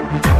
Thank you.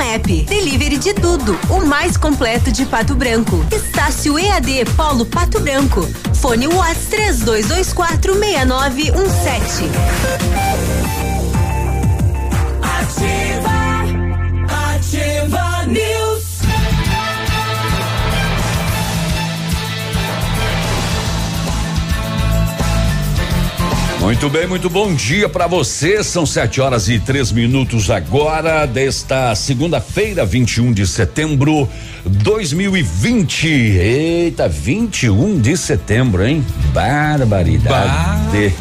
App. Delivery de tudo. O mais completo de Pato Branco. Estácio EAD Polo Pato Branco. Fone Watts 3224 Muito bem, muito bom dia para você. São sete horas e três minutos agora desta segunda-feira, 21 de setembro 2020. Eita, 21 de setembro, hein? Barbaridade.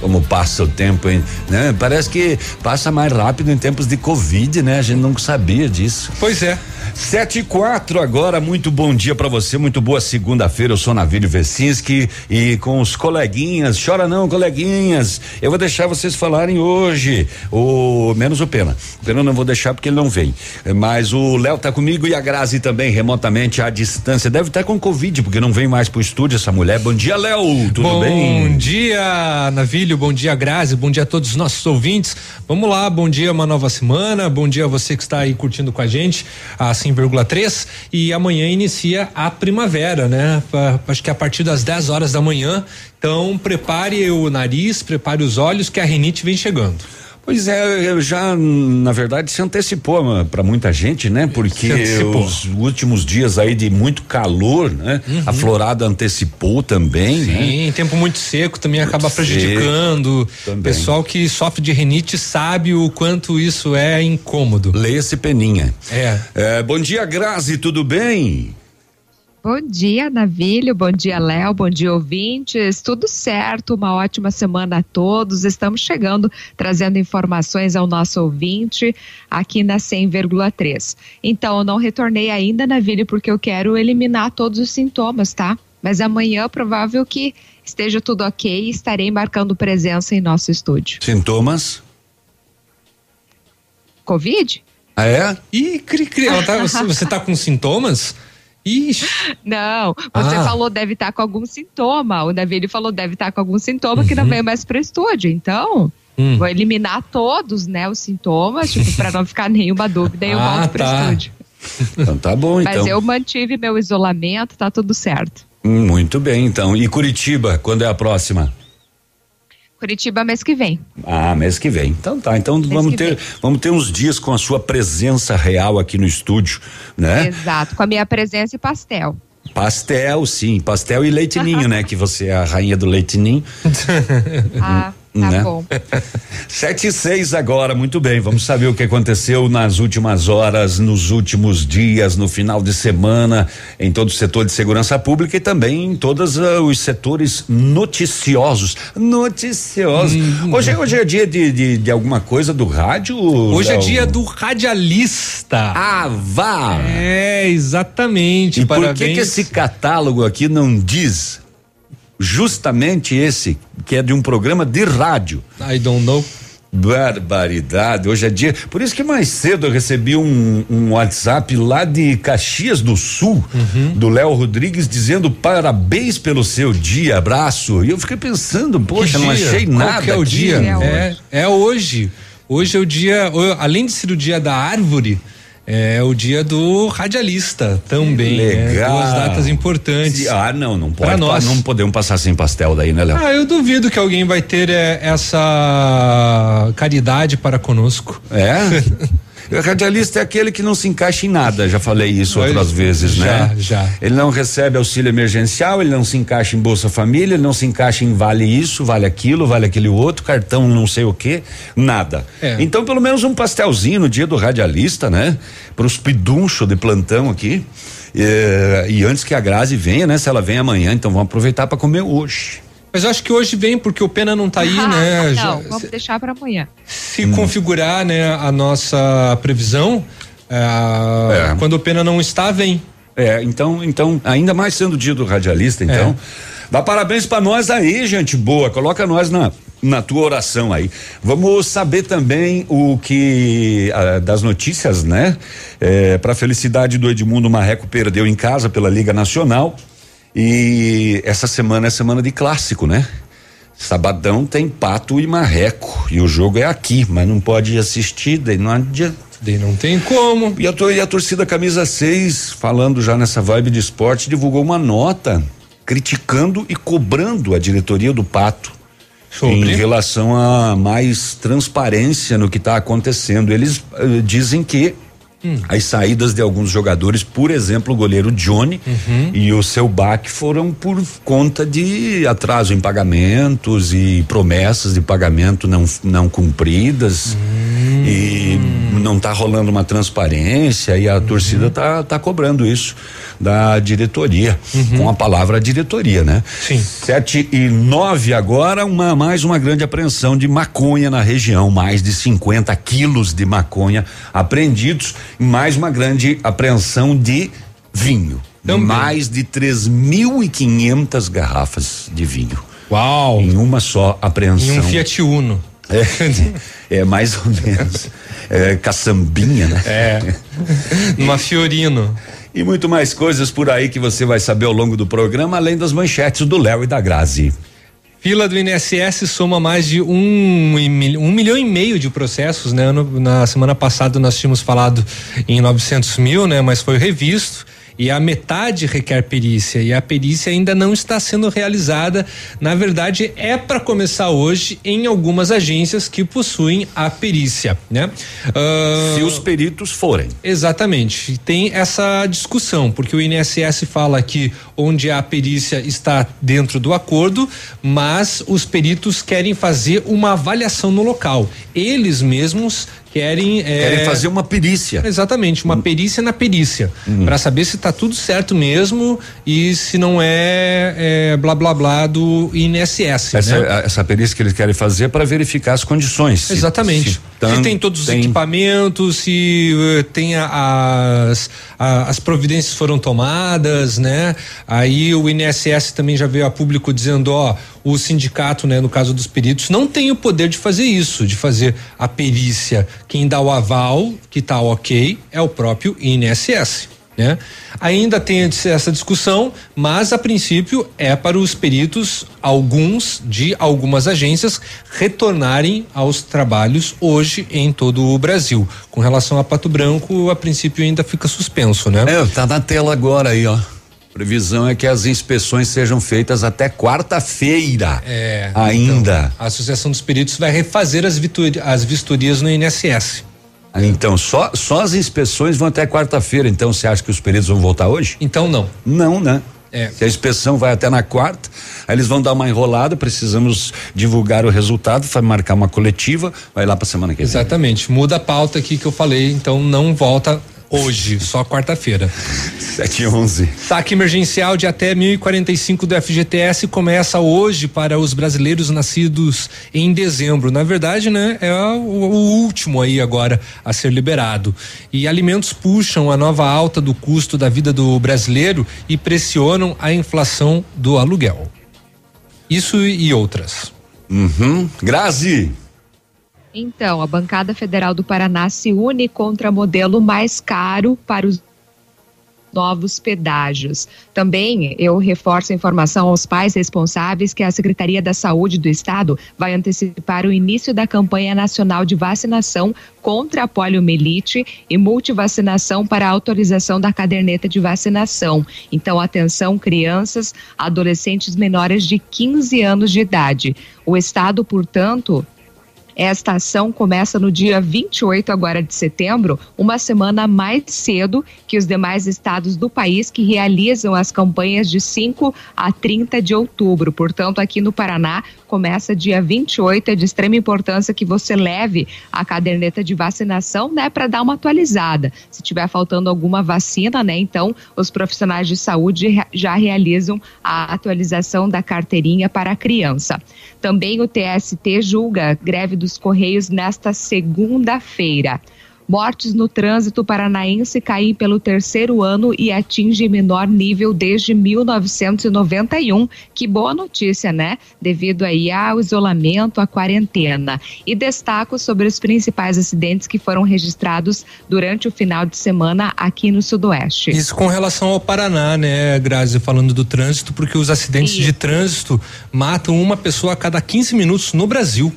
Como passa o tempo, hein? Né? Parece que passa mais rápido em tempos de Covid, né? A gente não sabia disso. Pois é. Sete e quatro agora, muito bom dia para você, muito boa segunda-feira, eu sou Navírio Vecinski e com os coleguinhas, chora não, coleguinhas, eu vou deixar vocês falarem hoje, o, menos o Pena, o Pena eu não vou deixar porque ele não vem, mas o Léo tá comigo e a Grazi também, remotamente à distância, deve estar tá com Covid, porque não vem mais pro estúdio essa mulher, bom dia Léo, tudo bom bem? Bom dia, Navílio, bom dia Grazi, bom dia a todos os nossos ouvintes, vamos lá, bom dia, uma nova semana, bom dia a você que está aí curtindo com a gente, a 100,3 e amanhã inicia a primavera, né? Acho que a partir das 10 horas da manhã. Então prepare o nariz, prepare os olhos que a rinite vem chegando. Pois é, já na verdade se antecipou para muita gente, né? Porque os últimos dias aí de muito calor, né? Uhum. A florada antecipou também, Sim, né? tempo muito seco também muito acaba prejudicando. Também. Pessoal que sofre de renite sabe o quanto isso é incômodo. Lê esse peninha. É. é bom dia, Grazi, tudo bem? Bom dia, Navilho. Bom dia, Léo. Bom dia, ouvintes. Tudo certo. Uma ótima semana a todos. Estamos chegando trazendo informações ao nosso ouvinte aqui na 100,3. Então, eu não retornei ainda, Navilho, porque eu quero eliminar todos os sintomas, tá? Mas amanhã, provável que esteja tudo ok e estarei marcando presença em nosso estúdio. Sintomas? Covid? Ah, é? Ih, cri, cri. Tá, você tá com sintomas? Ixi. Não, você ah. falou deve estar tá com algum sintoma. O Davi ele falou deve estar tá com algum sintoma uhum. que não veio mais para o estúdio. Então, hum. vou eliminar todos, né, os sintomas, tipo, para não ficar nenhuma dúvida e eu ah, volto para o tá. estúdio. Então tá bom, então. Mas eu mantive meu isolamento, tá tudo certo. Muito bem, então. E Curitiba, quando é a próxima? Curitiba mês que vem. Ah, mês que vem. Então tá. Então mês vamos ter vem. vamos ter uns dias com a sua presença real aqui no estúdio, né? Exato, com a minha presença e pastel. Pastel, sim, pastel e leitinho, né? Que você é a rainha do leitinho. ah. Tá né? bom. Sete e seis agora, muito bem. Vamos saber o que aconteceu nas últimas horas, nos últimos dias, no final de semana, em todo o setor de segurança pública e também em todos uh, os setores noticiosos. Noticiosos. Hum. Hoje, hoje é dia de, de, de, alguma coisa do rádio? Hoje é dia do radialista. Ah, vá! É, exatamente. E Parabéns. por que, que esse catálogo aqui não diz justamente esse, que é de um programa de rádio. I don't know. Barbaridade, hoje é dia. Por isso que mais cedo eu recebi um, um WhatsApp lá de Caxias do Sul, uhum. do Léo Rodrigues, dizendo parabéns pelo seu dia, abraço. E eu fiquei pensando, poxa, não achei Qual nada. Que é o aqui. dia? É, é hoje. Hoje é o dia, além de ser o dia da árvore, é o dia do radialista também. Legal. Né? Duas datas importantes. Ah, não, não pode. Nós. Não podemos passar sem pastel daí, né, Léo? Ah, eu duvido que alguém vai ter é, essa caridade para conosco. É? O radialista é aquele que não se encaixa em nada, já falei isso outras vezes, já, né? Já. Ele não recebe auxílio emergencial, ele não se encaixa em Bolsa Família, ele não se encaixa em vale isso, vale aquilo, vale aquele outro, cartão não sei o que, nada. É. Então, pelo menos um pastelzinho no dia do radialista, né? Para os pidunchos de plantão aqui. E, e antes que a Grazi venha, né? Se ela vem amanhã, então vamos aproveitar para comer hoje. Mas eu acho que hoje vem porque o Pena não tá aí, ah, né? Não, Já, vamos se, deixar para amanhã. Se hum. configurar, né, a nossa previsão, é, é. quando o Pena não está, vem. É, então, então, ainda mais sendo dia do radialista, então. É. Dá parabéns para nós aí, gente boa. Coloca nós na na tua oração aí. Vamos saber também o que ah, das notícias, né? É, para felicidade do Edmundo Marreco perdeu em casa pela Liga Nacional e essa semana é semana de clássico, né? Sabadão tem Pato e Marreco e o jogo é aqui, mas não pode assistir, daí não adianta. Daí não tem como. E a, e a torcida camisa 6, falando já nessa vibe de esporte, divulgou uma nota criticando e cobrando a diretoria do Pato Sobre. em relação a mais transparência no que está acontecendo. Eles uh, dizem que Hum. As saídas de alguns jogadores, por exemplo, o goleiro Johnny uhum. e o seu baque foram por conta de atraso em pagamentos e promessas de pagamento não, não cumpridas. Hum. E não está rolando uma transparência e a uhum. torcida tá, tá cobrando isso da diretoria, uhum. com a palavra diretoria, né? Sim. Sete e nove agora, uma mais uma grande apreensão de maconha na região, mais de 50 quilos de maconha apreendidos, e mais uma grande apreensão de vinho. Também. Mais de 3.500 garrafas de vinho. Uau! Em uma só apreensão. Em um Fiat Uno. É, é mais ou menos. É, caçambinha, né? É. Numa Fiorino. E muito mais coisas por aí que você vai saber ao longo do programa, além das manchetes do Léo e da Grazi. Fila do INSS soma mais de um, um milhão e meio de processos, né? No, na semana passada nós tínhamos falado em 900 mil, né? Mas foi revisto e a metade requer perícia e a perícia ainda não está sendo realizada. Na verdade, é para começar hoje em algumas agências que possuem a perícia, né? Uh, Se os peritos forem. Exatamente. Tem essa discussão, porque o INSS fala que onde a perícia está dentro do acordo, mas os peritos querem fazer uma avaliação no local. Eles mesmos querem é, querem fazer uma perícia. Exatamente, uma hum. perícia na perícia, hum. para saber se está tudo certo mesmo e se não é, é blá blá blá do INSS. Essa, né? essa perícia que eles querem fazer para verificar as condições. Exatamente. Se, se, tam, se tem todos tem... os equipamentos, se uh, tem as a, as providências foram tomadas, né? Aí o INSS também já veio a público dizendo, ó, o sindicato, né, no caso dos peritos, não tem o poder de fazer isso, de fazer a perícia. Quem dá o aval, que tá ok, é o próprio INSS. Né? Ainda tem essa discussão, mas a princípio é para os peritos, alguns de algumas agências, retornarem aos trabalhos hoje em todo o Brasil. Com relação a Pato Branco, a princípio ainda fica suspenso, né? É, tá na tela agora aí, ó. Previsão é que as inspeções sejam feitas até quarta-feira. É. Ainda. Então, a Associação dos Peritos vai refazer as, as vistorias no INSS. Então, só, só as inspeções vão até quarta-feira. Então, você acha que os peritos vão voltar hoje? Então, não. Não, né? É. Se a inspeção vai até na quarta, aí eles vão dar uma enrolada, precisamos divulgar o resultado, vai marcar uma coletiva, vai lá para semana que vem. Exatamente. Muda a pauta aqui que eu falei, então não volta Hoje, só quarta-feira. 7 e 11. Saque emergencial de até 1.045 do FGTS começa hoje para os brasileiros nascidos em dezembro. Na verdade, né, é o, o último aí agora a ser liberado. E alimentos puxam a nova alta do custo da vida do brasileiro e pressionam a inflação do aluguel. Isso e outras. Uhum. Grazi. Então, a bancada federal do Paraná se une contra modelo mais caro para os novos pedágios. Também eu reforço a informação aos pais responsáveis que a Secretaria da Saúde do Estado vai antecipar o início da campanha nacional de vacinação contra a poliomielite e multivacinação para a autorização da caderneta de vacinação. Então, atenção, crianças, adolescentes menores de 15 anos de idade. O Estado, portanto, Esta ação começa no dia 28 agora de setembro, uma semana mais cedo que os demais estados do país que realizam as campanhas de 5 a 30 de outubro. Portanto, aqui no Paraná começa dia 28, é de extrema importância que você leve a caderneta de vacinação, né, para dar uma atualizada. Se tiver faltando alguma vacina, né, então os profissionais de saúde já realizam a atualização da carteirinha para a criança. Também o TST julga greve dos Correios nesta segunda-feira. Mortes no trânsito paranaense caem pelo terceiro ano e atinge menor nível desde 1991. Que boa notícia, né? Devido aí ao isolamento, à quarentena. E destaco sobre os principais acidentes que foram registrados durante o final de semana aqui no Sudoeste. Isso com relação ao Paraná, né, Grazi, falando do trânsito, porque os acidentes Isso. de trânsito matam uma pessoa a cada 15 minutos no Brasil.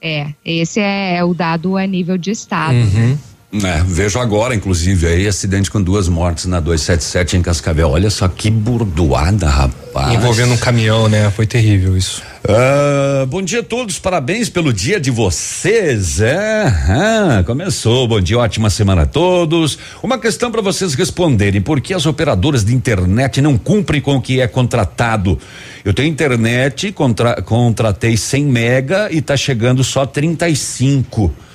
É, esse é o dado a nível de estado. Uhum. É, vejo agora, inclusive, aí, acidente com duas mortes na 277 em Cascavel. Olha só que burdoada, rapaz. Envolvendo um caminhão, né? Foi terrível isso. Uh, bom dia a todos, parabéns pelo dia de vocês. É, começou. Bom dia, ótima semana a todos. Uma questão para vocês responderem: por que as operadoras de internet não cumprem com o que é contratado? Eu tenho internet, contra, contratei 100 mega e tá chegando só 35.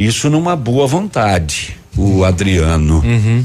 Isso numa boa vontade, o Adriano. Uhum.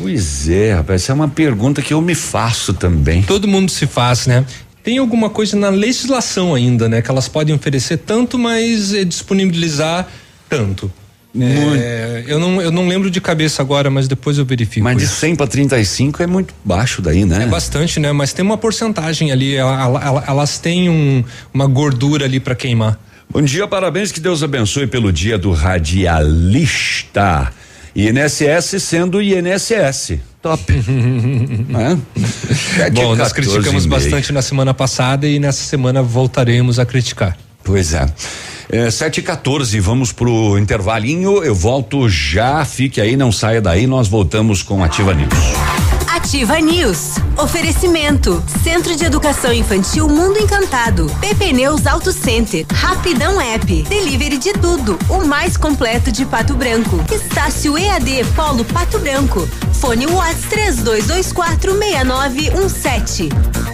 Pois é, rapaz, essa é uma pergunta que eu me faço também. Todo mundo se faz, né? Tem alguma coisa na legislação ainda, né? Que elas podem oferecer tanto, mas é, disponibilizar tanto. É, eu, não, eu não lembro de cabeça agora, mas depois eu verifico. Mas de 100 para 35 é muito baixo daí, né? É bastante, né? Mas tem uma porcentagem ali, elas têm um, uma gordura ali para queimar. Bom dia, parabéns, que Deus abençoe pelo dia do radialista. INSS sendo INSS. Top. é? Bom, nós criticamos bastante na semana passada e nessa semana voltaremos a criticar. Pois é. É, 7 e 14 vamos pro intervalinho. Eu volto já. Fique aí, não saia daí. Nós voltamos com Ativa News. Ativa News. Oferecimento. Centro de Educação Infantil Mundo Encantado. PP Neus Auto Center. Rapidão App. Delivery de tudo. O mais completo de Pato Branco. Estácio EAD Polo Pato Branco. Fone Watts 3224 6917.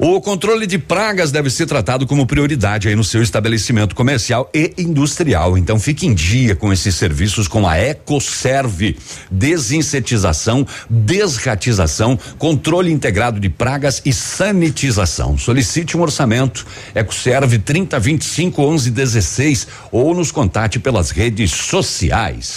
O controle de pragas deve ser tratado como prioridade aí no seu estabelecimento comercial e industrial. Então fique em dia com esses serviços com a EcoServe. Desinsetização, desratização, controle integrado de pragas e sanitização. Solicite um orçamento. EcoServe 3025 1116 ou nos contate pelas redes sociais.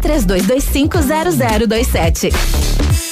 32250027.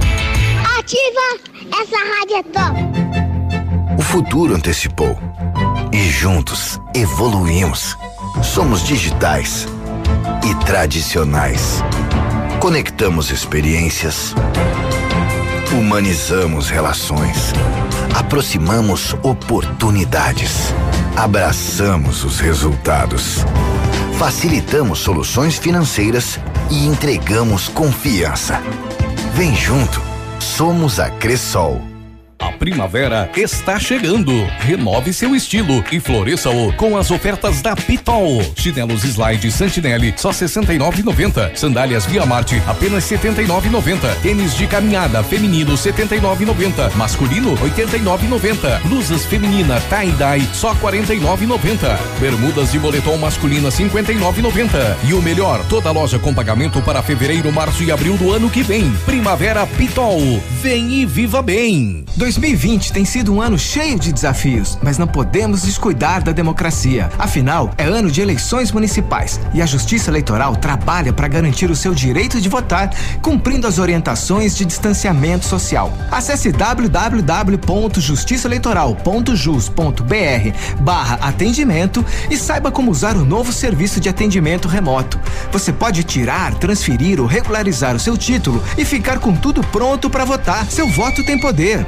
Ativa! Essa rádio é top! O futuro antecipou. E juntos evoluímos. Somos digitais e tradicionais. Conectamos experiências. Humanizamos relações. Aproximamos oportunidades. Abraçamos os resultados. Facilitamos soluções financeiras e entregamos confiança. Vem junto, somos a Cressol. Primavera está chegando. Renove seu estilo e floresça-o com as ofertas da Pitol. Chinelos Slide Santinelli só 69,90. Sandálias Via Marte apenas 79,90. Tênis de caminhada feminino 79,90. Masculino 89,90. Blusas feminina tie dye só 49,90. Bermudas de moletom masculina 59,90. E o melhor, toda loja com pagamento para fevereiro, março e abril do ano que vem. Primavera Pitol. Vem e viva bem. 2020 tem sido um ano cheio de desafios, mas não podemos descuidar da democracia. Afinal, é ano de eleições municipais e a Justiça Eleitoral trabalha para garantir o seu direito de votar, cumprindo as orientações de distanciamento social. Acesse www.justiçaeleitoral.jus.br barra atendimento e saiba como usar o novo serviço de atendimento remoto. Você pode tirar, transferir ou regularizar o seu título e ficar com tudo pronto para votar. Seu voto tem poder.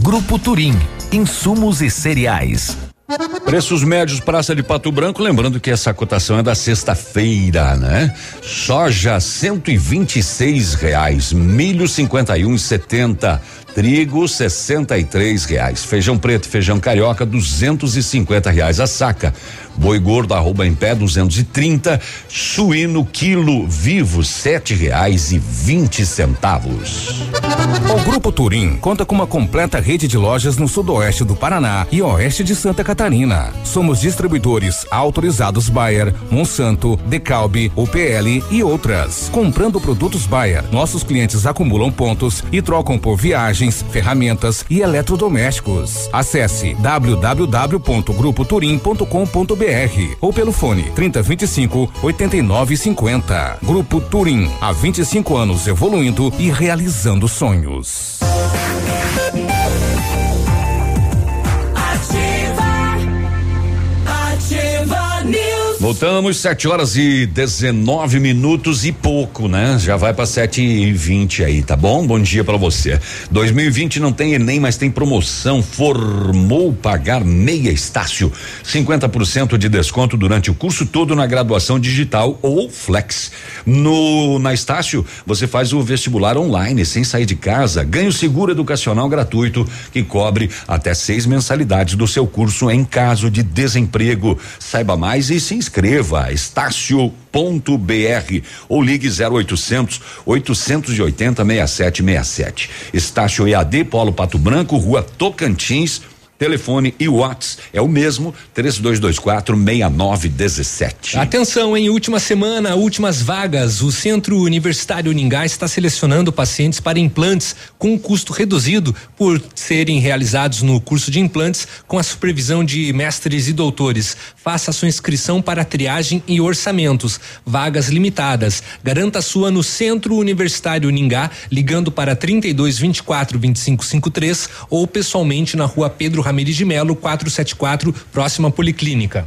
Grupo Turim. Insumos e cereais. Preços médios Praça de Pato Branco, lembrando que essa cotação é da sexta-feira, né? Soja cento e vinte e seis reais, milho cinquenta e um e setenta, trigo sessenta e três reais, feijão preto, feijão carioca duzentos e cinquenta reais a saca, boi gordo arroba em pé duzentos e trinta, suíno quilo vivo sete reais e vinte centavos. O Grupo Turim conta com uma completa rede de lojas no sudoeste do Paraná e oeste de Santa Catarina. Somos distribuidores autorizados Bayer, Monsanto, Decalbe, UPL e outras. Comprando produtos Bayer, nossos clientes acumulam pontos e trocam por viagens, ferramentas e eletrodomésticos. Acesse www.grupoturim.com.br ou pelo fone 3025 8950. Grupo Turim, há 25 anos evoluindo e realizando sonhos. Voltamos, 7 horas e 19 minutos e pouco, né? Já vai para 7 e 20 aí, tá bom? Bom dia para você. 2020 não tem Enem, mas tem promoção. Formou pagar meia Estácio. 50% de desconto durante o curso todo na graduação digital ou flex. No na Estácio, você faz o vestibular online, sem sair de casa, ganha o seguro educacional gratuito que cobre até seis mensalidades do seu curso em caso de desemprego. Saiba mais e se inscreva. Estácio.br ou ligue 0800 880 6767. Estácio EAD Polo Pato Branco, Rua Tocantins. Telefone e Whats é o mesmo, 3224 6917. Atenção, em última semana, últimas vagas. O Centro Universitário Uningá está selecionando pacientes para implantes com custo reduzido por serem realizados no curso de implantes com a supervisão de mestres e doutores. Faça sua inscrição para triagem e orçamentos. Vagas limitadas. Garanta sua no Centro Universitário Uningá, ligando para 32 24 25 53 ou pessoalmente na rua Pedro de Melo, 474, próxima Policlínica.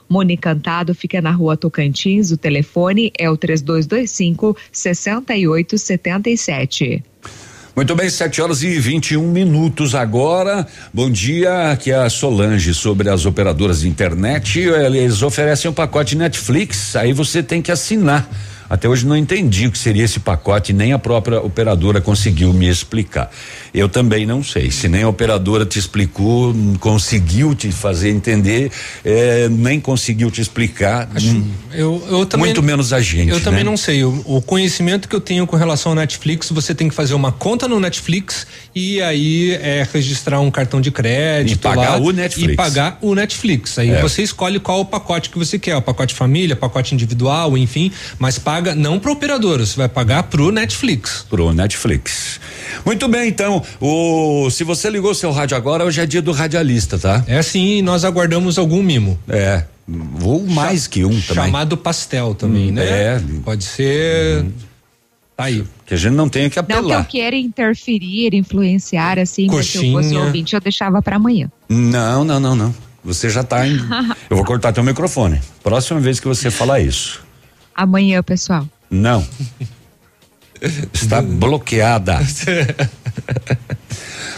Mundo Encantado fica na rua Tocantins, o telefone é o 3225 6877. Muito bem, 7 horas e 21 minutos agora. Bom dia, aqui é a Solange sobre as operadoras de internet. Eles oferecem um pacote Netflix, aí você tem que assinar. Até hoje não entendi o que seria esse pacote, nem a própria operadora conseguiu me explicar. Eu também não sei. Se nem a operadora te explicou, conseguiu te fazer entender, é, nem conseguiu te explicar. Hum, Eu, eu também, muito menos a gente. Eu também né? não sei. O, o conhecimento que eu tenho com relação ao Netflix, você tem que fazer uma conta no Netflix e aí é registrar um cartão de crédito. E pagar lá, o Netflix. E pagar o Netflix. Aí É. você escolhe qual o pacote que você quer, o pacote família, pacote individual, enfim, mas paga não pro operadora, você vai pagar pro Netflix. Pro Netflix. Muito bem, então. O, se você ligou seu rádio agora, hoje é dia do radialista, tá? É sim, nós aguardamos algum mimo. É. Ou mais que um também. Chamado pastel também, Hum, né? é. Pode ser. Tá aí. Que a gente não tenha que Não que eu apelar. queira interferir, influenciar, assim, mas se eu fosse Coxinha. ouvinte, eu deixava para amanhã. Não, não, não, não. Você já tá em. Eu vou cortar teu microfone. Próxima vez que você falar isso. Amanhã, pessoal. Não. Está bloqueada.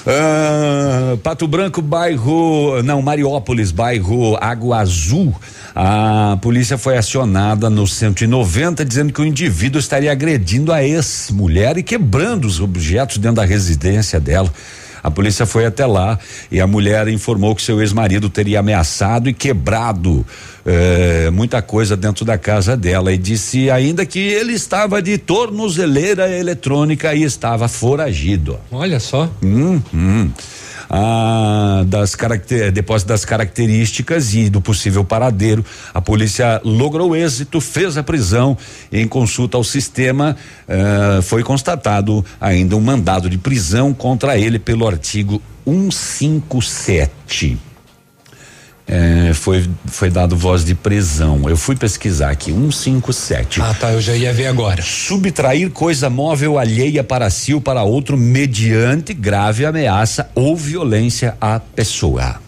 Ah, Pato Branco, bairro. Não, Mariópolis, bairro Água Azul. A polícia foi acionada no 190 dizendo que o indivíduo estaria agredindo a ex-mulher e quebrando os objetos dentro da residência dela. A polícia foi até lá e a mulher informou que seu ex-marido teria ameaçado e quebrado eh, muita coisa dentro da casa dela e disse ainda que ele estava de tornozeleira eletrônica e estava foragido. Olha só. Hum, hum. Ah, das caracter, das características e do possível paradeiro, a polícia logrou êxito, fez a prisão. Em consulta ao sistema, eh, foi constatado ainda um mandado de prisão contra ele pelo artigo 157. É, foi, foi dado voz de prisão. Eu fui pesquisar aqui, 157. Ah, tá, eu já ia ver agora. Subtrair coisa móvel alheia para si ou para outro mediante grave ameaça ou violência à pessoa.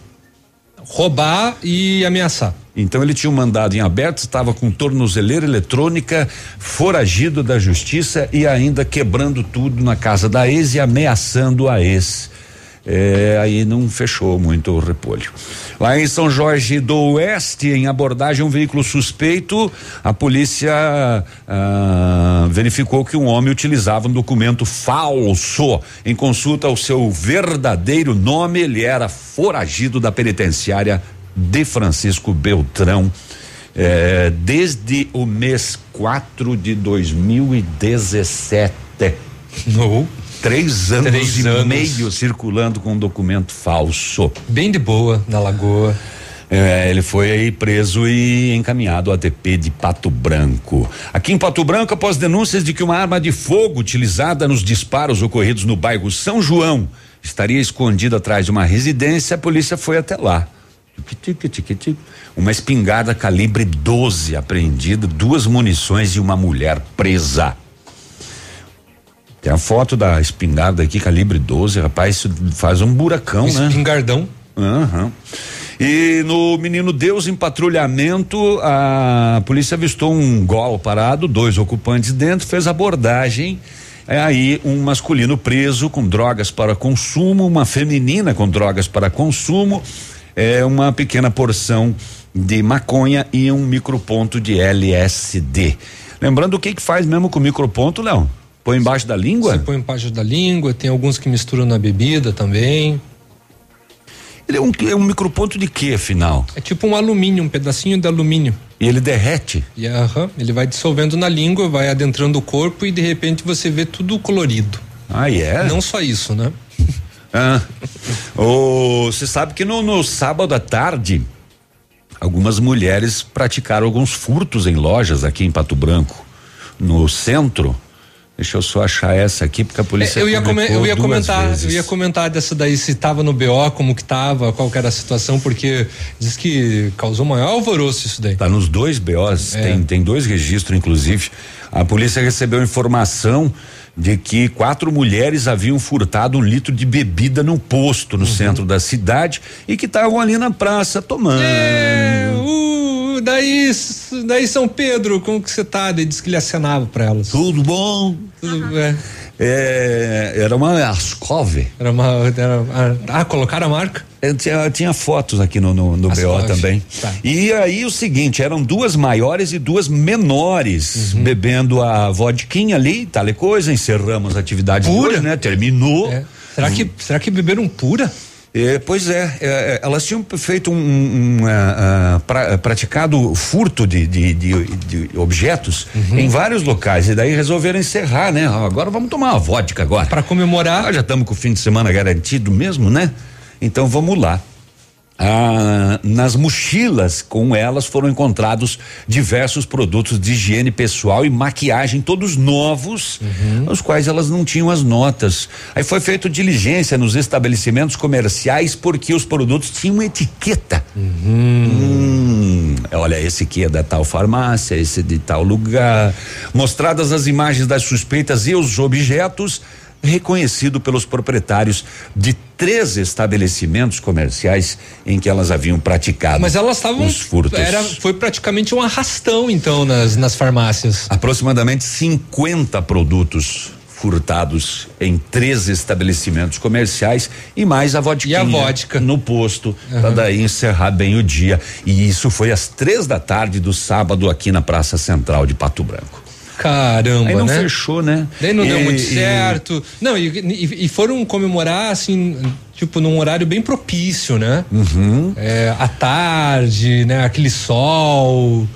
Roubar e ameaçar. Então ele tinha um mandado em aberto, estava com tornozeleira eletrônica, foragido da justiça e ainda quebrando tudo na casa da ex e ameaçando a ex. É, aí não fechou muito o repolho. Lá em São Jorge do Oeste, em abordagem um veículo suspeito, a polícia ah, verificou que um homem utilizava um documento falso. Em consulta ao seu verdadeiro nome, ele era foragido da penitenciária de Francisco Beltrão. eh, desde o mês 4 de 2017. No. Três anos Três e anos. meio circulando com um documento falso. Bem de boa, na lagoa. É, ele foi aí preso e encaminhado ao ATP de Pato Branco. Aqui em Pato Branco, após denúncias de que uma arma de fogo utilizada nos disparos ocorridos no bairro São João estaria escondida atrás de uma residência, a polícia foi até lá. Uma espingarda calibre 12 apreendida, duas munições e uma mulher presa. Tem a foto da espingarda aqui, calibre 12, rapaz, isso faz um buracão, né? Espingardão. Aham. E no Menino Deus, em patrulhamento, a polícia avistou um gol parado, dois ocupantes dentro, fez abordagem. É aí um masculino preso com drogas para consumo, uma feminina com drogas para consumo, é uma pequena porção de maconha e um microponto de LSD. Lembrando o que que faz mesmo com o microponto, Léo? Põe embaixo da língua? Você põe embaixo da língua, tem alguns que misturam na bebida também. Ele é um, é um microponto de quê, afinal? É tipo um alumínio, um pedacinho de alumínio. E ele derrete? E aham, ele vai dissolvendo na língua, vai adentrando o corpo e de repente você vê tudo colorido. Ah, é? Não só isso, né? Ah, você sabe que no, no sábado à tarde, algumas mulheres praticaram alguns furtos em lojas aqui em Pato Branco, no centro. Deixa eu só achar essa aqui, porque a polícia. É, eu ia, eu ia comentar, vezes. eu ia comentar dessa daí se tava no BO, como que tava, qual que era a situação, porque diz que causou maior alvoroço isso daí. Tá nos dois BOs, É. tem, tem dois registros, inclusive. A polícia recebeu informação de que quatro mulheres haviam furtado um litro de bebida num posto no Uhum. centro da cidade e que estavam ali na praça tomando. É, uh, daí, daí São Pedro, como que você tá? Ele disse que ele acenava para elas. Tudo bom? Tudo é. É, era uma Ascov. Era uma. Era, ah, colocaram a marca? Eu tinha, tinha fotos aqui no, no, no BO também. Tá. E aí o seguinte, eram duas maiores e duas menores uhum. bebendo a vodquinha ali, tal coisa, encerramos a atividade pura, hoje, né? Terminou. É. Será que, será que beberam pura? É, pois é, é, é, elas tinham feito um, um, um uh, pra, praticado furto de, de, de, de objetos uhum. em vários locais e daí resolveram encerrar, né? Agora vamos tomar uma vodka agora. Para comemorar. Nós já estamos com o fim de semana garantido mesmo, né? Então vamos lá. Ah, nas mochilas com elas foram encontrados diversos produtos de higiene pessoal e maquiagem, todos novos, uhum. os quais elas não tinham as notas. Aí foi feito diligência nos estabelecimentos comerciais porque os produtos tinham etiqueta. Uhum. Hum, olha, esse aqui é da tal farmácia, esse de tal lugar. Mostradas as imagens das suspeitas e os objetos, reconhecido pelos proprietários de três estabelecimentos comerciais em que elas haviam praticado Mas elas estavam os furtos. Era, foi praticamente um arrastão então nas, nas farmácias. Aproximadamente 50 produtos furtados em três estabelecimentos comerciais e mais a vodka. E a vodka. No posto, uhum. para daí encerrar bem o dia. E isso foi às três da tarde do sábado aqui na Praça Central de Pato Branco. Caramba, Aí não né? fechou, né? Daí não e, deu muito certo. E... Não, e, e, foram comemorar, assim, tipo, num horário bem propício, né? Uhum. É, à tarde, né? Aquele sol.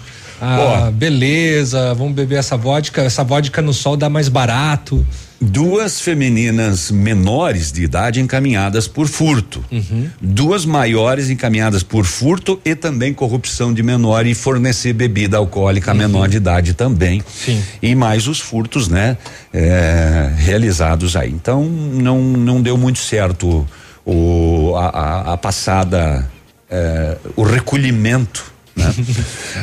Ah, beleza, vamos beber essa vodka. Essa vodka no sol dá mais barato. Duas femininas menores de idade encaminhadas por furto. Uhum. Duas maiores encaminhadas por furto e também corrupção de menor e fornecer bebida alcoólica a uhum. menor de idade também. Sim. E mais os furtos, né? É, realizados aí. Então não, não deu muito certo o, a, a, a passada, é, o recolhimento né?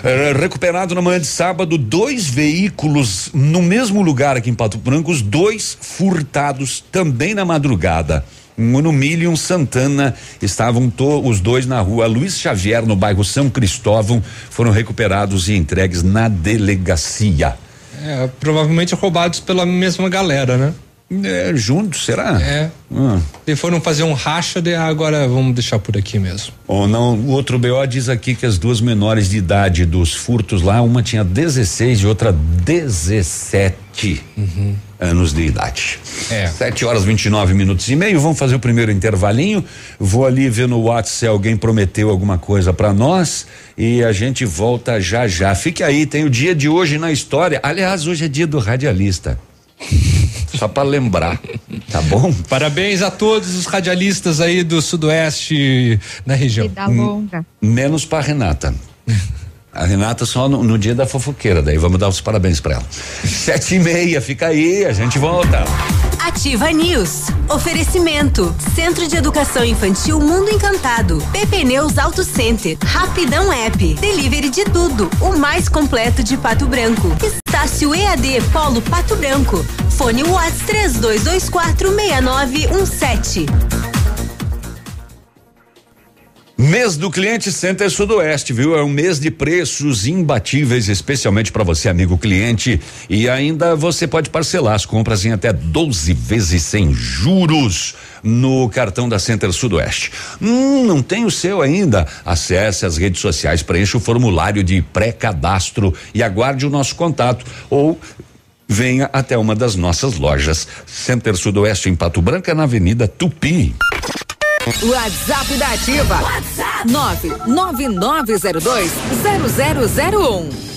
É, recuperado na manhã de sábado dois veículos no mesmo lugar aqui em Pato Branco, os dois furtados também na madrugada. Um no Milho e um Santana estavam os dois na rua Luiz Xavier, no bairro São Cristóvão, foram recuperados e entregues na delegacia. É, provavelmente roubados pela mesma galera, né? É, juntos, será? É. Hum. E foram fazer um racha, de agora vamos deixar por aqui mesmo. Ou não, o outro BO diz aqui que as duas menores de idade dos furtos lá, uma tinha 16 e outra 17 uhum. anos de idade. É. 7 horas 29 minutos e meio. Vamos fazer o primeiro intervalinho. Vou ali ver no WhatsApp se alguém prometeu alguma coisa para nós e a gente volta já já. Fique aí, tem o dia de hoje na história. Aliás, hoje é dia do radialista. Só para lembrar, tá bom? Parabéns a todos os radialistas aí do Sudoeste na região. Vida longa. Menos para Renata. A Renata só no, no, dia da fofoqueira, daí vamos dar os parabéns para ela. Sete e meia, fica aí, a gente volta. Ativa News. Oferecimento. Centro de Educação Infantil Mundo Encantado. PP Neus Auto Center. Rapidão App. Delivery de tudo. O mais completo de Pato Branco. Estácio EAD Polo Pato Branco. Fone Watts 3224 6917. Mês do cliente Center Sudoeste, viu? É um mês de preços imbatíveis, especialmente para você, amigo cliente. E ainda você pode parcelar as compras em até 12 vezes sem juros no cartão da Center Sudoeste. Hum, não tem o seu ainda? Acesse as redes sociais, preencha o formulário de pré-cadastro e aguarde o nosso contato. Ou venha até uma das nossas lojas. Center Sudoeste em Pato Branco, na Avenida Tupi. WhatsApp da Ativa. WhatsApp 99902 0001.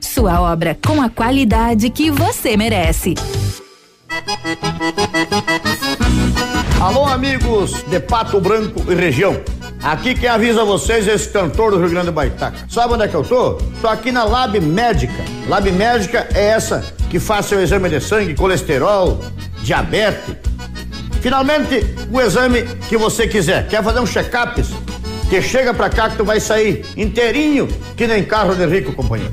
Sua obra com a qualidade que você merece. Alô, amigos de Pato Branco e região. Aqui quem avisa vocês é esse cantor do Rio Grande do Baitaca. Sabe onde é que eu tô? Tô aqui na Lab Médica. Lab Médica é essa que faz seu exame de sangue, colesterol, diabetes. Finalmente, o exame que você quiser. Quer fazer um check-up? Que chega pra cá que tu vai sair inteirinho, que nem carro de rico, companheiro.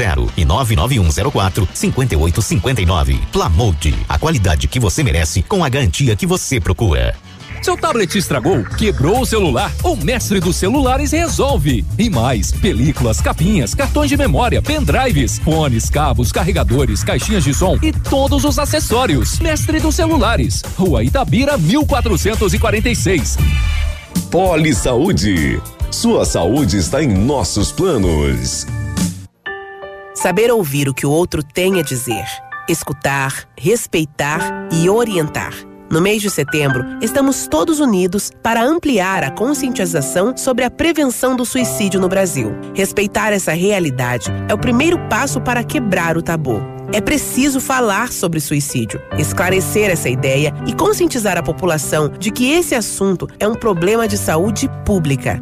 e 99104 5859. Plamold, a qualidade que você merece com a garantia que você procura. Seu tablet estragou, quebrou o celular? O mestre dos celulares resolve. E mais, películas, capinhas, cartões de memória, pendrives, fones, cabos, carregadores, caixinhas de som e todos os acessórios. Mestre dos celulares, Rua Itabira, 1446. Poli Saúde. Sua saúde está em nossos planos. Saber ouvir o que o outro tem a dizer, escutar, respeitar e orientar. No mês de setembro, estamos todos unidos para ampliar a conscientização sobre a prevenção do suicídio no Brasil. Respeitar essa realidade é o primeiro passo para quebrar o tabu. É preciso falar sobre suicídio, esclarecer essa ideia e conscientizar a população de que esse assunto é um problema de saúde pública.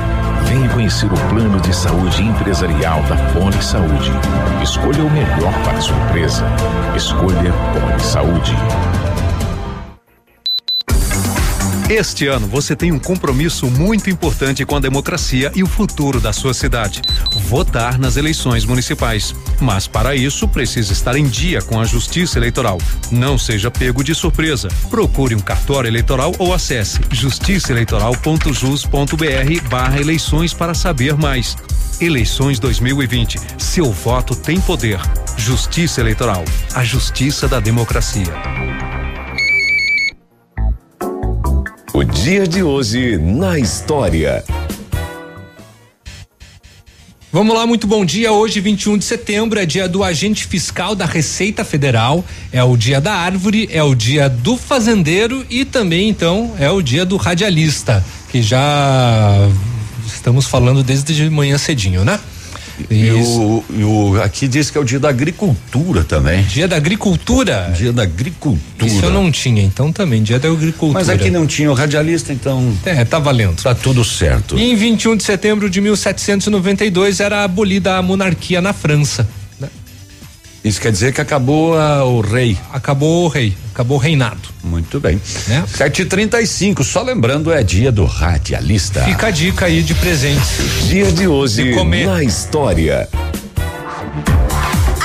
Venha conhecer o plano de saúde empresarial da Poli Saúde. Escolha o melhor para a sua empresa. Escolha Poli Saúde. Este ano você tem um compromisso muito importante com a democracia e o futuro da sua cidade: votar nas eleições municipais. Mas para isso precisa estar em dia com a Justiça Eleitoral. Não seja pego de surpresa. Procure um cartório eleitoral ou acesse justiçaeleitoral.jus.br/barra eleições para saber mais. Eleições 2020. Seu voto tem poder. Justiça Eleitoral. A justiça da democracia. O dia de hoje na história. Vamos lá, muito bom dia. Hoje, 21 de setembro, é dia do agente fiscal da Receita Federal, é o dia da árvore, é o dia do fazendeiro e também, então, é o dia do radialista, que já estamos falando desde de manhã cedinho, né? E o, e o, aqui diz que é o dia da agricultura também. Dia da agricultura? Dia da agricultura. Isso eu não tinha, então também, dia da agricultura. Mas aqui não tinha o radialista, então. É, tá valendo. Tá tudo certo. E em 21 de setembro de 1792 era abolida a monarquia na França. Isso quer dizer que acabou a, o rei. Acabou o rei, acabou o reinado. Muito bem. Né? 7h35, só lembrando, é dia do radialista. Fica a dica aí de presente. Dia de hoje na história.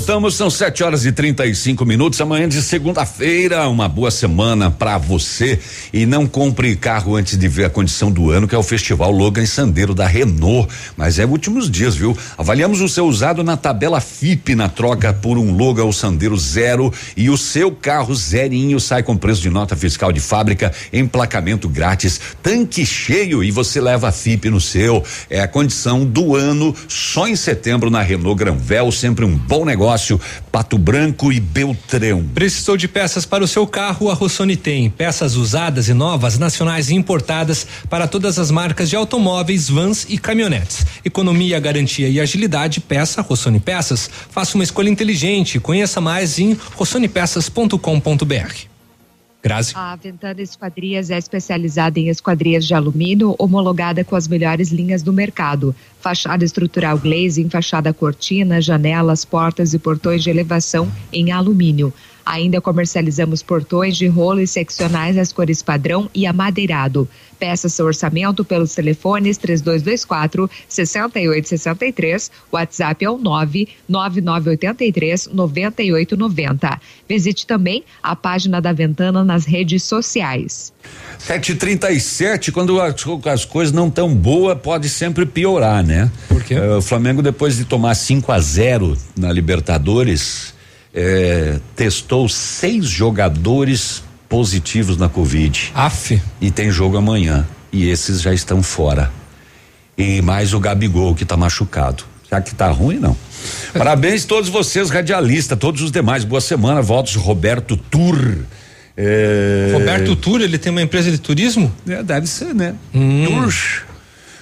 Voltamos, são 7 horas e 35 minutos. Amanhã de segunda-feira, uma boa semana para você. E não compre carro antes de ver a condição do ano, que é o Festival Logan Sandeiro da Renault. Mas é últimos dias, viu? Avaliamos o seu usado na tabela FIP na troca por um Logan ou Sandeiro zero e o seu carro zerinho sai com preço de nota fiscal de fábrica, emplacamento grátis, tanque cheio e você leva a FIP no seu. É a condição do ano, só em setembro na Renault Granvel, sempre um bom negócio agronegócio, Pato Branco e Beltrão. Precisou de peças para o seu carro? A Rossoni tem. Peças usadas e novas, nacionais e importadas para todas as marcas de automóveis, vans e caminhonetes. Economia, garantia e agilidade, peça Rossoni Peças. Faça uma escolha inteligente. Conheça mais em rossonepeças.com.br. Grazi. A Ventana Esquadrias é especializada em esquadrias de alumínio, homologada com as melhores linhas do mercado. Fachada estrutural glazing, fachada cortina, janelas, portas e portões de elevação em alumínio. Ainda comercializamos portões de rolo e seccionais nas cores padrão e amadeirado. Peça seu orçamento pelos telefones 3224 6863, WhatsApp é o 99983 9890. Visite também a página da Ventana nas redes sociais. 737, quando as, as coisas não tão boas, pode sempre piorar, né? Por quê? o Flamengo, depois de tomar 5 a 0 na Libertadores, eh, testou seis jogadores positivos na Covid. Af. E tem jogo amanhã. E esses já estão fora. E mais o Gabigol, que está machucado. Já que tá ruim, não. Parabéns a todos vocês, radialistas, todos os demais. Boa semana, votos Roberto Tur. É... Roberto Tur, ele tem uma empresa de turismo? É, deve ser, né? Hum. Tur.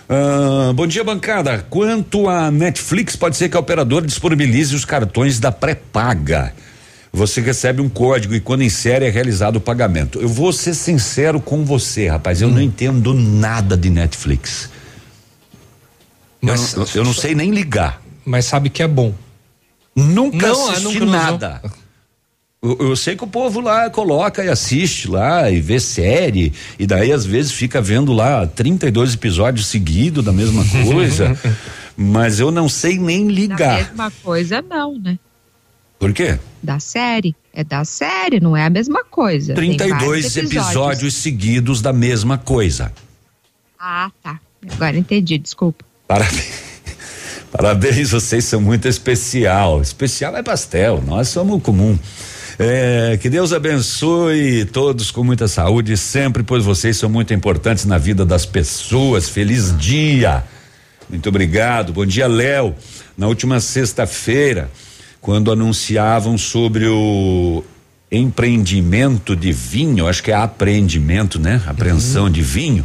Ah, bom dia, bancada. Quanto à Netflix, pode ser que a operadora disponibilize os cartões da pré-paga. Você recebe um código e quando insere é realizado o pagamento. Eu vou ser sincero com você, rapaz. Eu não entendo nada de Netflix. Mas- eu, não, eu não sei nem ligar. Mas sabe que é bom. Nunca Não, assisti nunca nada. Eu, eu sei que o povo lá coloca e assiste lá e vê série e daí às vezes fica vendo lá 32 episódios seguidos da mesma coisa, mas eu não sei nem Da ligar. mesma coisa, não, né? Por quê? Da série. É da série, não é a mesma coisa. Tem 32 vários episódios. seguidos da mesma coisa. Ah, tá. Agora entendi, desculpa. Parabéns. Parabéns, vocês são muito especial. Especial é pastel, nós somos comum. É, que Deus abençoe todos com muita saúde sempre, pois vocês são muito importantes na vida das pessoas. Feliz dia. Muito obrigado. Bom dia, Léo. Na última sexta-feira, quando anunciavam sobre o empreendimento de vinho, acho que é apreendimento, né? Apreensão de vinho.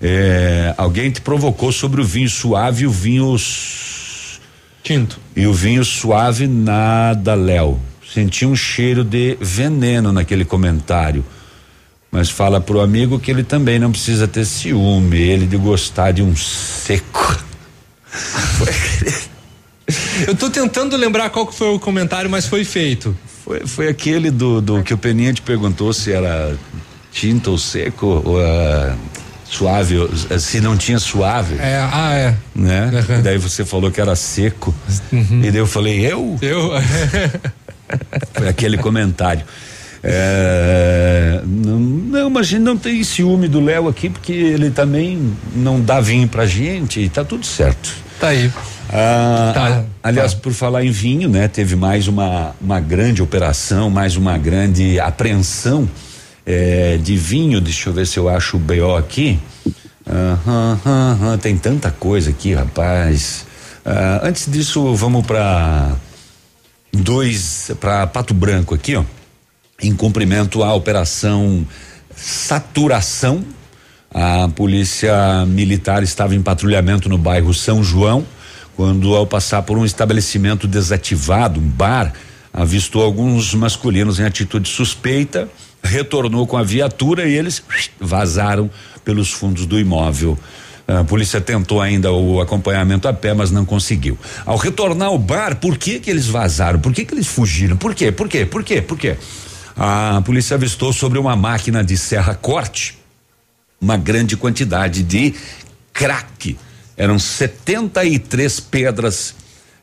é, alguém te provocou sobre o vinho suave e o vinho tinto. E o vinho suave nada, Léo. Senti um cheiro de veneno naquele comentário. Mas fala pro amigo que ele também não precisa ter ciúme, ele de gostar de um seco. Eu tô tentando lembrar qual que foi o comentário, mas foi feito. Foi, foi aquele do, do que o Peninha te perguntou se era tinta ou seco ou ah, suave, ah, se não tinha suave. É, ah, é. Né? E daí você falou que era seco. E daí eu falei, eu? Eu? Foi aquele comentário. É, não, não, mas a gente não tem ciúme do Léo aqui, porque ele também não dá vinho pra gente e tá tudo certo. Tá aí. Ah, Tá, a- aliás, por falar em vinho, né? Teve mais uma, uma grande operação, mais uma grande apreensão eh, de vinho. Deixa eu ver se eu acho o BO aqui. Tem tanta coisa aqui, rapaz. Ah, antes disso, vamos para dois para Pato Branco aqui, ó. Em cumprimento à operação Saturação, a polícia militar estava em patrulhamento no bairro São João, quando ao passar por um estabelecimento desativado, um bar, avistou alguns masculinos em atitude suspeita, retornou com a viatura e eles vazaram pelos fundos do imóvel. A polícia tentou ainda o acompanhamento a pé, mas não conseguiu. Ao retornar ao bar, por que que eles vazaram? Por que que eles fugiram? Por quê? Por quê? Por quê? Por quê? A polícia avistou sobre uma máquina de serra corte uma grande quantidade de crack. Eram 73 pedras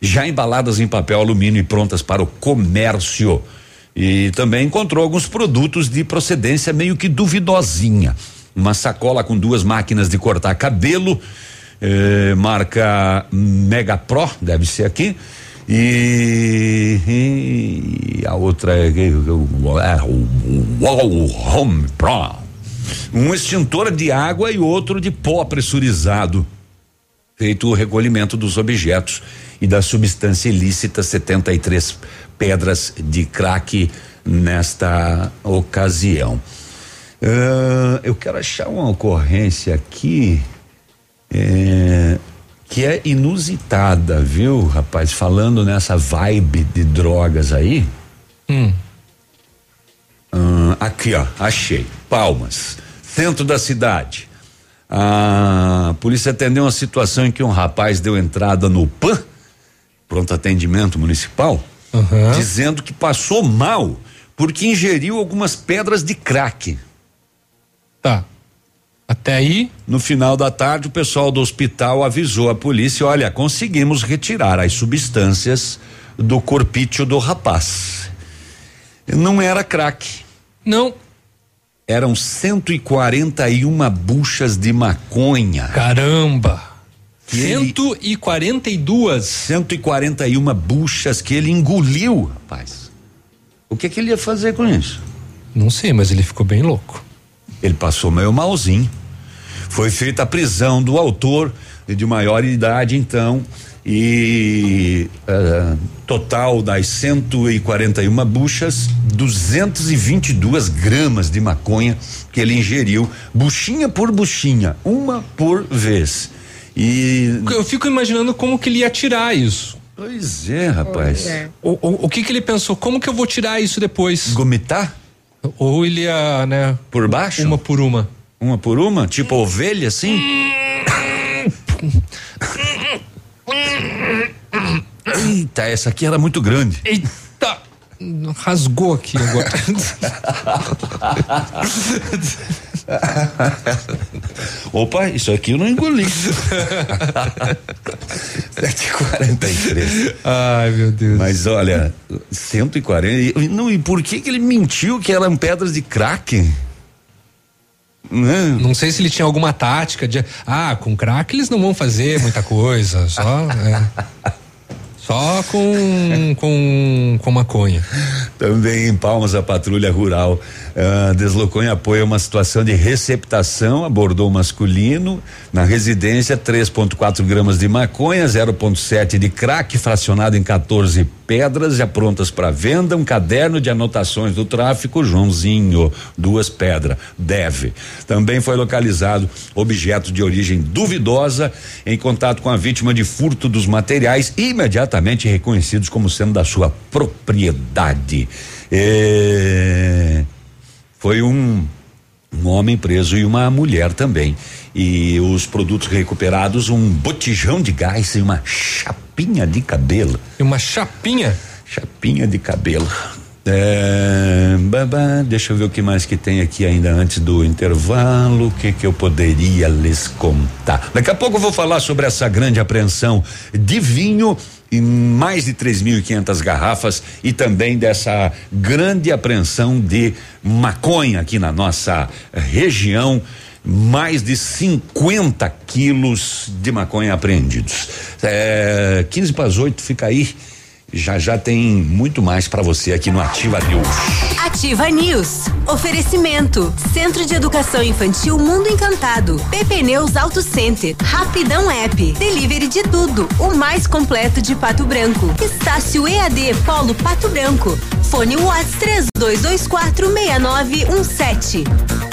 já embaladas em papel alumínio e prontas para o comércio. E também encontrou alguns produtos de procedência meio que duvidosinha. Uma sacola com duas máquinas de cortar cabelo, eh, marca Mega Pro, deve ser aqui. E, e a outra é, é o Home Pro. Um extintor de água e outro de pó pressurizado. feito o recolhimento dos objetos e da substância ilícita 73 pedras de crack nesta ocasião. Uh, eu quero achar uma ocorrência aqui é, que é inusitada, viu, rapaz? Falando nessa vibe de drogas aí. Hum. Uh, aqui, ó, achei. Palmas, centro da cidade. A polícia atendeu uma situação em que um rapaz deu entrada no PAN, pronto atendimento municipal, uhum. dizendo que passou mal porque ingeriu algumas pedras de crack. Tá. Até aí? No final da tarde, o pessoal do hospital avisou a polícia: olha, conseguimos retirar as substâncias do corpício do rapaz. Não era crack. Não eram 141 buchas de maconha. Caramba! Que 142? 141 buchas que ele engoliu, rapaz. O que que ele ia fazer com isso? Não sei, mas ele ficou bem louco. Ele passou meio malzinho. Foi feita a prisão do autor de maior idade, então, e uh, total das 141 buchas, 222 gramas de maconha que ele ingeriu, buchinha por buchinha, uma por vez. E eu fico imaginando como que ele ia tirar isso. Pois é, rapaz. É. O, o, o, que que ele pensou? Como que eu vou tirar isso depois? Gomitar? Ou ele ia, né? Por baixo? Uma por uma. Uma por uma? Tipo ovelha assim? Eita, essa aqui era muito grande. Eita! Rasgou aqui agora. Opa, isso aqui eu não engoli. 743. Ai, meu Deus. Mas olha, 140. Não, e por que que ele mentiu que eram pedras de crack? Não. não sei se ele tinha alguma tática de ah, com crack eles não vão fazer muita coisa, só é. Só com, com, com maconha. Também em Palmas, a patrulha rural uh, deslocou em apoio a uma situação de receptação, abordou masculino na residência, 3,4 gramas de maconha, 0,7 de crack, fracionado em 14 pedras já prontas para venda, um caderno de anotações do tráfico, Joãozinho, duas pedras, deve. Também foi localizado objeto de origem duvidosa em contato com a vítima de furto dos materiais, imediatamente reconhecidos como sendo da sua propriedade. É, foi um um homem preso e uma mulher também. E os produtos recuperados, um botijão de gás e uma chapinha de cabelo. E uma chapinha? Chapinha de cabelo. É, babá, deixa eu ver o que mais que tem aqui ainda antes do intervalo, o que que eu poderia lhes contar. Daqui a pouco eu vou falar sobre essa grande apreensão de vinho em mais de 3.500 garrafas e também dessa grande apreensão de maconha aqui na nossa região. Mais de 50 quilos de maconha apreendidos. É, 15 para as 8, fica aí. Já já tem muito mais para você aqui no Ativa News. Ativa News. Oferecimento: Centro de Educação Infantil Mundo Encantado. PP Neus Auto Center. Rapidão App. Delivery de tudo. O mais completo de Pato Branco. Estácio EAD Polo Pato Branco. Fone Watts 3224 6917.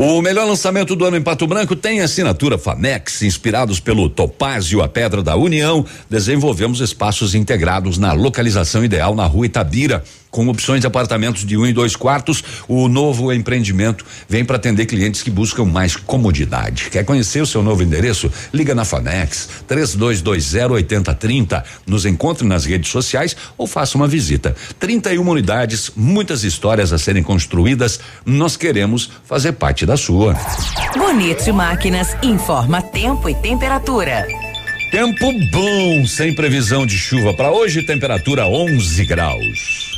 O melhor lançamento do ano em Pato Branco tem assinatura Famex, inspirados pelo Topázio, a Pedra da União. Desenvolvemos espaços integrados na localização ideal na rua Itabira com opções de apartamentos de um e dois quartos. O novo empreendimento vem para atender clientes que buscam mais comodidade. Quer conhecer o seu novo endereço? Liga na Famex 3220 8030. Nos encontre nas redes sociais ou faça uma visita. 31 unidades, muitas histórias a serem construídas. Nós queremos fazer parte da sua. Bonito Máquinas informa tempo e temperatura. Tempo bom, sem previsão de chuva para hoje, temperatura 11 graus.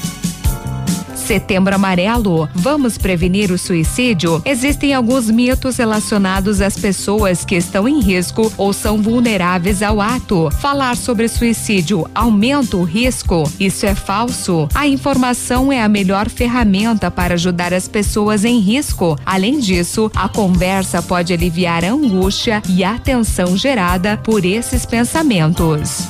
Setembro Amarelo. Vamos prevenir o suicídio? Existem alguns mitos relacionados às pessoas que estão em risco ou são vulneráveis ao ato. Falar sobre suicídio aumenta o risco? Isso é falso. A informação é a melhor ferramenta para ajudar as pessoas em risco. Além disso, a conversa pode aliviar a angústia e a tensão gerada por esses pensamentos.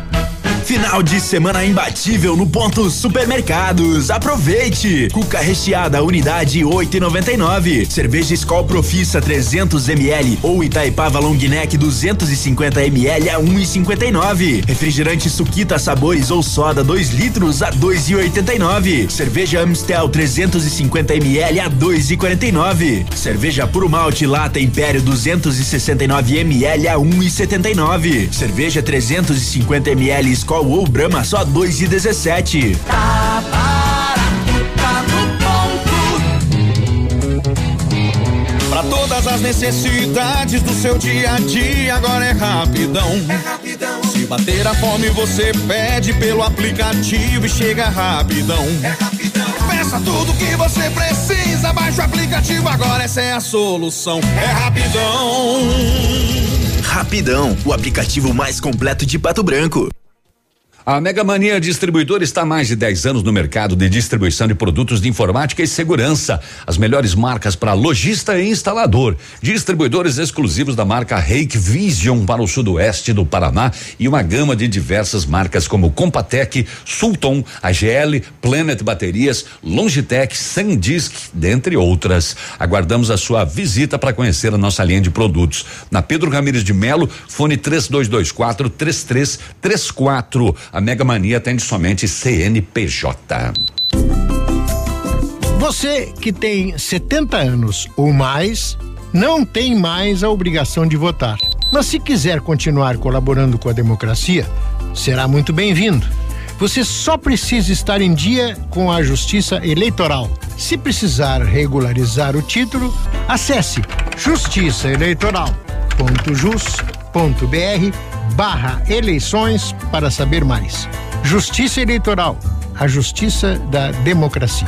Final de semana imbatível no ponto supermercados. Aproveite! Cuca recheada unidade 8,99. Cerveja Skol Profissa 300 ml ou Itaipava Long Neck 250 ml a 1,59. Refrigerante Suquita sabores ou soda 2 litros a 2,89. Cerveja Amstel 350 ml a 2,49. Cerveja Puro Malte Lata Império 269 ml a 1,79. Cerveja 350 ml Skol ou Brahma só 2,17. Tá barato, tá no ponto. Pra todas as necessidades do seu dia a dia, agora é rapidão. É rapidão. Se bater a fome, você pede pelo aplicativo e chega rapidão. É rapidão. Peça tudo que você precisa, baixa o aplicativo, agora essa é a solução. É rapidão. Rapidão, o aplicativo mais completo de Pato Branco. A Mega Mania Distribuidor está há mais de 10 anos no mercado de distribuição de produtos de informática e segurança. As melhores marcas para lojista e instalador. Distribuidores exclusivos da marca Reik Vision para o sudoeste do Paraná e uma gama de diversas marcas como Compatec, Sulton, AGL, Planet Baterias, Longitech, Sandisk, dentre outras. Aguardamos a sua visita para conhecer a nossa linha de produtos. Na Pedro Ramires de Melo, fone 3224 3334. A Mega Mania atende somente CNPJ. Você que tem 70 anos ou mais não tem mais a obrigação de votar. Mas se quiser continuar colaborando com a democracia, será muito bem-vindo. Você só precisa estar em dia com a Justiça Eleitoral. Se precisar regularizar o título, acesse justiçaeleitoral.jus.br barra eleições para saber mais. Justiça Eleitoral, a justiça da democracia.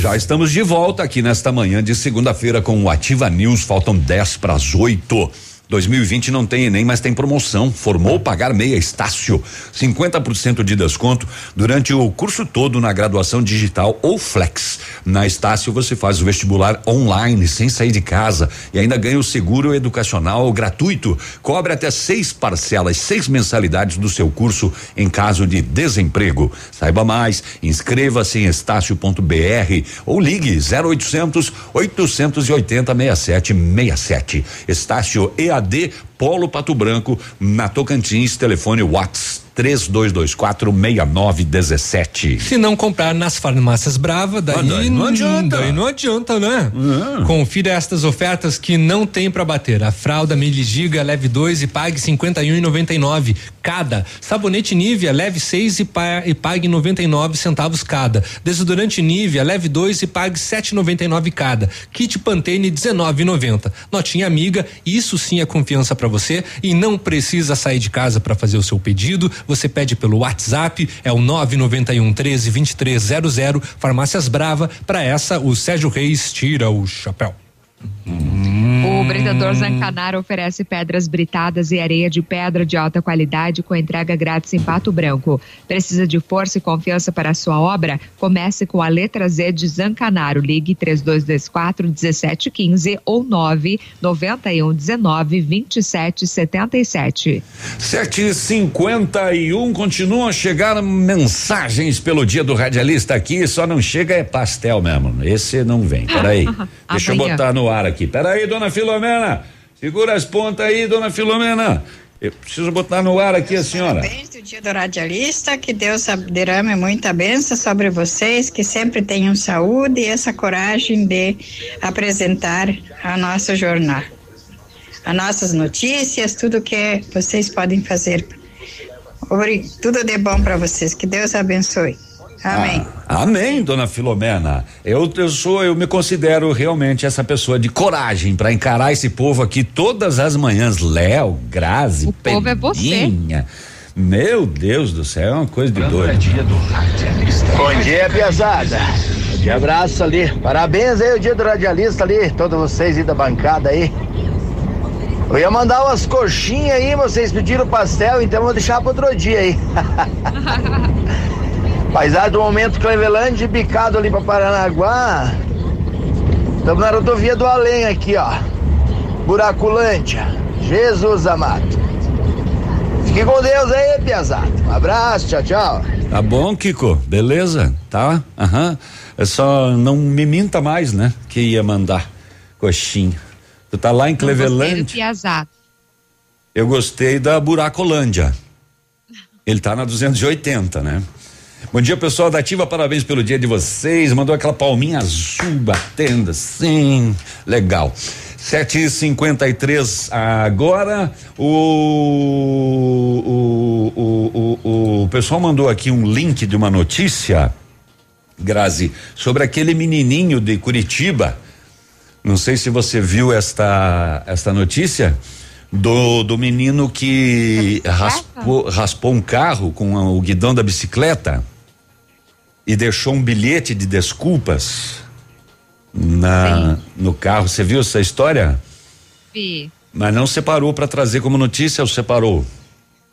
Já estamos de volta aqui nesta manhã de segunda-feira com o Ativa News. Faltam 10 para as 8. 2020 não tem Enem, mas tem promoção. Formou pagar meia Estácio. 50% de desconto durante o curso todo na graduação digital ou flex. Na Estácio você faz o vestibular online, sem sair de casa e ainda ganha o seguro educacional gratuito. Cobre até seis parcelas, seis mensalidades do seu curso em caso de desemprego. Saiba mais, inscreva-se em estácio.br ou ligue 0800 880 6767. Estácio EAD AD Polo Pato Branco, na Tocantins, telefone Whats 3224 6917. Se não comprar nas farmácias Brava, daí, Ah, daí não adianta. Daí não adianta, né? Confira estas ofertas que não tem pra bater. A fralda Meligiga leve 2 e pague 51,99 cada. Sabonete Nivea leve 6 e, pa, e pague 99 centavos cada. Desodorante Nivea leve 2 e pague 7,99 cada. Kit Pantene 19,90. Notinha amiga, isso sim é confiança pra você e não precisa sair de casa pra fazer o seu pedido. Você pede pelo WhatsApp, é o 991 13 2300. Farmácias Brava. Pra essa, o Sérgio Reis tira o chapéu. O Britador Zancanaro oferece pedras britadas e areia de pedra de alta qualidade com entrega grátis em Pato Branco. Precisa de força e confiança para a sua obra? Comece com a letra Z de Zancanaro. Ligue 3224 1715 ou 991 19 27 77. 751 continuam a chegar mensagens pelo dia do radialista aqui, só não chega é pastel mesmo. Esse não vem. Peraí. Deixa eu botar no ar aqui. Peraí, dona Filomena. Segura as pontas aí, dona Filomena. Eu preciso botar no ar aqui a senhora. Parabéns do dia do radialista, que Deus derrame muita bênção sobre vocês, que sempre tenham saúde e essa coragem de apresentar a nosso jornal. As nossas notícias, tudo que vocês podem fazer. Tudo de bom para vocês, que Deus abençoe. Amém. Ah, amém, dona Filomena. Eu, eu sou, eu me considero realmente essa pessoa de coragem para encarar esse povo aqui todas as manhãs. Léo, Grazi, o povo é você. Pedrinha. Meu Deus do céu, é uma coisa de doido. Bom dia, pesada. De abraço ali. Parabéns aí, o dia do radialista ali, todos vocês aí da bancada aí. Eu ia mandar umas coxinhas aí, vocês pediram pastel, então eu vou deixar para outro dia aí. Paisagem do momento Cleveland, bicado ali para Paranaguá. Estamos na rodovia do Além aqui, ó. Buraculândia. Jesus amado. Fique com Deus aí, pesado. Um abraço, tchau, tchau. Tá bom, Kiko? Beleza? Tá? Aham. É só não me minta mais, né? Que ia mandar coxinha. Tu tá lá em Cleveland? Piazzato. Eu gostei da Buracolândia. Ele tá na 280, né? Bom dia, pessoal da Ativa, parabéns pelo dia de vocês. Mandou aquela palminha azul batendo assim. Legal. 7h53 agora. O, o, o, o, o pessoal mandou aqui um link de uma notícia, Grazi, sobre aquele menininho de Curitiba. Não sei se você viu esta, esta notícia do, do menino que raspou, raspou um carro com o guidão da bicicleta e deixou um bilhete de desculpas na, no carro. Você viu essa história? Vi. Mas não separou para trazer como notícia ou separou?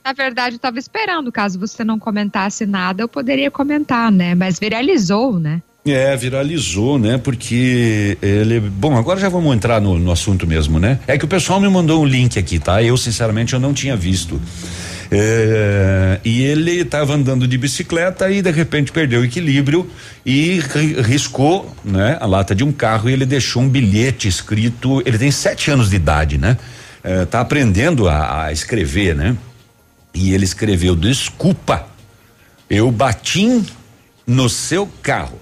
Na verdade, eu estava esperando, caso você não comentasse nada, eu poderia comentar, né? Mas viralizou, né? É, viralizou, né? Porque ele. Bom, agora já vamos entrar no, no assunto mesmo, né? É que o pessoal me mandou um link aqui, tá? Eu, sinceramente, eu não tinha visto. É, e ele estava andando de bicicleta e de repente perdeu o equilíbrio e ri- riscou, né, a lata de um carro e ele deixou um bilhete escrito. Ele tem sete anos de idade, né? É, tá aprendendo a, a escrever, né? E ele escreveu: desculpa, eu bati no seu carro.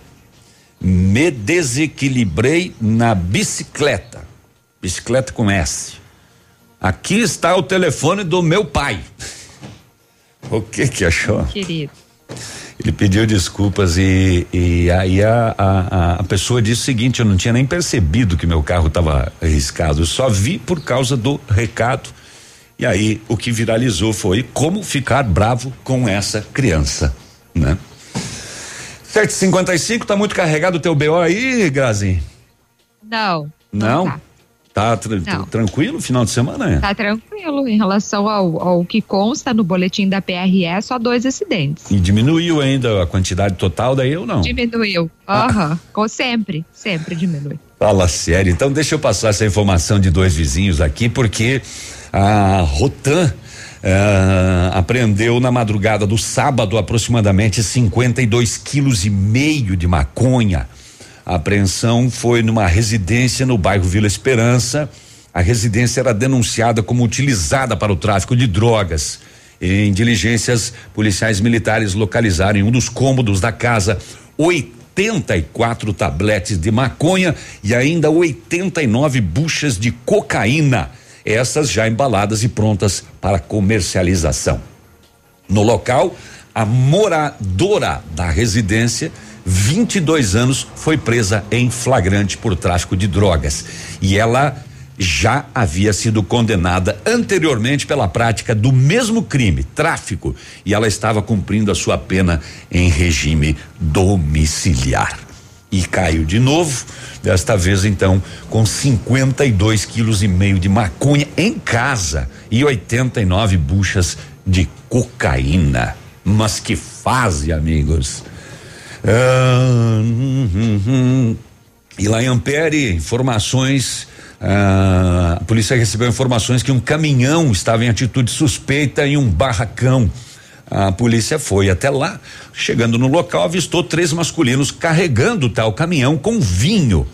Me desequilibrei na bicicleta. Bicicleta com S. Aqui está o telefone do meu pai. O que que achou? Querido. Ele pediu desculpas e, e aí a, a, a pessoa disse o seguinte: eu não tinha nem percebido que meu carro estava arriscado, eu só vi por causa do recado. E aí o que viralizou foi como ficar bravo com essa criança, né? 755, tá muito carregado o teu BO aí, Grazi? Não. Não? Tá, tra- Não. tranquilo final de semana? é? Tá tranquilo. Em relação ao, ao que consta no boletim da PRE, só dois acidentes. E diminuiu ainda a quantidade total daí ou não? Diminuiu. Ah. Aham. Com Sempre, sempre diminui. Fala sério. Então deixa eu passar essa informação de dois vizinhos aqui, porque a Rotan eh, apreendeu na madrugada do sábado aproximadamente 52 quilos e meio de maconha. A apreensão foi numa residência no bairro Vila Esperança. A residência era denunciada como utilizada para o tráfico de drogas. Em diligências, policiais militares localizaram em um dos cômodos da casa 84 tabletes de maconha e ainda 89 buchas de cocaína, essas já embaladas e prontas para comercialização. No local, a moradora da residência 22 anos, foi presa em flagrante por tráfico de drogas. E ela já havia sido condenada anteriormente pela prática do mesmo crime, tráfico, e ela estava cumprindo a sua pena em regime domiciliar. E caiu de novo, desta vez então com 52 quilos e meio de maconha em casa e 89 buchas de cocaína. Mas que fase, amigos! Ah, hum, hum, hum. E lá em Ampere, informações. Ah, a polícia recebeu informações que um caminhão estava em atitude suspeita em um barracão. A polícia foi até lá, chegando no local, avistou três masculinos carregando tal caminhão com vinho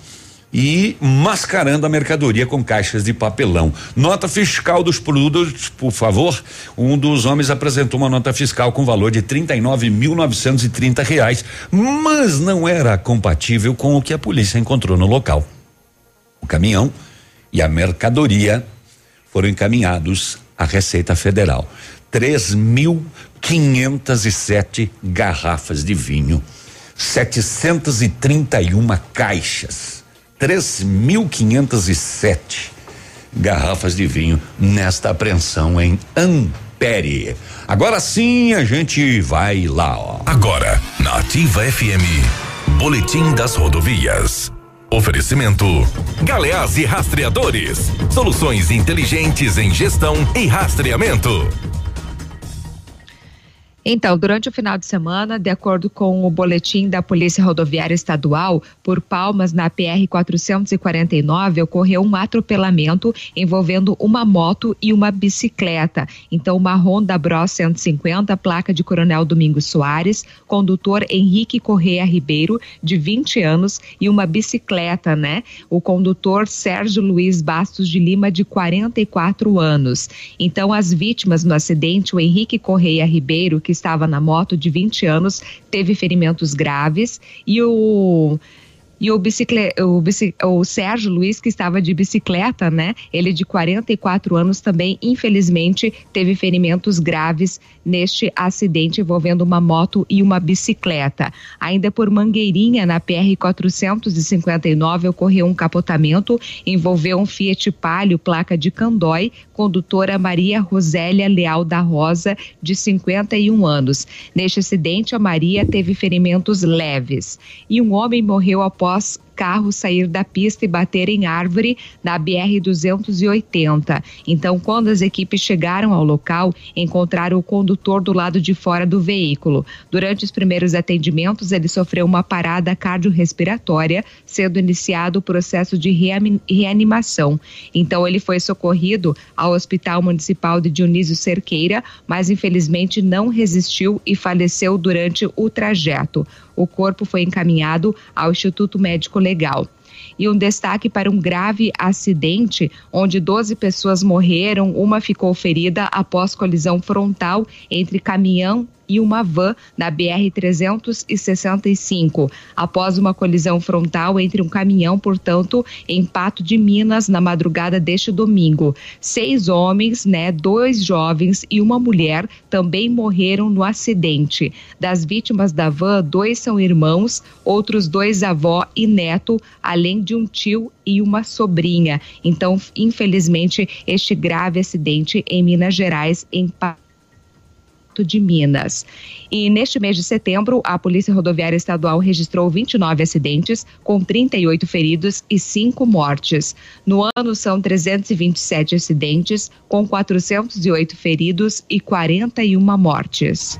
e mascarando a mercadoria com caixas de papelão. Nota fiscal dos produtos, por favor. Um dos homens apresentou uma nota fiscal com valor de trinta e nove mil novecentos e trinta reais, mas não era compatível com o que a polícia encontrou no local. O caminhão e a mercadoria foram encaminhados à Receita Federal. Três mil quinhentas e sete garrafas de vinho, setecentas e trinta e uma caixas 3.507 garrafas de vinho nesta apreensão em Ampere. Agora sim a gente vai lá, ó. Agora, na Ativa FM, Boletim das Rodovias. Oferecimento: Galeás e Rastreadores. Soluções inteligentes em gestão e rastreamento. Então, durante o final de semana, de acordo com o boletim da Polícia Rodoviária Estadual, por Palmas, na PR 449, ocorreu um atropelamento envolvendo uma moto e uma bicicleta. Então, uma Honda Bros 150, placa de Coronel Domingos Soares, condutor Henrique Correia Ribeiro, de 20 anos, e uma bicicleta, né? O condutor Sérgio Luiz Bastos de Lima, de 44 anos. Então, as vítimas no acidente, o Henrique Correia Ribeiro, que que estava na moto de 20 anos teve ferimentos graves e o e o, o, o Sérgio Luiz, que estava de bicicleta, né? Ele de 44 anos também, infelizmente, teve ferimentos graves neste acidente envolvendo uma moto e uma bicicleta. Ainda por Mangueirinha, na PR 459, ocorreu um capotamento, envolveu um Fiat Palio, placa de Candói, condutora Maria Rosélia Leal da Rosa, de 51 anos. Neste acidente, a Maria teve ferimentos leves. E um homem morreu após carro sair da pista e bater em árvore na BR-280. Então, quando as equipes chegaram ao local, encontraram o condutor do lado de fora do veículo. Durante os primeiros atendimentos, ele sofreu uma parada cardiorrespiratória, sendo iniciado o processo de reanimação. Então, ele foi socorrido ao Hospital Municipal de Dionísio Cerqueira, mas infelizmente não resistiu e faleceu durante o trajeto. O corpo foi encaminhado ao Instituto Médico Legal. E um destaque para um grave acidente onde 12 pessoas morreram, uma ficou ferida após colisão frontal entre caminhão e uma van na BR-365, após uma colisão frontal entre um caminhão, portanto, em Pato de Minas, na madrugada deste domingo. Seis homens, né, dois jovens e uma mulher também morreram no acidente. Das vítimas da van, dois são irmãos, outros dois avó e neto, além de um tio e uma sobrinha. Então, infelizmente, este grave acidente em Minas Gerais, em Pato de Minas. E neste mês de setembro, a Polícia Rodoviária Estadual registrou 29 acidentes, com 38 feridos e 5 mortes. No ano, são 327 acidentes, com 408 feridos e 41 mortes.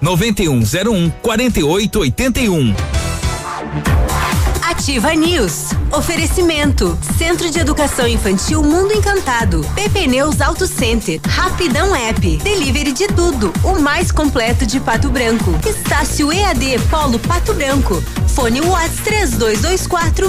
99101 4881. Ativa News. Oferecimento. Centro de Educação Infantil Mundo Encantado. PP Neus Auto Center. Rapidão App. Delivery de tudo. O mais completo de Pato Branco. Estácio EAD Polo Pato Branco. Fone Whats 3224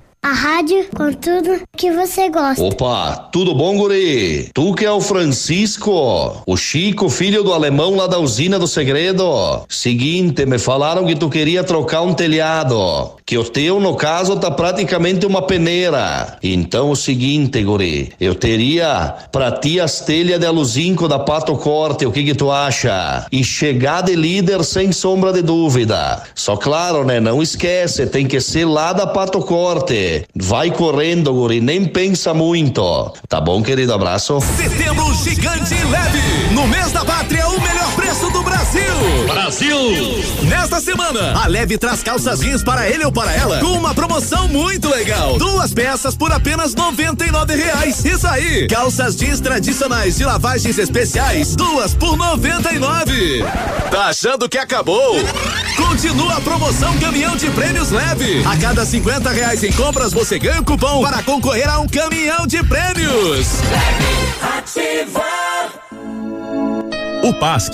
A rádio com tudo que você gosta. Opa, tudo bom, guri? Tu que é o Francisco, o Chico, filho do alemão lá da usina do segredo. Seguinte, me falaram que tu queria trocar um telhado, que o teu, no caso, tá praticamente uma peneira. Então, o seguinte, guri, eu teria pra ti as telhas de aluzinco da Pato Corte, o que que tu acha? E chegar de líder sem sombra de dúvida. Só claro, né, não esquece, tem que ser lá da Pato Corte. Vai correndo, guri, nem pensa muito. Tá bom, querido? Abraço. Setembro gigante leve. No mês da pátria, Brasil. Brasil. Nesta semana, a Leve traz calças jeans para ele ou para ela com uma promoção muito legal. Duas peças por apenas noventa e nove reais. Isso aí. Calças jeans tradicionais de lavagens especiais, duas por noventa e nove. Tá achando que acabou? Continua a promoção Caminhão de Prêmios Leve. A cada cinquenta reais em compras, você ganha um cupom para concorrer a um caminhão de prêmios. Ativa. O PASC,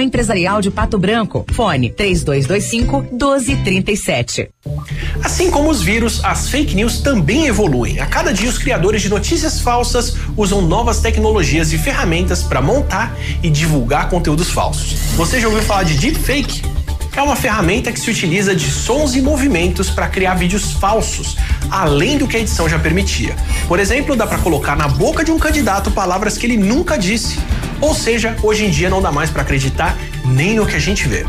Empresarial de Pato Branco. Fone 3225 1237. Assim como os vírus, as fake news também evoluem. A cada dia, os criadores de notícias falsas usam novas tecnologias e ferramentas para montar e divulgar conteúdos falsos. Você já ouviu falar de deepfake? É uma ferramenta que se utiliza de sons e movimentos para criar vídeos falsos, além do que a edição já permitia. Por exemplo, dá para colocar na boca de um candidato palavras que ele nunca disse. Ou seja, hoje em dia não dá mais para acreditar nem no que a gente vê.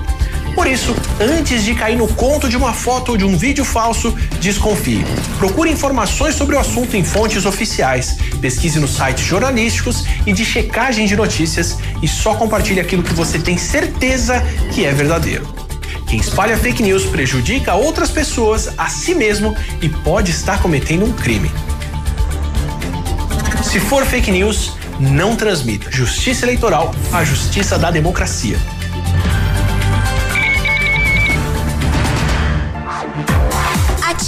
Por isso, antes de cair no conto de uma foto ou de um vídeo falso, desconfie. Procure informações sobre o assunto em fontes oficiais, pesquise nos sites jornalísticos e de checagem de notícias e só compartilhe aquilo que você tem certeza que é verdadeiro. Quem espalha fake news prejudica outras pessoas, a si mesmo e pode estar cometendo um crime. Se for fake news, não transmita. Justiça Eleitoral, a justiça da democracia.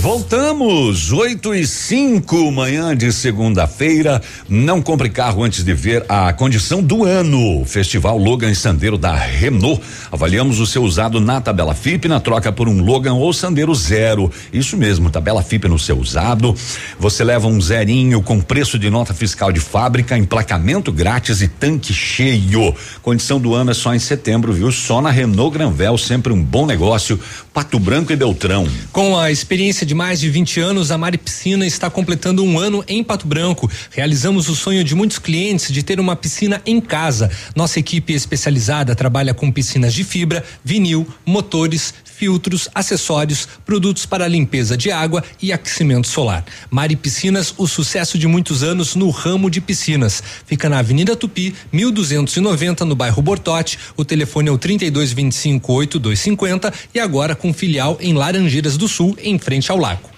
Voltamos, 8 e 5, manhã de segunda-feira. Não compre carro antes de ver a condição do ano. Festival Logan Sandeiro da Renault. Avaliamos o seu usado na tabela FIP na troca por um Logan ou Sandeiro zero. Isso mesmo, tabela FIP no seu usado. Você leva um zerinho com preço de nota fiscal de fábrica, emplacamento grátis e tanque cheio. Condição do ano é só em setembro, viu? Só na Renault Granvel, sempre um bom negócio. Pato Branco e Beltrão. Com a experiência de mais de 20 anos, a Mari Piscina está completando um ano em Pato Branco. Realizamos o sonho de muitos clientes de ter uma piscina em casa. Nossa equipe especializada trabalha com piscinas de fibra, vinil, motores, filtros, acessórios, produtos para limpeza de água e aquecimento solar. Mari Piscinas, o sucesso de muitos anos no ramo de piscinas. Fica na Avenida Tupi, 1290, no bairro Bortote. O telefone é o 3225 8250 e agora com filial em Laranjeiras do Sul, em frente ao lago.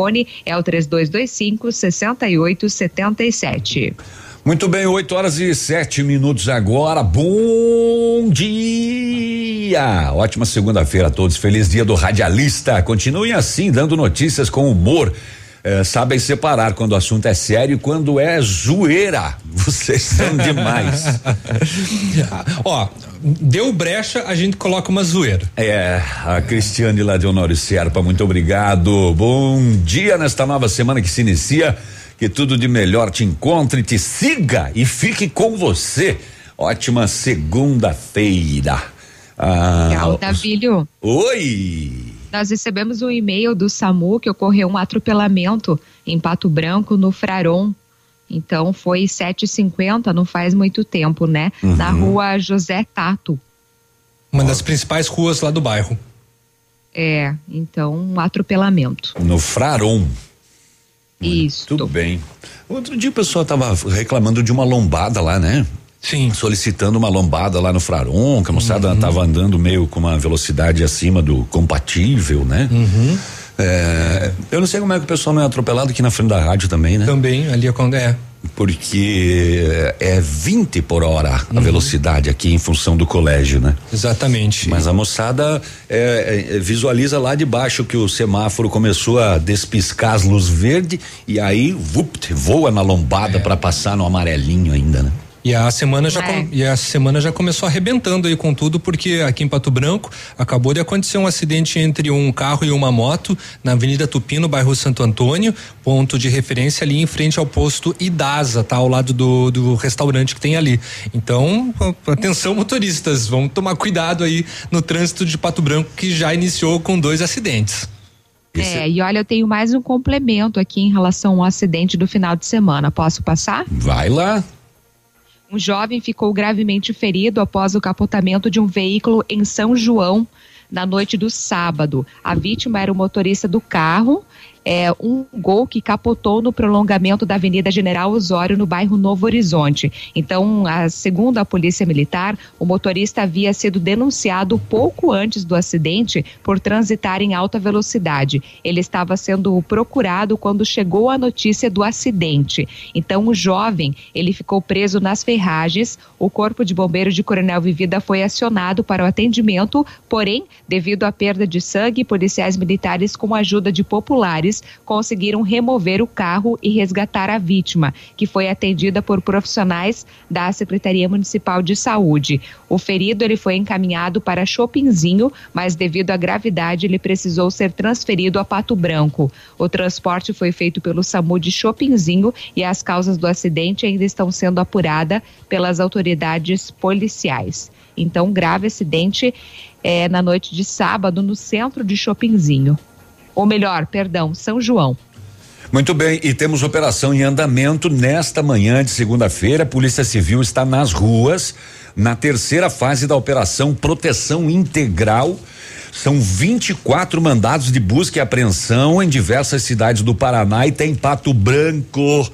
é o 3225 6877. Muito bem, 8 horas e sete minutos agora. Bom dia! Ótima segunda-feira a todos. Feliz dia do radialista. Continuem assim, dando notícias com humor. Eh, sabem separar quando o assunto é sério e quando é zoeira. Vocês são demais. Ó, deu brecha, a gente coloca uma zoeira. É, a Cristiane lá de Honório Serpa, muito obrigado. Bom dia nesta nova semana que se inicia. Que tudo de melhor te encontre, te siga e fique com você. Ótima segunda-feira. Ah, Legal, Davilho. Oi! Nós recebemos um e-mail do SAMU que ocorreu um atropelamento em Pato Branco, no Fraron. Então foi 7h50, não faz muito tempo, né? Uhum. Na rua José Tato. Uma das principais ruas lá do bairro. É, então um atropelamento. No Fraron. Isso. Tudo bem. Outro dia o pessoal tava reclamando de uma lombada lá, né? Sim. Solicitando uma lombada lá no Fraron, que a moçada Uhum. tava andando meio com uma velocidade acima do compatível, né? Uhum. É, eu não sei como é que o pessoal não é atropelado aqui na frente da rádio também, né? Também, ali é quando é. Porque é 20 por hora a velocidade aqui em função do colégio, né? Exatamente. Mas a moçada é, é, visualiza lá de baixo que o semáforo começou a despiscar as luzes verdes e aí vupt, voa na lombada pra passar no amarelinho ainda, né? E a semana já É. com- e a semana já começou arrebentando aí com tudo, porque aqui em Pato Branco acabou de acontecer um acidente entre um carro e uma moto na Avenida Tupi, no bairro Santo Antônio, ponto de referência ali em frente ao posto Idasa, tá ao lado do, do restaurante que tem ali. Então, atenção motoristas, vamos tomar cuidado aí no trânsito de Pato Branco que já iniciou com dois acidentes. É, e olha, eu tenho mais um complemento aqui em relação ao acidente do final de semana. Posso passar? Vai lá. Um jovem ficou gravemente ferido após o capotamento de um veículo em São João na noite do sábado. A vítima era o motorista do carro, é, um gol que capotou no prolongamento da Avenida General Osório, no bairro Novo Horizonte. Então, a, segundo a Polícia Militar, o motorista havia sido denunciado pouco antes do acidente por transitar em alta velocidade. Ele estava sendo procurado quando chegou a notícia do acidente. Então, o jovem, ele ficou preso nas ferragens. O corpo de bombeiros de Coronel Vivida foi acionado para o atendimento, porém, devido à perda de sangue, policiais militares com a ajuda de populares conseguiram remover o carro e resgatar a vítima, que foi atendida por profissionais da Secretaria Municipal de Saúde. O ferido ele foi encaminhado para Chopinzinho, mas devido à gravidade ele precisou ser transferido a Pato Branco. O transporte foi feito pelo SAMU de Chopinzinho e as causas do acidente ainda estão sendo apuradas pelas autoridades policiais. Então, grave acidente é, na noite de sábado no centro de Chopinzinho. Ou melhor, perdão, São João. Muito bem, e temos operação em andamento nesta manhã de segunda-feira. A Polícia Civil está nas ruas na terceira fase da operação Proteção Integral. São 24 mandados de busca e apreensão em diversas cidades do Paraná e tem Pato Branco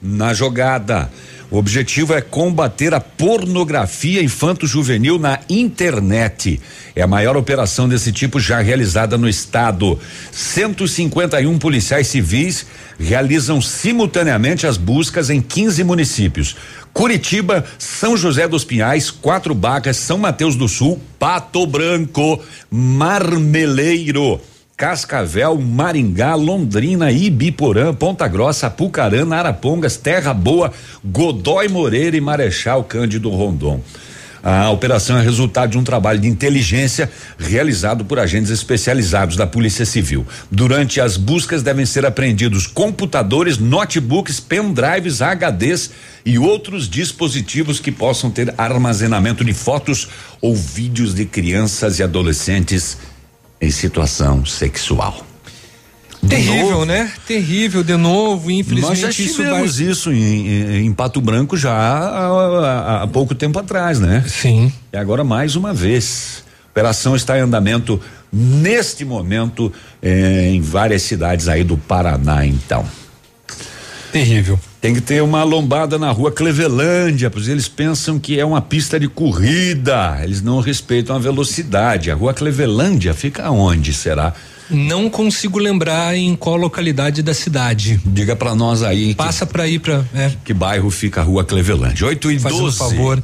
na jogada. O objetivo é combater a pornografia infanto-juvenil na internet. É a maior operação desse tipo já realizada no estado. 151 policiais civis realizam simultaneamente as buscas em 15 municípios. Curitiba, São José dos Pinhais, Quatro Bacas, São Mateus do Sul, Pato Branco, Marmeleiro. Cascavel, Maringá, Londrina, Ibiporã, Ponta Grossa, Apucarana, Arapongas, Terra Boa, Godói Moreira e Marechal Cândido Rondon. A operação é resultado de um trabalho de inteligência realizado por agentes especializados da Polícia Civil. Durante as buscas devem ser apreendidos computadores, notebooks, pendrives, HDs e outros dispositivos que possam ter armazenamento de fotos ou vídeos de crianças e adolescentes em situação sexual. Terrível, né? Terrível de novo, infelizmente. Nós já tivemos isso, vai... isso em, em, em, Pato Branco já há, há, há, pouco tempo atrás, né? Sim. E agora mais uma vez. A operação está em andamento neste momento eh, em várias cidades aí do Paraná, então. Terrível. Tem que ter uma lombada na rua Clevelândia, pois eles pensam que é uma pista de corrida. Eles não respeitam a velocidade. A rua Clevelândia fica onde, será? Não consigo lembrar em qual localidade da cidade. Diga para nós aí. Passa para ir para é. que bairro fica a Rua Cleveland? 8 e Faz 12. Um favor.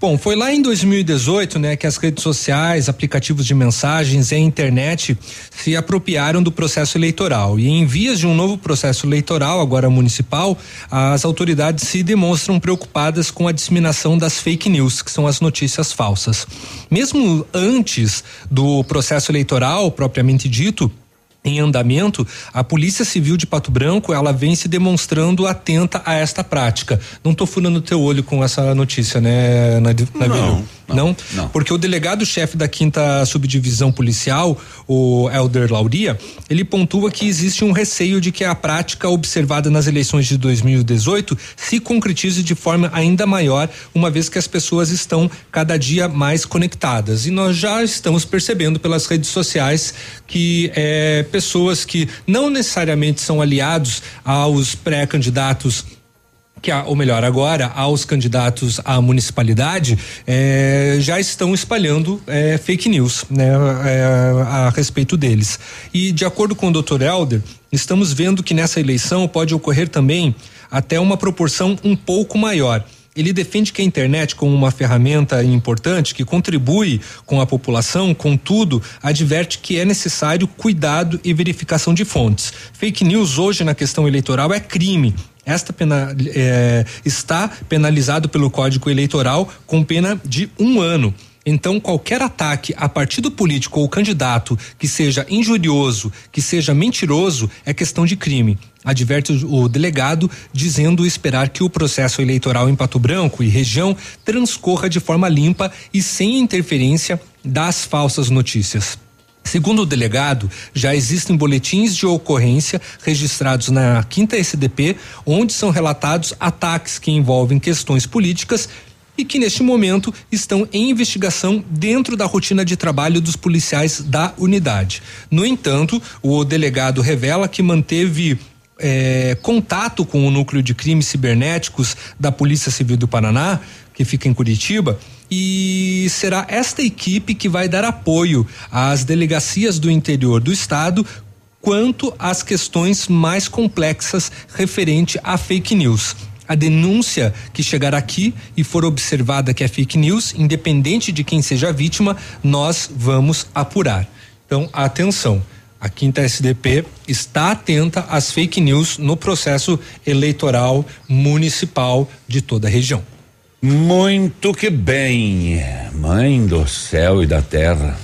Bom, foi lá em 2018, né, que as redes sociais, aplicativos de mensagens e a internet se apropriaram do processo eleitoral. E em vias de um novo processo eleitoral, agora municipal, as autoridades se demonstram preocupadas com a disseminação das fake news, que são as notícias falsas. Mesmo antes do processo eleitoral propriamente dito, em andamento, a Polícia Civil de Pato Branco, ela vem se demonstrando atenta a esta prática. Não estou furando teu olho com essa notícia, né, Navilho? Não, não, não, Porque o delegado-chefe da quinta subdivisão policial, o Elder Lauria, ele pontua que existe um receio de que a prática observada nas eleições de 2018 se concretize de forma ainda maior, uma vez que as pessoas estão cada dia mais conectadas. E nós já estamos percebendo pelas redes sociais que é, pessoas que não necessariamente são aliados aos pré-candidatos que, ou melhor, agora aos candidatos à municipalidade eh, já estão espalhando eh, fake news né, eh, a respeito deles. E de acordo com o Dr. Helder, estamos vendo que nessa eleição pode ocorrer também até uma proporção um pouco maior ele defende que a internet, como uma ferramenta importante que contribui com a população, contudo, adverte que é necessário cuidado e verificação de fontes. Fake news hoje na questão eleitoral é crime. Esta pena é, está penalizado pelo Código Eleitoral com pena de um ano. Então, qualquer ataque a partido político ou candidato que seja injurioso, que seja mentiroso, é questão de crime. Adverte o delegado, dizendo esperar que o processo eleitoral em Pato Branco e região transcorra de forma limpa e sem interferência das falsas notícias. Segundo o delegado, já existem boletins de ocorrência registrados na quinta SDP, onde são relatados ataques que envolvem questões políticas e que neste momento estão em investigação dentro da rotina de trabalho dos policiais da unidade. No entanto, o delegado revela que manteve é, contato com o núcleo de crimes cibernéticos da Polícia Civil do Paraná, que fica em Curitiba, e será esta equipe que vai dar apoio às delegacias do interior do estado quanto às questões mais complexas referente a fake news a denúncia que chegar aqui e for observada que é fake news, independente de quem seja a vítima, nós vamos apurar. Então, atenção. a quinta SDP está atenta às fake news no processo eleitoral municipal de toda a região. Muito que bem, mãe do céu e da terra.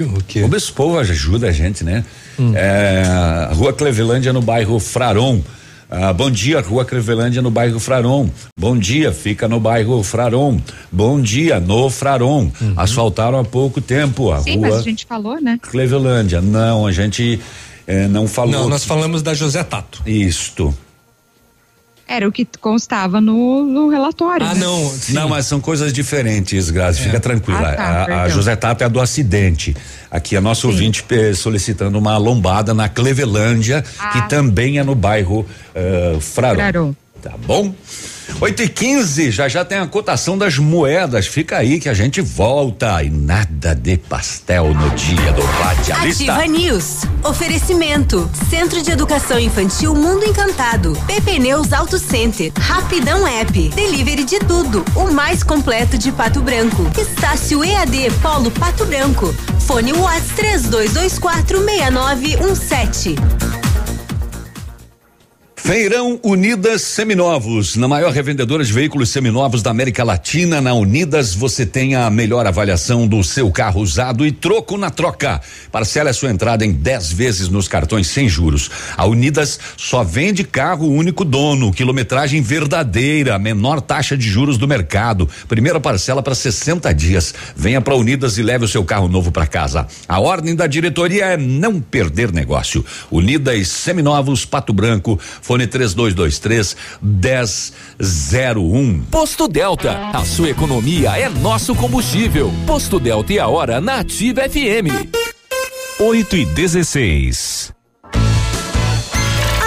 O quê? Como esse povo ajuda a gente, né? Hum. É, Rua Clevelândia no bairro Fraron. Ah, bom dia, Rua Clevelândia no bairro Fraron. Bom dia, fica no bairro Fraron. Bom dia, no Fraron. Asfaltaram há pouco tempo a Sim, rua mas a gente falou, né? Clevelândia. Não, a gente eh, não falou. Não, nós falamos da José Tato. Isto. Era o que constava no, no relatório. Ah, né? não. Não, mas são coisas diferentes, Grazi. Fica tranquila. Ah, tá, a, a. José Tato é a do acidente. Aqui a nosso ouvinte eh, solicitando uma lombada na Clevelândia, Ah. que também é no bairro uh, Fraron. Fraron. Tá bom? 8 e 15 já já tem a cotação das moedas. Fica aí que a gente volta. E nada de pastel no dia do radialista. Ativa News. Oferecimento. Centro de Educação Infantil Mundo Encantado. PP Neus Auto Center. Rapidão App. Delivery de tudo. O mais completo de Pato Branco. Estácio EAD Polo Pato Branco. Fone Watts 3224 6917. Feirão Unidas Seminovos, na maior revendedora de veículos seminovos da América Latina, na Unidas você tem a melhor avaliação do seu carro usado e troco na troca. Parcela a sua entrada em 10 vezes nos cartões sem juros. A Unidas só vende carro único dono, quilometragem verdadeira, menor taxa de juros do mercado. Primeira parcela para 60 dias. Venha para Unidas e leve o seu carro novo para casa. A ordem da diretoria é não perder negócio. Unidas Seminovos Pato Branco, fone 3223 1001. Posto Delta, a sua economia é nosso combustível. Posto Delta e a hora na Ativa FM. 8 e 16.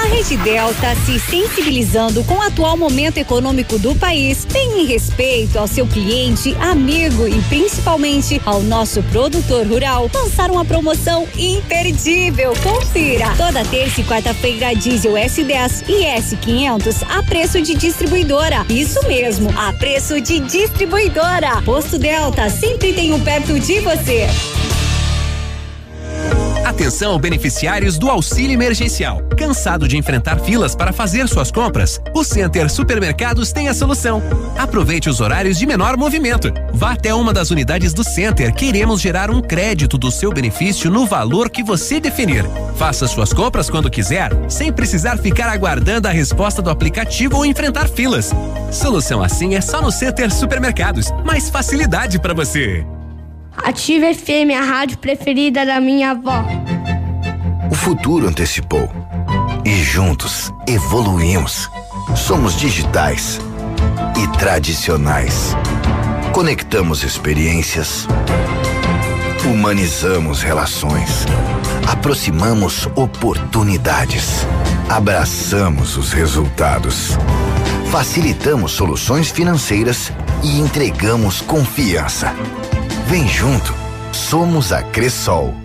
A Rede Delta, se sensibilizando com o atual momento econômico do país, tem em respeito ao seu cliente, amigo e principalmente ao nosso produtor rural, lançar uma promoção imperdível. Confira! Toda terça e quarta-feira, diesel S10 e S500 a preço de distribuidora. Isso mesmo, a preço de distribuidora. Posto Delta, sempre tem um perto de você. Atenção beneficiários do auxílio emergencial. Cansado de enfrentar filas para fazer suas compras? O Center Supermercados tem a solução. Aproveite os horários de menor movimento. Vá até uma das unidades do Center. Queremos gerar um crédito do seu benefício no valor que você definir. Faça suas compras quando quiser, sem precisar ficar aguardando a resposta do aplicativo ou enfrentar filas. Solução assim é só no Center Supermercados. Mais facilidade para você. Ativa FM, a rádio preferida da minha avó. O futuro antecipou. E juntos evoluímos. Somos digitais e tradicionais. Conectamos experiências. Humanizamos relações. Aproximamos oportunidades. Abraçamos os resultados. Facilitamos soluções financeiras e entregamos confiança. Vem junto. Somos a Cressol.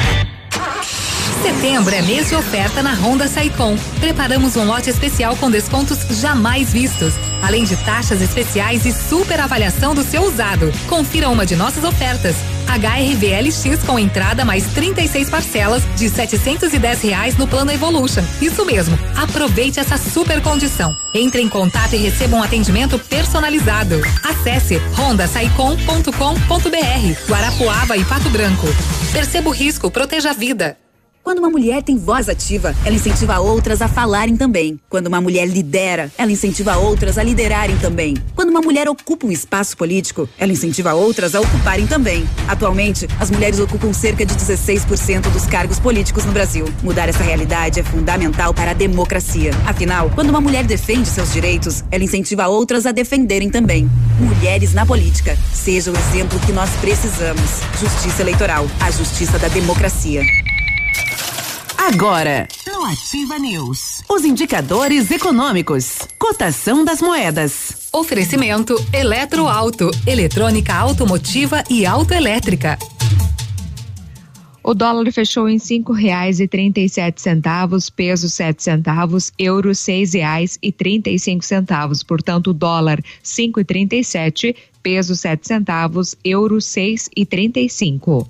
Setembro é mês de oferta na Honda Saicom. Preparamos um lote especial com descontos jamais vistos, além de taxas especiais e super avaliação do seu usado. Confira uma de nossas ofertas. HRVLX com entrada mais 36 parcelas de 710 reais no plano Evolution. Isso mesmo. Aproveite essa super condição. Entre em contato e receba um atendimento personalizado. Acesse rondasaicom.com.br. Guarapuava e Pato Branco. Perceba o risco, proteja a vida. Quando uma mulher tem voz ativa, ela incentiva outras a falarem também. Quando uma mulher lidera, ela incentiva outras a liderarem também. Quando uma mulher ocupa um espaço político, ela incentiva outras a ocuparem também. Atualmente, as mulheres ocupam cerca de 16% dos cargos políticos no Brasil. Mudar essa realidade é fundamental para a democracia. Afinal, quando uma mulher defende seus direitos, ela incentiva outras a defenderem também. Mulheres na política. Seja o exemplo que nós precisamos. Justiça eleitoral. A justiça da democracia. Agora, no Ativa News, os indicadores econômicos, cotação das moedas. Oferecimento Eletroauto, eletrônica automotiva e autoelétrica. O dólar fechou em cinco reais e trinta e sete centavos, peso sete centavos, euro seis reais e trinta e cinco centavos. Portanto, dólar cinco e trinta e sete, peso sete centavos, euro seis e trinta e cinco.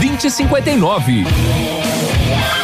2059.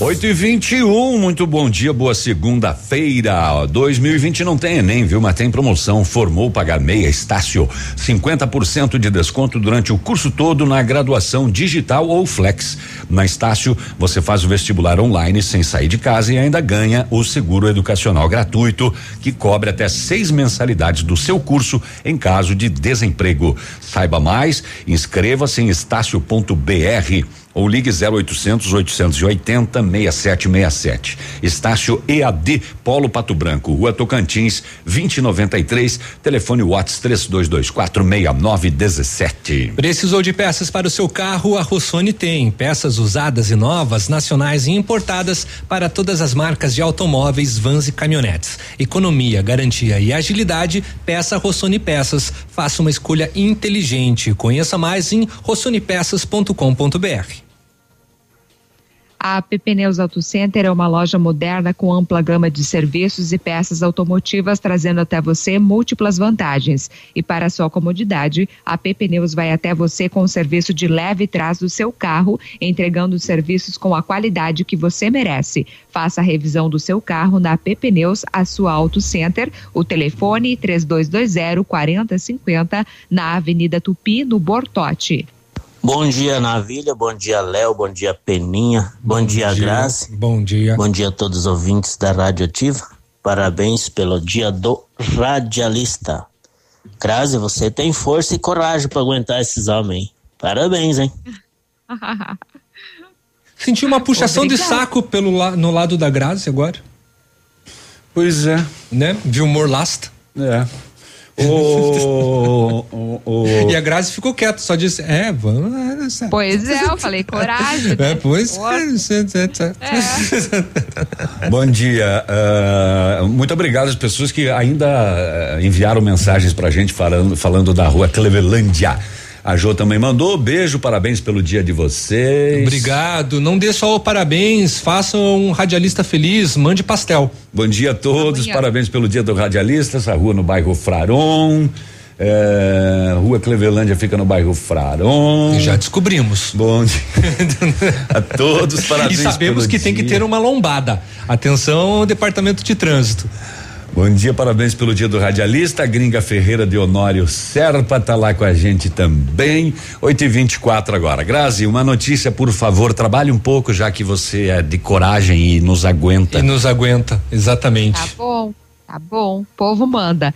8 e 21 muito bom dia, boa segunda-feira. 2020 não tem Enem, viu? Mas tem promoção. Formou pagar meia, Estácio. 50% de desconto durante o curso todo na graduação digital ou flex. Na Estácio, você faz o vestibular online sem sair de casa e ainda ganha o seguro educacional gratuito, que cobre até seis mensalidades do seu curso em caso de desemprego. Saiba mais, inscreva-se em estácio.br ou ligue 0800 880 6767. Estácio EAD Polo Pato Branco, Rua Tocantins, 2093, telefone Whats 3224 6917. Precisou de peças para o seu carro? A Rossoni tem peças usadas e novas, nacionais e importadas para todas as marcas de automóveis, vans e caminhonetes. Economia, garantia e agilidade, peça Rossoni Peças. Faça uma escolha inteligente. Conheça mais em rossonipeças.com.br. A AP Pneus Auto Center é uma loja moderna com ampla gama de serviços e peças automotivas, trazendo até você múltiplas vantagens. E para sua comodidade, a AP Pneus vai até você com o serviço de leve trás do seu carro, entregando serviços com a qualidade que você merece. Faça a revisão do seu carro na AP Pneus, a sua Auto Center. O telefone 3220 4050 na Avenida Tupi, no Bortote. Bom dia, Navilha. Bom dia, Léo. Bom dia, Peninha. Bom, bom dia, dia, Grazi. Bom dia. Bom dia a todos os ouvintes da Rádio Ativa. Parabéns pelo dia do radialista. Grazi, você tem força e coragem para aguentar esses homens. Parabéns, hein? Senti uma puxação Obrigada. de saco pelo la, no lado da Grazi agora. Pois é. Né? Viu Morlasta? É. O, o, o, E a Grazi ficou quieta, só disse: É, vamos. Pois é, eu falei coragem. É, pois é. Bom dia. Uh, muito obrigado às pessoas que ainda uh, enviaram mensagens pra gente falando, falando da rua Clevelândia. A Jô também mandou beijo, parabéns pelo dia de vocês. Obrigado. Não dê só o parabéns, faça um radialista feliz, mande pastel. Bom dia a todos, Amanhã. parabéns pelo dia do radialista. Essa rua no bairro Fraron. É, rua Clevelândia fica no bairro Fraron. Já descobrimos. Bom dia a todos, parabéns. E sabemos que dia. tem que ter uma lombada. Atenção, departamento de trânsito. Bom dia, parabéns pelo dia do radialista. A gringa Ferreira de Honório Serpa tá lá com a gente também. 8 e 24 agora. Grazi, uma notícia, por favor. Trabalhe um pouco, já que você é de coragem e nos aguenta. E nos aguenta, exatamente. Tá bom, tá bom. O povo manda.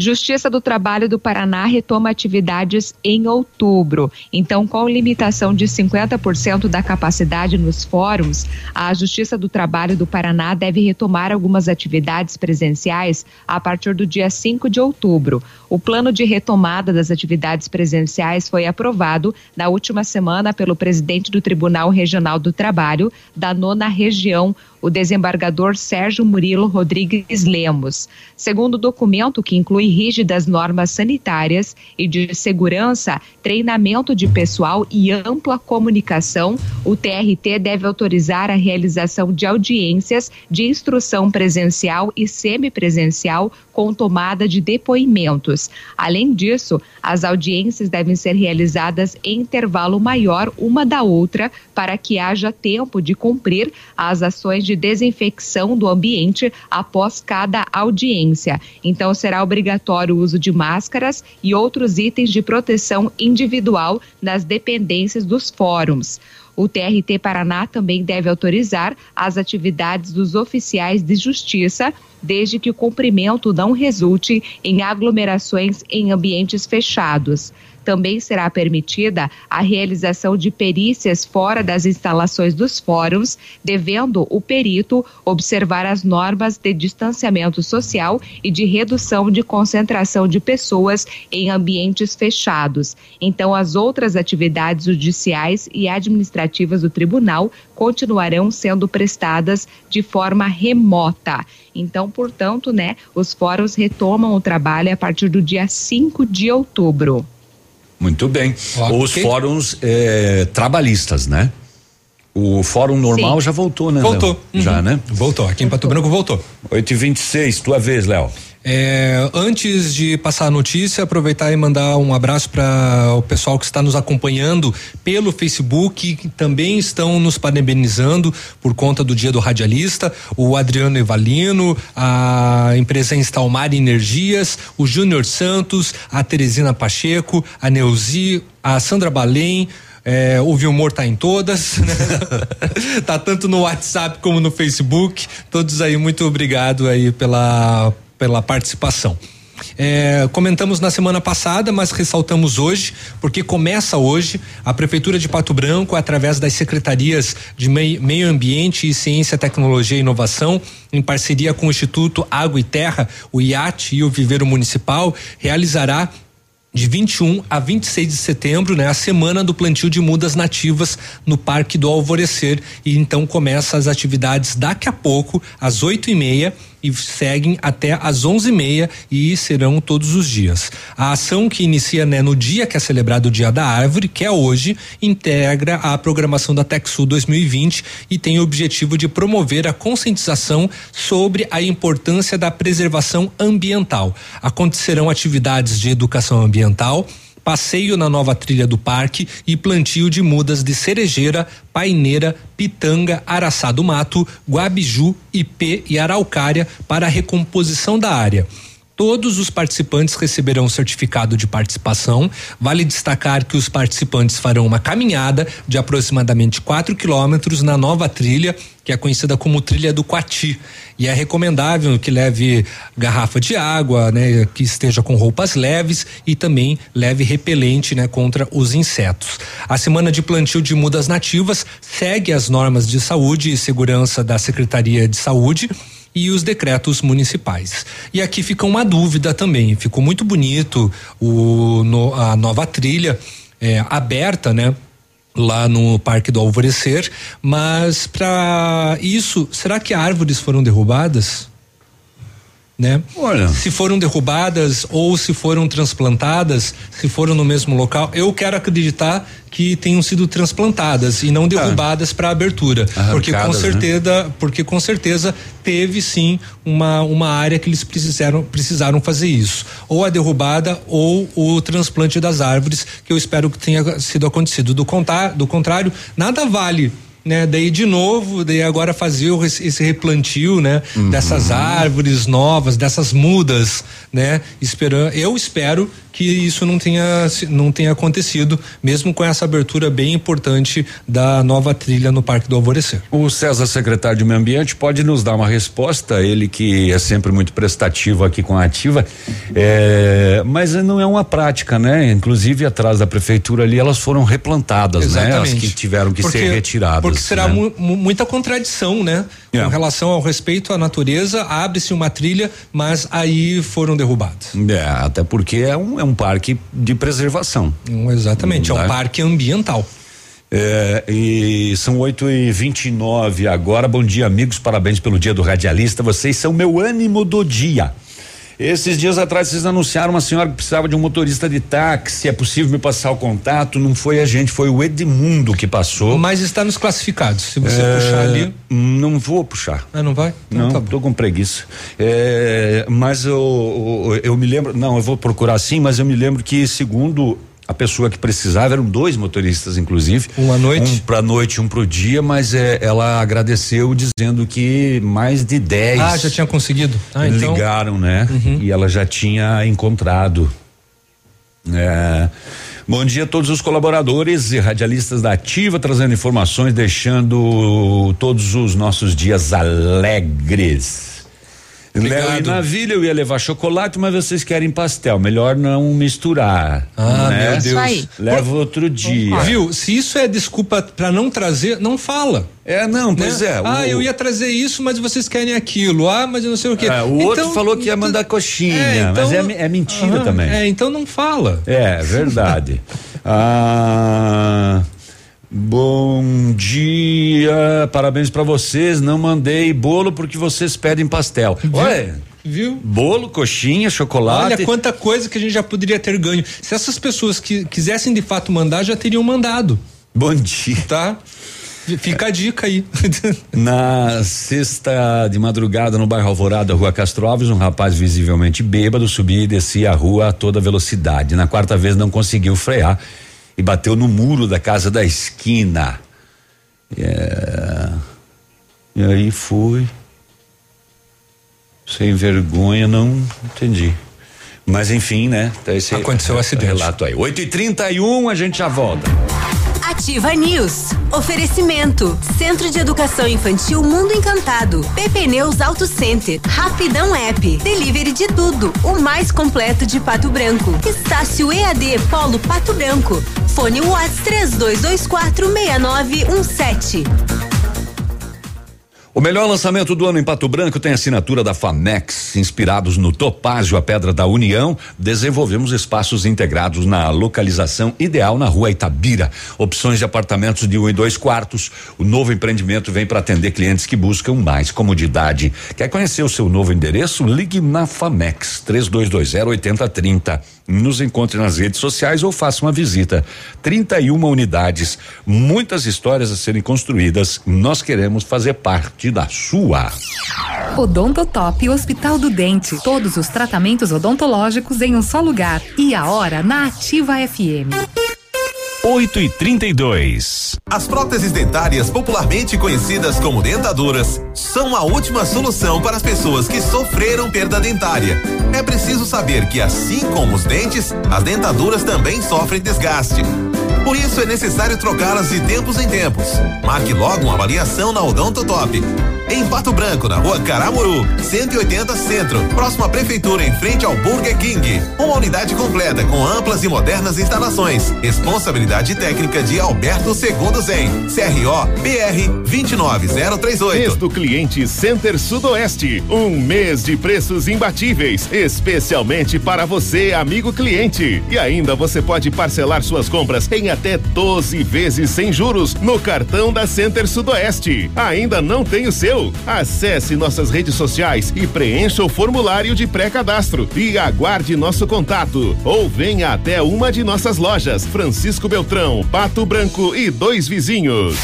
Justiça do Trabalho do Paraná retoma atividades em outubro. Então, com limitação de 50% da capacidade nos fóruns, a Justiça do Trabalho do Paraná deve retomar algumas atividades presenciais a partir do dia 5 de outubro. O plano de retomada das atividades presenciais foi aprovado na última semana pelo presidente do Tribunal Regional do Trabalho da nona região, o desembargador Sérgio Murilo Rodrigues Lemos. Segundo o documento, que inclui rígidas normas sanitárias e de segurança, treinamento de pessoal e ampla comunicação, o TRT deve autorizar a realização de audiências de instrução presencial e semipresencial com tomada de depoimentos. Além disso, as audiências devem ser realizadas em intervalo maior uma da outra para que haja tempo de cumprir as ações de desinfecção do ambiente após cada audiência. Então, será obrigatório o uso de máscaras e outros itens de proteção individual nas dependências dos fóruns. O TRT Paraná também deve autorizar as atividades dos oficiais de justiça, desde que o cumprimento não resulte em aglomerações em ambientes fechados também será permitida a realização de perícias fora das instalações dos fóruns, devendo o perito observar as normas de distanciamento social e de redução de concentração de pessoas em ambientes fechados. Então, as outras atividades judiciais e administrativas do tribunal continuarão sendo prestadas de forma remota. Então, portanto, né, os fóruns retomam o trabalho a partir do dia 5 de outubro. Muito bem. Okay. Os fóruns eh, trabalhistas, né? O fórum normal Sim. já voltou, né? Voltou. Uhum. Já, né? Voltou. Aqui em Pato Branco voltou. 8 e 26 tua vez, Léo. É, antes de passar a notícia, aproveitar e mandar um abraço para o pessoal que está nos acompanhando pelo Facebook, que também estão nos parabenizando por conta do Dia do Radialista, o Adriano Evalino, a empresa Instalmar Energias, o Júnior Santos, a Teresina Pacheco, a Neuzi, a Sandra Balém, é, o Vilmor tá em todas, né? tá tanto no WhatsApp como no Facebook. Todos aí, muito obrigado aí pela pela participação. É, comentamos na semana passada, mas ressaltamos hoje, porque começa hoje a Prefeitura de Pato Branco, através das secretarias de Meio Ambiente e Ciência, Tecnologia e Inovação, em parceria com o Instituto Água e Terra, o IAT e o Viveiro Municipal, realizará de 21 a 26 de setembro, né, a semana do plantio de mudas nativas no Parque do Alvorecer. E então começa as atividades daqui a pouco, às oito e meia e seguem até às onze e e serão todos os dias. A ação que inicia né, no dia que é celebrado o Dia da Árvore, que é hoje, integra a programação da TechSul 2020 e tem o objetivo de promover a conscientização sobre a importância da preservação ambiental. Acontecerão atividades de educação ambiental passeio na nova trilha do parque e plantio de mudas de cerejeira, paineira, pitanga, araçá do mato, guabiju, ipê e araucária para a recomposição da área. Todos os participantes receberão certificado de participação. Vale destacar que os participantes farão uma caminhada de aproximadamente 4 quilômetros na nova trilha, que é conhecida como Trilha do Quati. E é recomendável que leve garrafa de água, né, que esteja com roupas leves e também leve repelente, né, contra os insetos. A semana de plantio de mudas nativas segue as normas de saúde e segurança da Secretaria de Saúde e os decretos municipais. E aqui fica uma dúvida também. Ficou muito bonito o, no, a nova trilha é, aberta, né? Lá no Parque do Alvorecer, mas para isso, será que árvores foram derrubadas? Né? Olha. Se foram derrubadas ou se foram transplantadas, se foram no mesmo local, eu quero acreditar que tenham sido transplantadas e não ah. derrubadas ah. para abertura, Arrancadas, porque com né? certeza, né? porque com certeza teve sim uma uma área que eles precisaram precisaram fazer isso, ou a derrubada ou o transplante das árvores, que eu espero que tenha sido acontecido. Do contar, do contrário, nada vale né? Daí de novo, daí agora fazer esse replantio, né? Uhum. Dessas árvores novas, dessas mudas, né? Esperando, eu espero que isso não tenha não tenha acontecido, mesmo com essa abertura bem importante da nova trilha no Parque do Alvorecer. O César, secretário de Meio Ambiente, pode nos dar uma resposta, ele que é sempre muito prestativo aqui com a ativa, é, mas não é uma prática, né? Inclusive atrás da prefeitura ali elas foram replantadas, Exatamente. né? As que tiveram que porque, ser retiradas. Porque será né? mu muita contradição, né? É. Com relação ao respeito à natureza, abre-se uma trilha, mas aí foram derrubadas. É, até porque é um, é um parque de preservação. Um, exatamente, é um parque ambiental. É, e são 8 e 29 agora. Bom dia, amigos. Parabéns pelo dia do radialista. Vocês são meu ânimo do dia. Esses dias atrás vocês anunciaram uma senhora que precisava de um motorista de táxi. É possível me passar o contato? Não foi a gente, foi o Edmundo que passou. Mas está nos classificados. Se você É, puxar ali. Não vou puxar. Ah, não vai? Não, tô com preguiça. É, mas eu, eu, eu me lembro, não, eu vou procurar sim, mas eu me lembro que segundo a pessoa que precisava eram dois motoristas, inclusive. Um à noite? Um pra noite, um pro dia, mas é, ela agradeceu dizendo que mais de 10 Ah, já tinha conseguido. Ah, então. ligaram, né? E ela já tinha encontrado. É, Bom dia a todos os colaboradores e radialistas da Ativa, trazendo informações, deixando todos os nossos dias alegres. Obrigado. Léo e Navilha, eu ia levar chocolate, mas vocês querem pastel. Melhor não misturar. Ah, né? meu Deus. Isso aí. Leva outro dia. Viu? Se isso é desculpa pra não trazer, não fala. É, não, pois é, Ah, o- eu ia trazer isso, mas vocês querem aquilo. Ah, mas eu não sei o quê. É, o outro Então, falou que ia mandar coxinha, então- mas é, é mentira Aham, também. É, então não fala. É, verdade. ah, bom dia, parabéns pra vocês. Não mandei bolo porque vocês pedem pastel. Olha, Viu? bolo, coxinha, chocolate. Olha quanta coisa que a gente já poderia ter ganho. Se essas pessoas que quisessem de fato mandar, já teriam mandado. Bom dia. Tá? Fica a dica aí. Na sexta de madrugada, no bairro Alvorada, rua Castro Alves, um rapaz visivelmente bêbado subia e descia a rua a toda velocidade. Na quarta vez não conseguiu frear e bateu no muro da casa da esquina. É, E aí fui. Sem vergonha, não entendi. Mas enfim, né? Tá Aconteceu o acidente. Relato aí. 8 e 31 a gente já volta. Ativa News. Oferecimento. Centro de Educação Infantil Mundo Encantado. PP Neus Auto Center. Rapidão App. Delivery de tudo. O mais completo de Pato Branco. Estácio EAD Polo Pato Branco. Fone Whats 3224 6917. O melhor lançamento do ano em Pato Branco tem assinatura da Famex. Inspirados no Topázio, a Pedra da União, desenvolvemos espaços integrados na localização ideal na rua Itabira. Opções de apartamentos de um e dois quartos. O novo empreendimento vem para atender clientes que buscam mais comodidade. Quer conhecer o seu novo endereço? Ligue na Famex 3220 8030. Nos encontre nas redes sociais ou faça uma visita. 31 unidades, muitas histórias a serem construídas. Nós queremos fazer parte da sua. Odontotop Hospital do Dente. Todos os tratamentos odontológicos em um só lugar. E a hora na Ativa FM. 8 e 32 As próteses dentárias, popularmente conhecidas como dentaduras, são a última solução para as pessoas que sofreram perda dentária. É preciso saber que, assim como os dentes, as dentaduras também sofrem desgaste. Por isso é necessário trocá-las de tempos em tempos. Marque logo uma avaliação na Odontotop. Em Pato Branco, na rua Caramuru, 180 Centro, próximo à Prefeitura, em frente ao Burger King. Uma unidade completa com amplas e modernas instalações. Responsabilidade técnica de Alberto Segundo Zen. CRO BR 29038. Mês do cliente Center Sudoeste. Um mês de preços imbatíveis, especialmente para você, amigo cliente. E ainda você pode parcelar suas compras em até 12 vezes sem juros no cartão da Center Sudoeste. Ainda não tem o seu? Acesse nossas redes sociais e preencha o formulário de pré-cadastro e aguarde nosso contato. Ou venha até uma de nossas lojas, Francisco Beltrão, Pato Branco e dois vizinhos.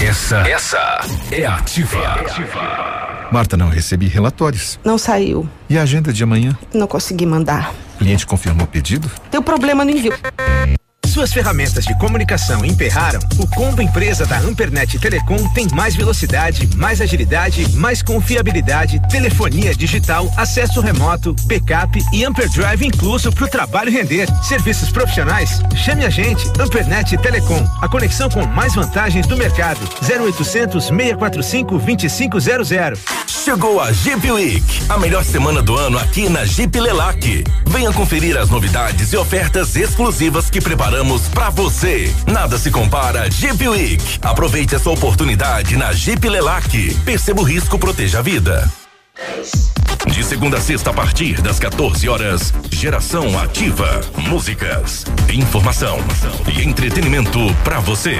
Essa, essa é ativa. Marta, não recebi relatórios. Não saiu. E a agenda de amanhã? Não consegui mandar. O cliente confirmou o pedido? Deu problema no envio. Suas ferramentas de comunicação emperraram? O combo empresa da Ampernet Telecom tem mais velocidade, mais agilidade, mais confiabilidade, telefonia digital, acesso remoto, backup e Amperdrive incluso para o trabalho render. Serviços profissionais? Chame a gente, Ampernet Telecom, a conexão com mais vantagens do mercado. 0800 645 2500. Chegou a Jeep Week, a melhor semana do ano aqui na Jeep Lelac. Venha conferir as novidades e ofertas exclusivas que preparamos para você. Nada se compara Jeep Week. Aproveite essa oportunidade na Jeep Lelac. Perceba o risco, proteja a vida. De segunda a sexta, a partir das 14 horas, Geração Ativa. Músicas, informação e entretenimento para você.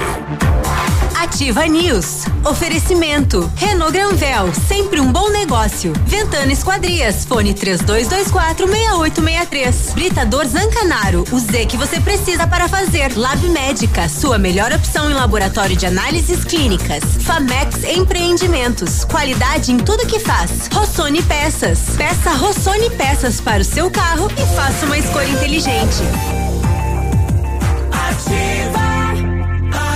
Ativa News. Oferecimento. Renault Granvel, sempre um bom negócio. Ventana Esquadrias, fone 3224 6863. Britador Zancanaro, o Z que você precisa para fazer. Lab Médica, sua melhor opção em laboratório de análises clínicas. Famex Empreendimentos, qualidade em tudo que faz. Rossoni Peças. Peça Rossoni Peças para o seu carro e faça uma escolha inteligente. Ativa,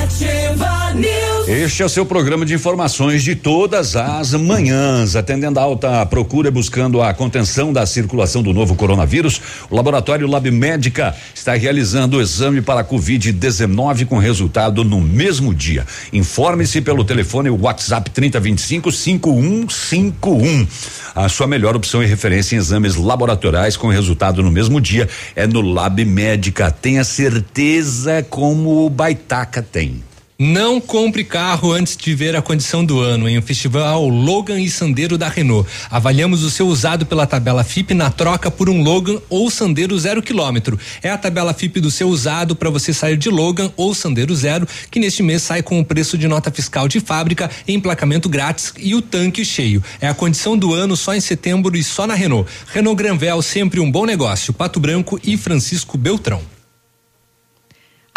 ativa News. Este é o seu programa de informações de todas as manhãs. Atendendo a alta procura e buscando a contenção da circulação do novo coronavírus, o laboratório Lab Médica está realizando o exame para a Covid-19 com resultado no mesmo dia. Informe-se pelo telefone WhatsApp 3025 5151. A sua melhor opção e referência em exames laboratoriais com resultado no mesmo dia é no Lab Médica. Tenha certeza como o Baitaca tem. Não compre carro antes de ver a condição do ano em um festival Logan e Sandero da Renault. Avaliamos o seu usado pela tabela FIP na troca por um Logan ou Sandero zero quilômetro. É a tabela FIP do seu usado para você sair de Logan ou Sandero zero, que neste mês sai com o preço de nota fiscal de fábrica, emplacamento grátis e o tanque cheio. É a condição do ano só em setembro e só na Renault. Renault Granvel, sempre um bom negócio. Pato Branco e Francisco Beltrão.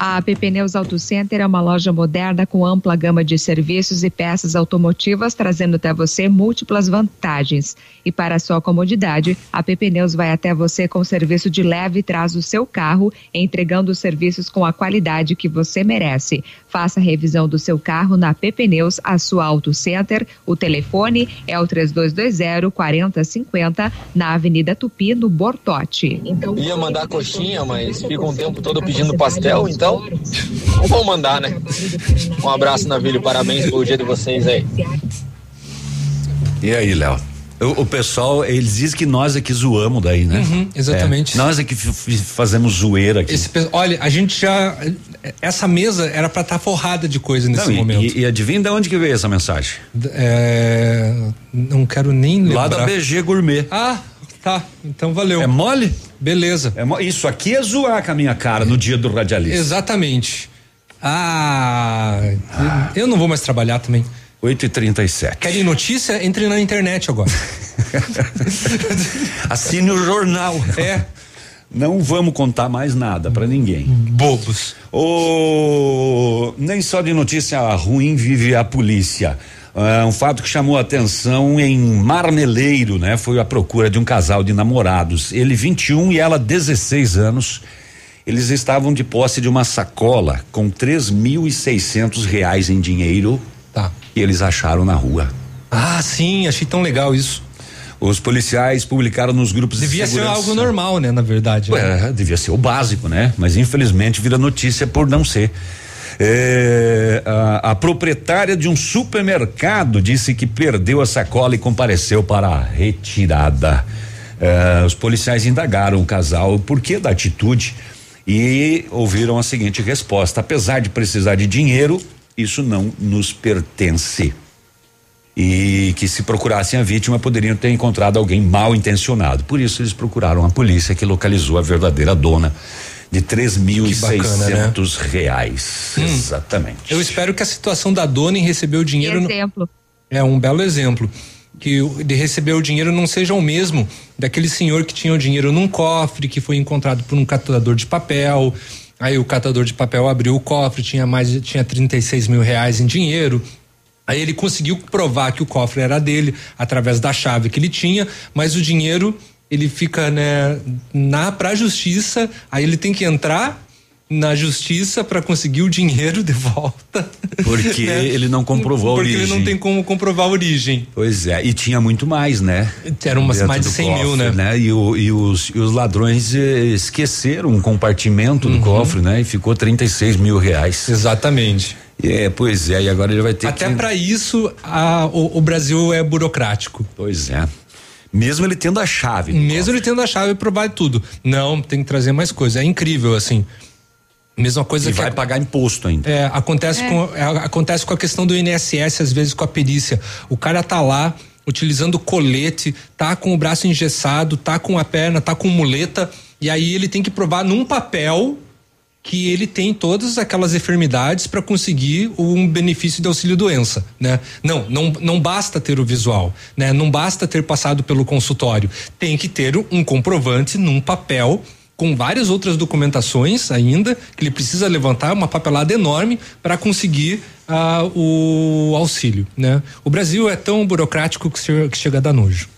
A AP Pneus Auto Center é uma loja moderna com ampla gama de serviços e peças automotivas, trazendo até você múltiplas vantagens. E para sua comodidade, a AP Pneus vai até você com serviço de leve e traz o seu carro, entregando os serviços com a qualidade que você merece. Faça a revisão do seu carro na AP Pneus, a sua Auto Center. O telefone é o 3220 4050 na Avenida Tupi, no Bortote. Então, Ia mandar coxinha, mas fica um tempo todo pedindo pastel, então vou mandar, né? Um abraço, Navilho, parabéns pelo dia de vocês aí. E aí, Léo? O, o pessoal, eles dizem que nós é que zoamos daí, né? Uhum, exatamente. É, nós é f- fazemos zoeira aqui. Esse olha, a gente já. Essa mesa era para estar forrada de coisa nesse Não, momento. E, e adivinha de onde que veio essa mensagem? É, não quero nem lembrar. Lá da BG Gourmet. Ah, tá. Então valeu. É mole? Beleza. É mo- Isso aqui é zoar com a minha cara no dia do radialista. Exatamente. Ah, eu não vou mais trabalhar também. 8 e 37 Querem notícia? Entre na internet agora. Assine o jornal. É. Não vamos contar mais nada pra ninguém. Bobos. O nem só de notícia ruim vive a polícia. É um fato que chamou a atenção em Marmeleiro, né? Foi a procura de um casal de namorados. Ele 21 e ela 16 anos. Eles estavam de posse de uma sacola com três mil e seiscentos reais em dinheiro. Tá. E eles acharam na rua. Ah, sim, achei tão legal isso. Os policiais publicaram nos grupos Devia de ser segurança. algo normal, né? Na verdade. né? É, devia ser o básico, né? Mas infelizmente vira notícia por não ser. É, a, a proprietária de um supermercado disse que perdeu a sacola e compareceu para a retirada. É, os policiais indagaram o casal o porquê da atitude e ouviram a seguinte resposta: apesar de precisar de dinheiro, isso não nos pertence e que se procurassem a vítima poderiam ter encontrado alguém mal intencionado. Por isso eles procuraram a polícia que localizou a verdadeira dona de três mil e seiscentos reais. Hum. Exatamente. Eu espero que a situação da dona em receber o dinheiro. não- exemplo. É um belo exemplo. Que o- de receber o dinheiro não seja o mesmo daquele senhor que tinha o dinheiro num cofre, que foi encontrado por um catador de papel. Aí o catador de papel abriu o cofre, tinha mais, de- tinha 36 mil reais em dinheiro. Aí ele conseguiu provar que o cofre era dele através da chave que ele tinha, mas o dinheiro ele fica né na pra justiça, aí ele tem que entrar na justiça para conseguir o dinheiro de volta. Porque né? ele não comprovou a Porque origem. ele não tem como comprovar a origem. Pois é, e tinha muito mais, né? Eram umas Dentro mais de do 100 mil, né? E, o- e os, e os ladrões eh, esqueceram um compartimento Uhum. do cofre, né? E ficou 36 mil reais. Exatamente. É, pois é, e agora ele vai ter Até que. para isso a- o, o Brasil é burocrático. Pois é. Mesmo ele tendo a chave. Mesmo ele tendo a chave provar tudo. Não, tem que trazer mais coisa. É incrível assim. Mesma coisa E que vai ac- pagar imposto ainda. É, acontece, Com, é, acontece com a questão do INSS, às vezes com a perícia. O cara tá lá, utilizando colete, tá com o braço engessado, tá com a perna, tá com muleta, e aí ele tem que provar num papel que ele tem todas aquelas enfermidades para conseguir um benefício de auxílio doença, né? Não, não, não basta ter o visual, né? Não basta ter passado pelo consultório, tem que ter um comprovante num papel com várias outras documentações ainda que ele precisa levantar uma papelada enorme para conseguir uh, o auxílio, né? O Brasil é tão burocrático que chega, que chega a dar nojo.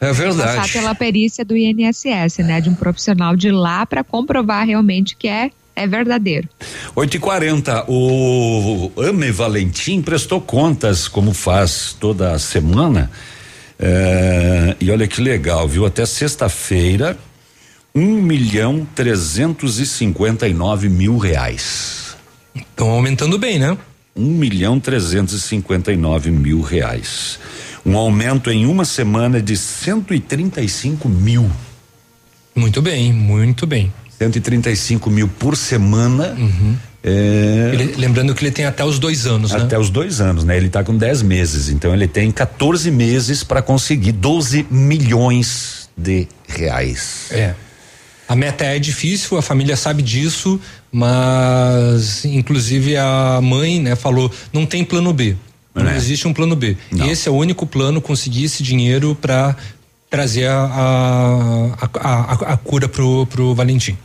É verdade. Passar pela perícia do INSS, né? De um profissional de lá para comprovar realmente que é é verdadeiro. 8 e 40 o Ame Valentim prestou contas, como faz toda semana. É, e olha que legal, viu? Até sexta-feira, um milhão trezentos e cinquenta e nove mil reais. Estão aumentando bem, né? Um milhão trezentos e cinquenta e nove mil reais. Um aumento em uma semana de 135 mil. Muito bem, muito bem. 135 mil por semana. Uhum. É... Ele, lembrando que ele tem até os dois anos, até né? Até os dois anos, né? Ele está com 10 meses, então ele tem 14 meses para conseguir 12 milhões de reais. É. A meta é difícil, a família sabe disso, mas inclusive a mãe, né, falou, não tem plano B. Não, não é. existe um plano B. Não. Esse é o único plano conseguir esse dinheiro para trazer a, a, a, a, cura pro, pro Valentim.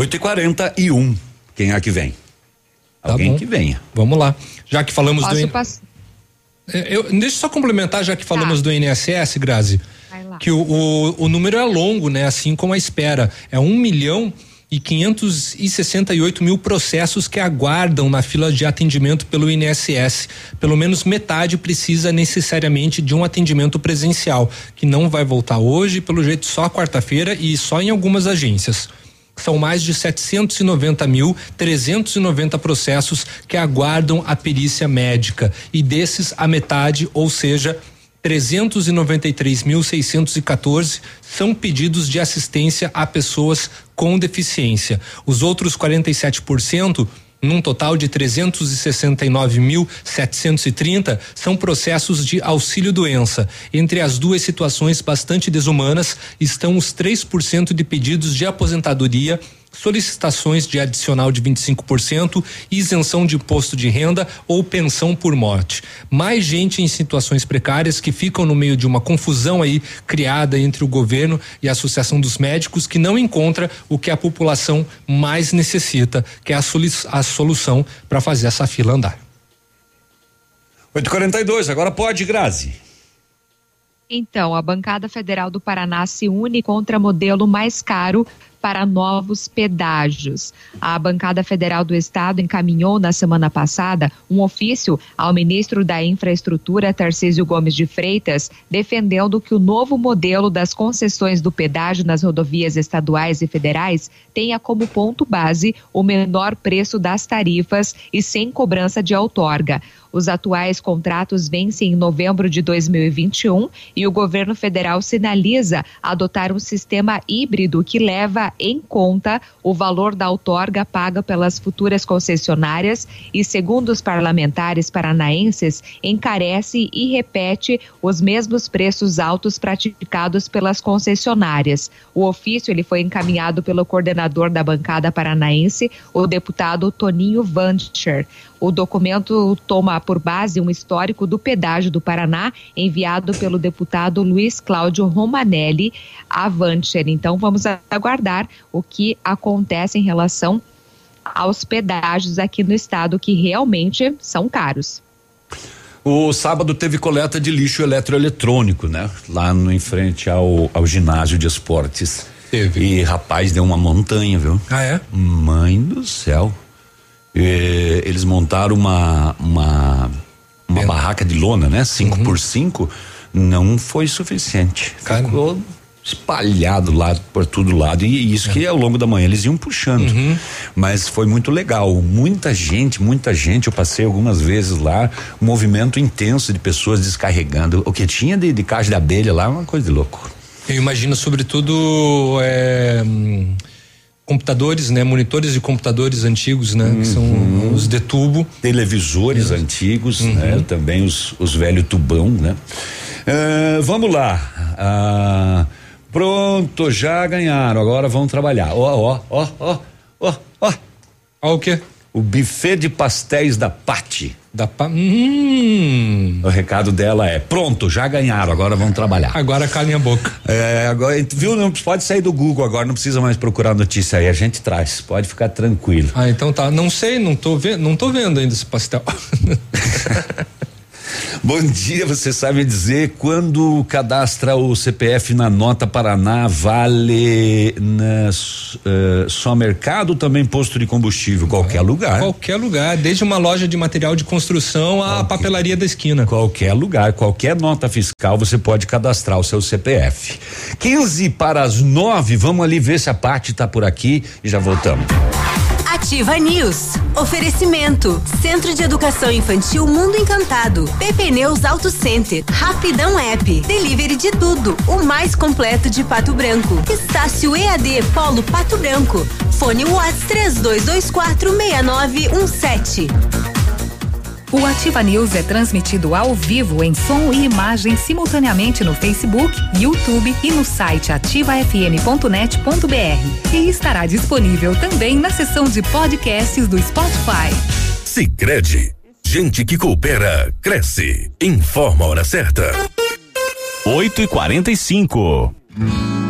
8 e 41 Quem é que vem? Tá Alguém bom. que venha. Vamos lá. Já que falamos Posso do. Pass... É, eu, deixa eu só complementar, já que falamos tá. do INSS, Grazi. Que o, o, o número é longo, né? Assim como a espera. É um milhão e 568 mil processos que aguardam na fila de atendimento pelo INSS. Pelo menos metade precisa necessariamente de um atendimento presencial, que não vai voltar hoje, pelo jeito só quarta-feira e só em algumas agências são mais de 790 mil 390 processos que aguardam a perícia médica e desses a metade, ou seja, 393.614 são pedidos de assistência a pessoas com deficiência. Os outros 47% num total de 369.730 são processos de auxílio doença. Entre as duas situações bastante desumanas estão os 3% de pedidos de aposentadoria solicitações de adicional de 25%, isenção de imposto de renda ou pensão por morte. Mais gente em situações precárias que ficam no meio de uma confusão aí criada entre o governo e a Associação dos Médicos que não encontra o que a população mais necessita, que é a, a solução para fazer essa fila andar. 842, agora pode, Grazi. Então, a bancada federal do Paraná se une contra modelo mais caro para novos pedágios. A bancada federal do estado encaminhou na semana passada um ofício ao ministro da Infraestrutura, Tarcísio Gomes de Freitas, defendendo que o novo modelo das concessões do pedágio nas rodovias estaduais e federais tenha como ponto base o menor preço das tarifas e sem cobrança de outorga. Os atuais contratos vencem em novembro de 2021 e o governo federal sinaliza adotar um sistema híbrido que leva em conta o valor da outorga paga pelas futuras concessionárias e, segundo os parlamentares paranaenses, encarece e repete os mesmos preços altos praticados pelas concessionárias. O ofício ele foi encaminhado pelo coordenador da bancada paranaense, o deputado Toninho Vancher. O documento toma por base um histórico do pedágio do Paraná, enviado pelo deputado Luiz Cláudio Romanelli a Vancher. Então, vamos aguardar o que acontece em relação aos pedágios aqui no estado, que realmente são caros. O sábado teve coleta de lixo eletroeletrônico, né? Lá no, em frente ao, ao ginásio de esportes. Teve. E rapaz, deu uma montanha, viu? Ah, é? Mãe do céu. Eh, eles montaram uma uma, uma barraca de lona, né? 5 uhum. por 5 não foi suficiente. Caramba. Ficou espalhado lá por todo lado e isso é. que ao longo da manhã eles iam puxando uhum. mas foi muito legal muita gente muita gente eu passei algumas vezes lá um movimento intenso de pessoas descarregando o que tinha de, de caixa de abelha lá uma coisa de louco eu imagino sobretudo é, computadores, né? Monitores de computadores antigos, né? Uhum. Que são uhum. os de tubo. Televisores uhum. antigos, né? Também os, os velho tubão, né? Ah, vamos lá. Ah, pronto, já ganharam. Agora vão trabalhar. Ó, ó, ó, ó, ó, ó. Ó o quê? O buffet de pastéis da Pati. Da pa... Hum. O recado dela é: pronto, já ganharam, agora vão trabalhar. Agora calem a boca. É, agora, viu? Não pode sair do Google agora, não precisa mais procurar notícia aí, a gente traz, pode ficar tranquilo. Ah, então tá. Não sei, não tô vendo, não tô vendo ainda esse pastel. Bom dia, você sabe dizer quando cadastra o CPF na Nota Paraná vale na, eh, só mercado também posto de combustível, qualquer lugar. Qualquer lugar, desde uma loja de material de construção à papelaria da esquina. Qualquer lugar, qualquer nota fiscal você pode cadastrar o seu CPF. 15 para as 9, vamos ali ver se a parte tá por aqui e já voltamos. Ativa News. Oferecimento. Centro de Educação Infantil Mundo Encantado. PP Neus Auto Center. Rapidão App. Delivery de tudo. O mais completo de Pato Branco. Estácio EAD Polo Pato Branco. Fone Whats 3224 6917. O Ativa News é transmitido ao vivo em som e imagem simultaneamente no Facebook, YouTube e no site ativafm.net.br. E estará disponível também na seção de podcasts do Spotify. Sicredi, gente que coopera cresce. Informa a hora certa. 8 e 45 A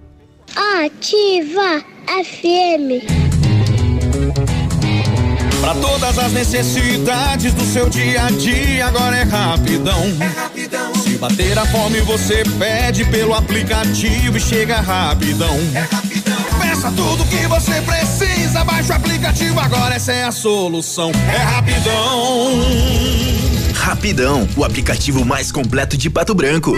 Ativa FM. Pra todas as necessidades do seu dia a dia, agora é rapidão. É rapidão. Se bater a fome, você pede pelo aplicativo e chega rapidão. É rapidão. Peça tudo que você precisa, baixa o aplicativo, agora essa é a solução. É rapidão. Rapidão, o aplicativo mais completo de Pato Branco.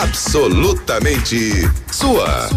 Absolutamente sua.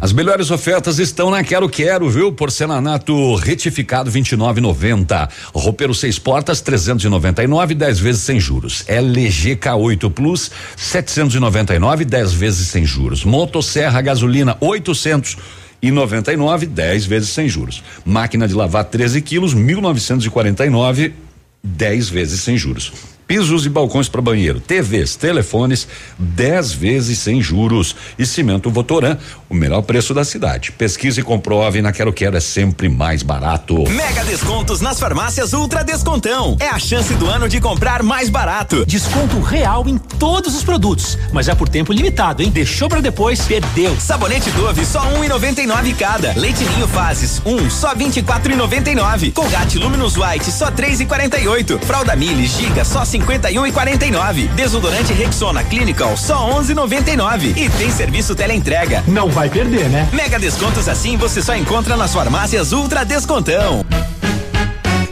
As melhores ofertas estão na Quero Quero, viu? Porcelanato retificado 29,90. Roupeiro seis portas 399, 10 vezes sem juros. LG K8 Plus 799, 10 vezes sem juros. Motosserra gasolina 800 e 99, 10 vezes sem juros. Máquina de lavar 13 quilos, 1949, 10 vezes sem juros. Pisos e balcões para banheiro, TVs, telefones, 10 vezes sem juros. E cimento Votoran, o melhor preço da cidade. Pesquise e comprove, na Quero Quero é sempre mais barato. Mega descontos nas farmácias Ultra Descontão. É a chance do ano de comprar mais barato. Desconto real em todos os produtos, mas é por tempo limitado, hein? Deixou para depois, perdeu. Sabonete Dove só 1,99 cada. Leite Ninho Fases 1 um, só 24,99. Colgate Luminous White só 3,48. Fralda Mili Giga só 51,49. Desodorante Rexona Clinical só 11,99. E tem serviço teleentrega. Não vai perder, né? Mega descontos assim você só encontra nas farmácias Ultra Descontão.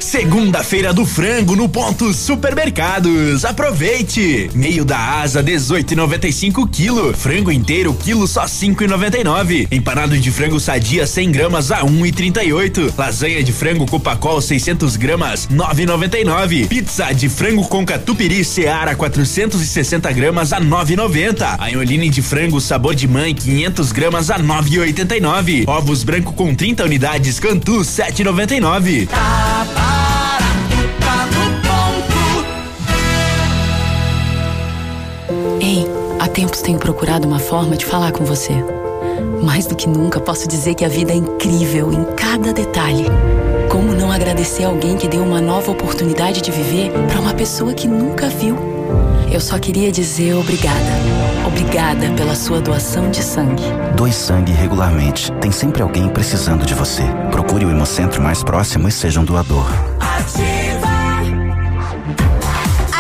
Segunda-feira do frango no ponto supermercados. Aproveite! Meio da asa 18,95 quilo. Frango inteiro quilo só 5,99. Empanado de frango sadia 100 gramas a 1,38. Lasanha de frango Copacol 600 gramas 9,99. Pizza de frango com catupiry Seara 460 gramas a 9,90. Aioline de frango sabor de mãe 500 gramas a 9,89. Ovos branco com 30 unidades Cantu 7,99. Ei, há tempos tenho procurado uma forma de falar com você. Mais do que nunca, posso dizer que a vida é incrível em cada detalhe. Como não agradecer alguém que deu uma nova oportunidade de viver para uma pessoa que nunca viu? Eu só queria dizer obrigada. Obrigada pela sua doação de sangue. Doe sangue regularmente. Tem sempre alguém precisando de você. Procure o Hemocentro mais próximo e seja um doador. Ativa.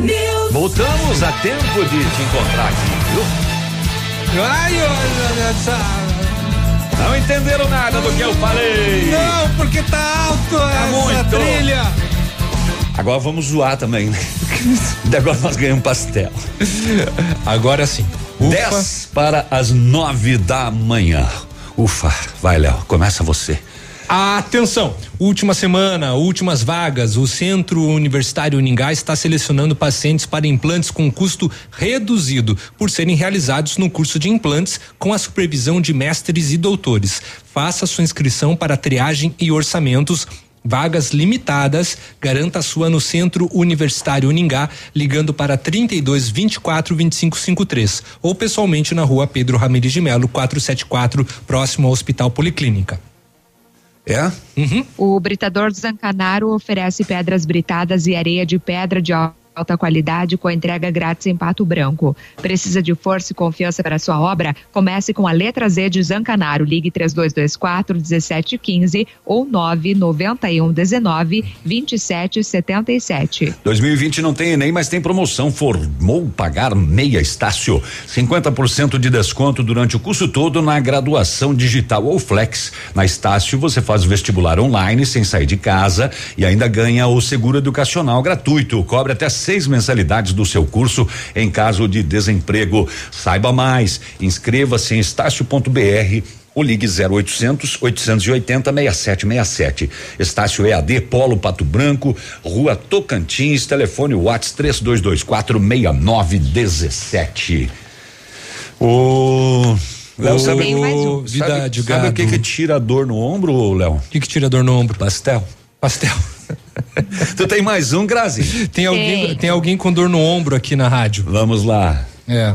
News. Voltamos a tempo de te encontrar aqui, viu? Ai, olha, Não entenderam nada do que eu falei. Não, porque tá alto tá essa muito. trilha. Agora vamos zoar também, né? Agora nós ganhamos pastel. Agora sim. 10 para as nove da manhã. Ufa, vai, Léo, começa você. Atenção! Última semana, últimas vagas. O Centro Universitário Uningá está selecionando pacientes para implantes com custo reduzido, por serem realizados no curso de implantes com a supervisão de mestres e doutores. Faça sua inscrição para triagem e orçamentos Vagas limitadas. Garanta a sua no Centro Universitário Uningá, ligando para 32 24 25 53 ou pessoalmente na rua Pedro Ramirez de Melo, 474, próximo ao Hospital Policlínica. É? Uhum. O Britador Zancanaro oferece pedras britadas e areia de pedra de alta qualidade com entrega grátis em Pato Branco. Precisa de força e confiança para sua obra? Comece com a letra Z de Zancanaro. Ligue 3224 1715 ou 991 19 2777. 2020 não tem Enem, mas tem promoção. Formou pagar meia Estácio. 50% de desconto durante o curso todo na graduação digital ou flex. Na Estácio você faz o vestibular online sem sair de casa e ainda ganha o seguro educacional gratuito. Cobre até seis mensalidades do seu curso em caso de desemprego. Saiba mais. Inscreva-se em estácio.br ou ligue 0800 880 6767. Estácio EAD Polo Pato Branco, Rua Tocantins, telefone Whats 3224 6917. O Léo, sabe, Tem mais um. sabe, sabe o que que tira dor no ombro, Léo? O que que tira dor no ombro? Pastel. Pastel. tu tem mais um, Grazi? Tem alguém, tem alguém com dor no ombro aqui na rádio. Vamos lá. É.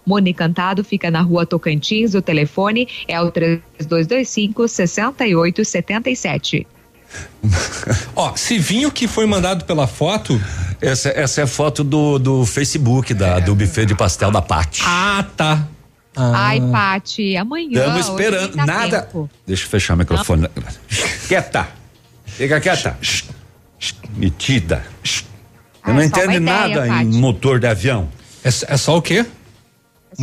Mundo Encantado fica na rua Tocantins, o telefone é o 3225 6877. Ó, se vinho que foi mandado pela foto. Essa, essa é a foto do, do Facebook da, do buffet de pastel da Pati. Ah, tá. Ai, Pati, amanhã. Estamos esperando. Nada. tempo. Deixa eu fechar o microfone. Quieta. Fica quieta. Metida. Eu Ah, não é entendo ideia, nada em motor de avião. É, é só o quê?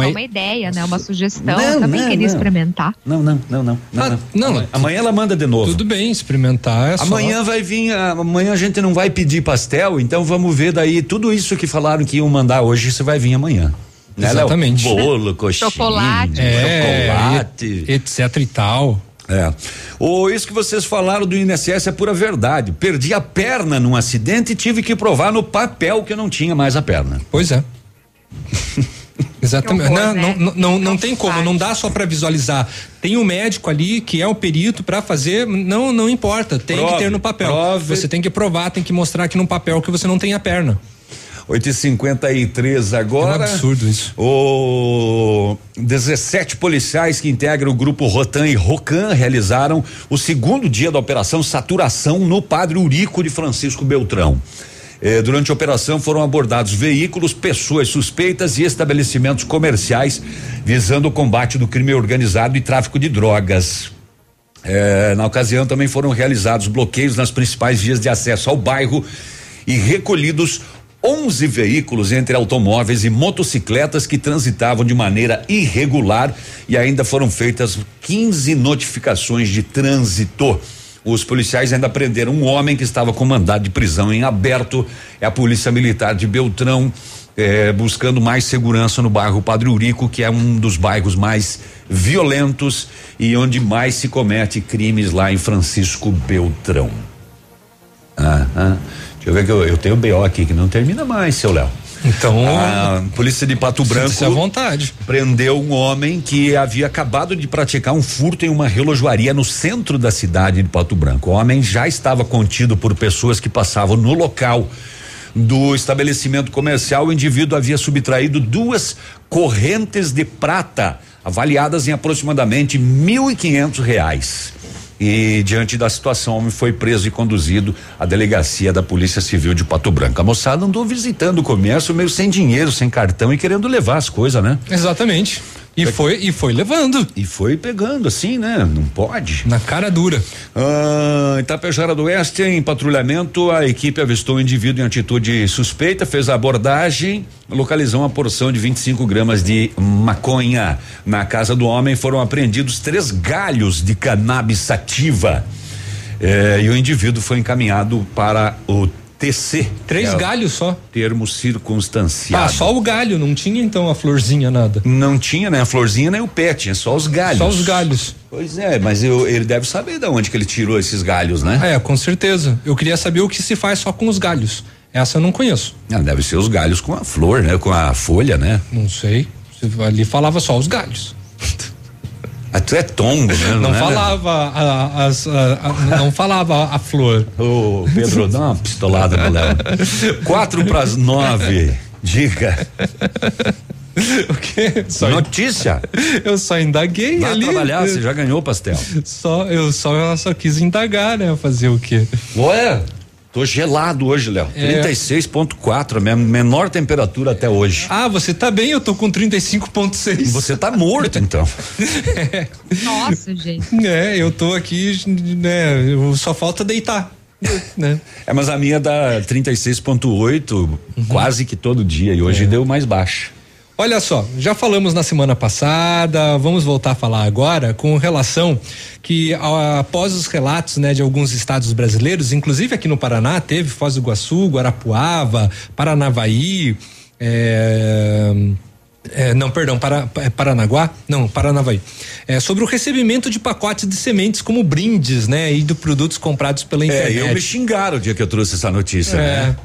É só uma ideia, né? Uma sugestão. Não, Eu também não, queria não. experimentar. Não, não, não, não. não, Ah, não. não. Amanhã ela manda de novo. Tudo bem, experimentar é só. Amanhã vai vir, a- amanhã a gente não vai pedir pastel, então vamos ver daí tudo isso que falaram que iam mandar hoje, você vai vir amanhã. Né, Léo? Exatamente. Bolo, coxinha, Chocolate. É, chocolate. e- etc e tal. É. O, isso que vocês falaram do INSS é pura verdade. Perdi a perna num acidente e tive que provar no papel que eu não tinha mais a perna. Pois é. Exatamente. Que horror, não, né? não, não, não tem como, não dá só pra visualizar. Tem um médico ali que é o perito pra fazer, não não importa, tem Prove, que ter no papel. prove. Você tem que provar, tem que mostrar aqui no papel que você não tem a perna. 8h53 agora. É um absurdo isso. O 17 policiais que integram o grupo Rotan e Rocan realizaram o segundo dia da operação Saturação no Padre Urico de Francisco Beltrão. Eh, durante a operação foram abordados veículos, pessoas suspeitas e estabelecimentos comerciais visando o combate do crime organizado e tráfico de drogas. Eh, na ocasião também foram realizados bloqueios nas principais vias de acesso ao bairro e recolhidos 11 veículos entre automóveis e motocicletas que transitavam de maneira irregular e ainda foram feitas 15 notificações de trânsito. Os policiais ainda prenderam um homem que estava com mandado de prisão em aberto. É a Polícia Militar de Beltrão. eh, buscando mais segurança no bairro Padre Urico, que é um dos bairros mais violentos e onde mais se comete crimes lá em Francisco Beltrão. Aham. Deixa eu ver que eu, eu tenho BO aqui que não termina mais, seu Léo. Então. A polícia de Pato Branco. À vontade. Prendeu um homem que havia acabado de praticar um furto em uma relojoaria no centro da cidade de Pato Branco. O homem já estava contido por pessoas que passavam no local do estabelecimento comercial. O indivíduo havia subtraído duas correntes de prata, avaliadas em aproximadamente mil e quinhentos reais. E diante da situação, o homem foi preso e conduzido à delegacia da Polícia Civil de Pato Branco. A moçada andou visitando o comércio meio sem dinheiro, sem cartão e querendo levar as coisas, né? Exatamente. E foi e foi levando. E foi pegando assim, né? Não pode. Na cara dura. Ah, Itapejara do Oeste, em patrulhamento, a equipe avistou um indivíduo em atitude suspeita, fez a abordagem, localizou uma porção de 25 gramas de maconha. Na casa do homem foram apreendidos três galhos de cannabis sativa. Eh, e o indivíduo foi encaminhado para o TC. Três é galhos só. Termo circunstanciado. Ah, só o galho, não tinha então a florzinha nada. Não tinha, né? A florzinha nem o pé, tinha só os galhos. Só os galhos. Pois é, mas eu- ele deve saber de onde que ele tirou esses galhos, né? É, com certeza. Eu queria saber o que se faz só com os galhos. Essa eu não conheço. Ah, deve ser os galhos com a flor, né? Com a folha, né? Não sei. Ali falava só os galhos. Ah, tu é tombo, né? Não, é, falava a, a- a- não falava a flor. Ô, Pedro, dá uma pistolada no Léo. Quatro pras nove. Diga. O quê? Só Notícia. Eu só indaguei Vai ali. trabalhar, você já ganhou o pastel. Só, eu só, só quis indagar, né? Fazer o quê? Ué, tô gelado hoje, Léo. É. 36.4, a minha menor temperatura até hoje. Ah, você tá bem, eu tô com 35.6. Você tá morto, então. Nossa, gente. É, eu tô aqui, né? Só falta deitar. Né? É, mas a minha dá 36.8 quase que todo dia e hoje deu mais baixa. Olha só, já falamos na semana passada, vamos voltar a falar agora com relação que após os relatos, né, de alguns estados brasileiros, inclusive aqui no Paraná, teve Foz do Iguaçu, Guarapuava, Paranavaí, é, é, não, perdão, para, é Paranaguá? Não, Paranavaí. É, sobre o recebimento de pacotes de sementes como brindes, né, e de produtos comprados pela internet. É, eu me xingaram o dia que eu trouxe essa notícia, É. né?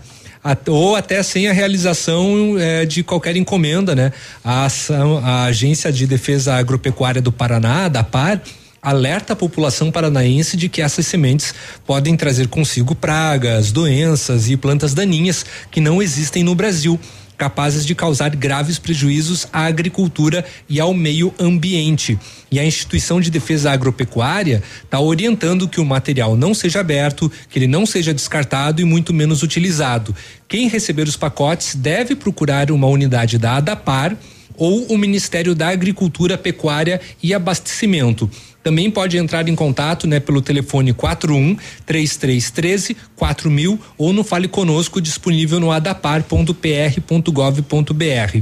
Ou até sem a realização eh, de qualquer encomenda, né? A ação, a Agência de Defesa Agropecuária do Paraná, da PAR, alerta a população paranaense de que essas sementes podem trazer consigo pragas, doenças e plantas daninhas que não existem no Brasil capazes de causar graves prejuízos à agricultura e ao meio ambiente. E a instituição de defesa agropecuária está orientando que o material não seja aberto, que ele não seja descartado e muito menos utilizado. Quem receber os pacotes deve procurar uma unidade da ADAPAR ou o Ministério da Agricultura, Pecuária e Abastecimento. Também pode entrar em contato, né, pelo telefone 41 3313 4000 ou no Fale Conosco disponível no adapar.pr.gov.br.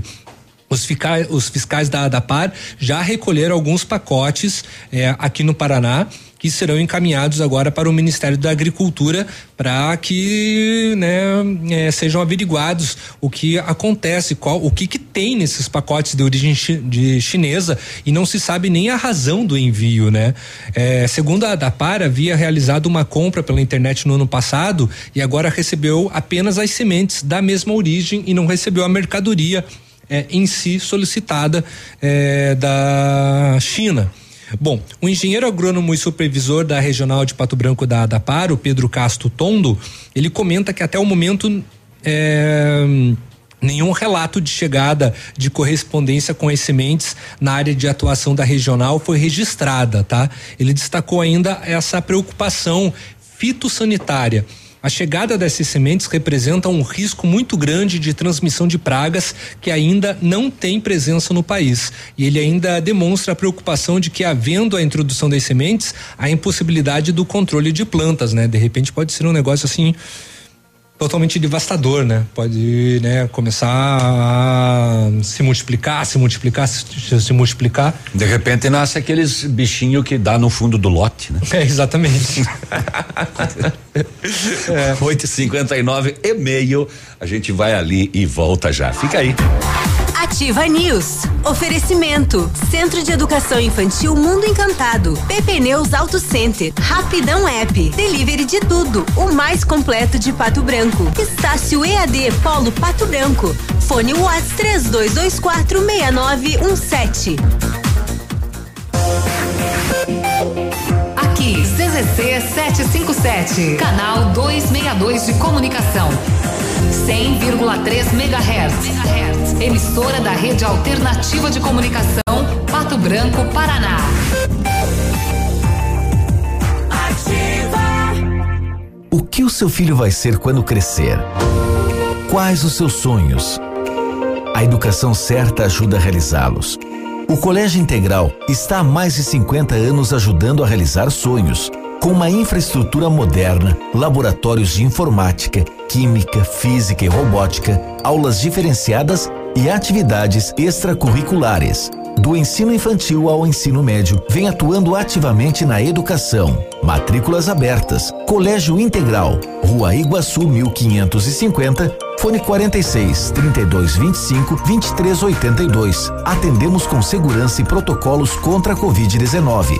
Os, os fiscais da ADAPAR já recolheram alguns pacotes eh, aqui no Paraná que serão encaminhados agora para o Ministério da Agricultura para que né, eh, sejam averiguados o que acontece, qual, o que, que tem nesses pacotes de origem chi- de chinesa e não se sabe nem a razão do envio, né? Eh, segundo a ADAPAR, havia realizado uma compra pela internet no ano passado e agora recebeu apenas as sementes da mesma origem e não recebeu a mercadoria é, em si solicitada é, da China. Bom, o engenheiro agrônomo e supervisor da regional de Pato Branco da ADAPAR, o Pedro Castro Tondo, ele comenta que até o momento é, nenhum relato de chegada de correspondência com as sementes na área de atuação da regional foi registrada, tá? Ele destacou ainda essa preocupação fitossanitária. A chegada dessas sementes representa um risco muito grande de transmissão de pragas que ainda não tem presença no país. E ele ainda demonstra a preocupação de que, havendo a introdução das sementes, a impossibilidade do controle de plantas, né? De repente pode ser um negócio assim totalmente devastador, né? Pode, né, começar a se multiplicar, se multiplicar, se, se multiplicar. De repente nasce aqueles bichinhos que dá no fundo do lote, né? É, exatamente. é. 8h59 e meio. A gente vai ali e volta já. Fica aí. Ativa News. Oferecimento. Centro de Educação Infantil Mundo Encantado. PP Neus Auto Center. Rapidão App. Delivery de tudo. O mais completo de Pato Branco. Estácio EAD Polo Pato Branco. Fone Whats 3224 6917. Aqui, CZC 757. Canal 262 de Comunicação. 100,3 MHz. Emissora da Rede Alternativa de Comunicação, Pato Branco, Paraná. O que o seu filho vai ser quando crescer? Quais os seus sonhos? A educação certa ajuda a realizá-los. O Colégio Integral está há mais de 50 anos ajudando a realizar sonhos com uma infraestrutura moderna, laboratórios de informática, química, física e robótica, aulas diferenciadas e atividades extracurriculares. Do ensino infantil ao ensino médio, vem atuando ativamente na educação. Matrículas abertas. Colégio Integral, Rua Iguaçu 1550, fone 46 32 25 23 82. Atendemos com segurança e protocolos contra a Covid-19.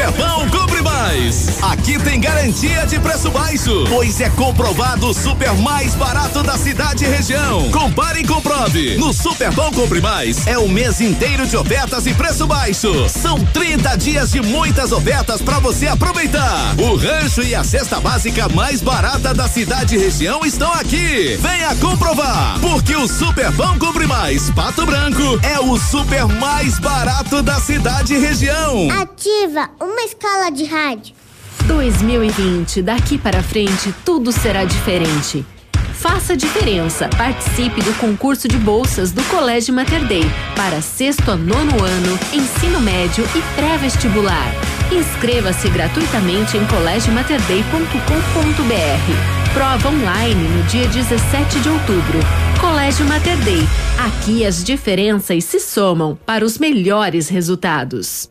Superpão Compre Mais. Aqui tem garantia de preço baixo, pois é comprovado o super mais barato da cidade e região. Compare e comprove. No Superpão Compre Mais é o mês inteiro de ofertas e preço baixo. São 30 dias de muitas ofertas para você aproveitar. O rancho e a cesta básica mais barata da cidade e região estão aqui. Venha comprovar, porque o Superpão Compre Mais Pato Branco é o super mais barato da cidade e região. Ativa uma escala de rádio. 2020, daqui para frente, tudo será diferente. Faça diferença. Participe do concurso de bolsas do Colégio Mater Dei para sexto a nono ano, ensino médio e pré-vestibular. Inscreva-se gratuitamente em colégiomaterdei.com.br. Prova online no dia 17 de outubro. Colégio Mater Dei. Aqui as diferenças se somam para os melhores resultados.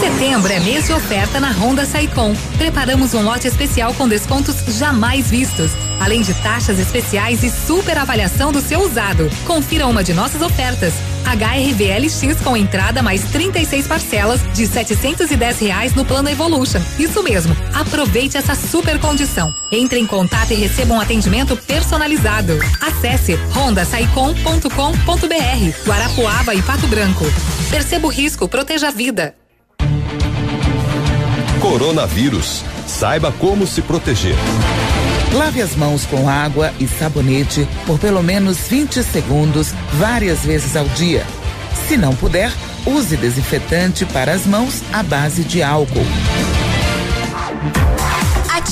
Setembro é mês de oferta na Honda Saicom. Preparamos um lote especial com descontos jamais vistos, além de taxas especiais e super avaliação do seu usado. Confira uma de nossas ofertas. HRVLX com entrada mais 36 parcelas de 710 reais no plano Evolution. Isso mesmo. Aproveite essa super condição. Entre em contato e receba um atendimento personalizado. Acesse rondasaicom.com.br. Guarapuava e Pato Branco. Perceba o risco, proteja a vida. Coronavírus. Saiba como se proteger. Lave as mãos com água e sabonete por pelo menos 20 segundos, várias vezes ao dia. Se não puder, use desinfetante para as mãos à base de álcool.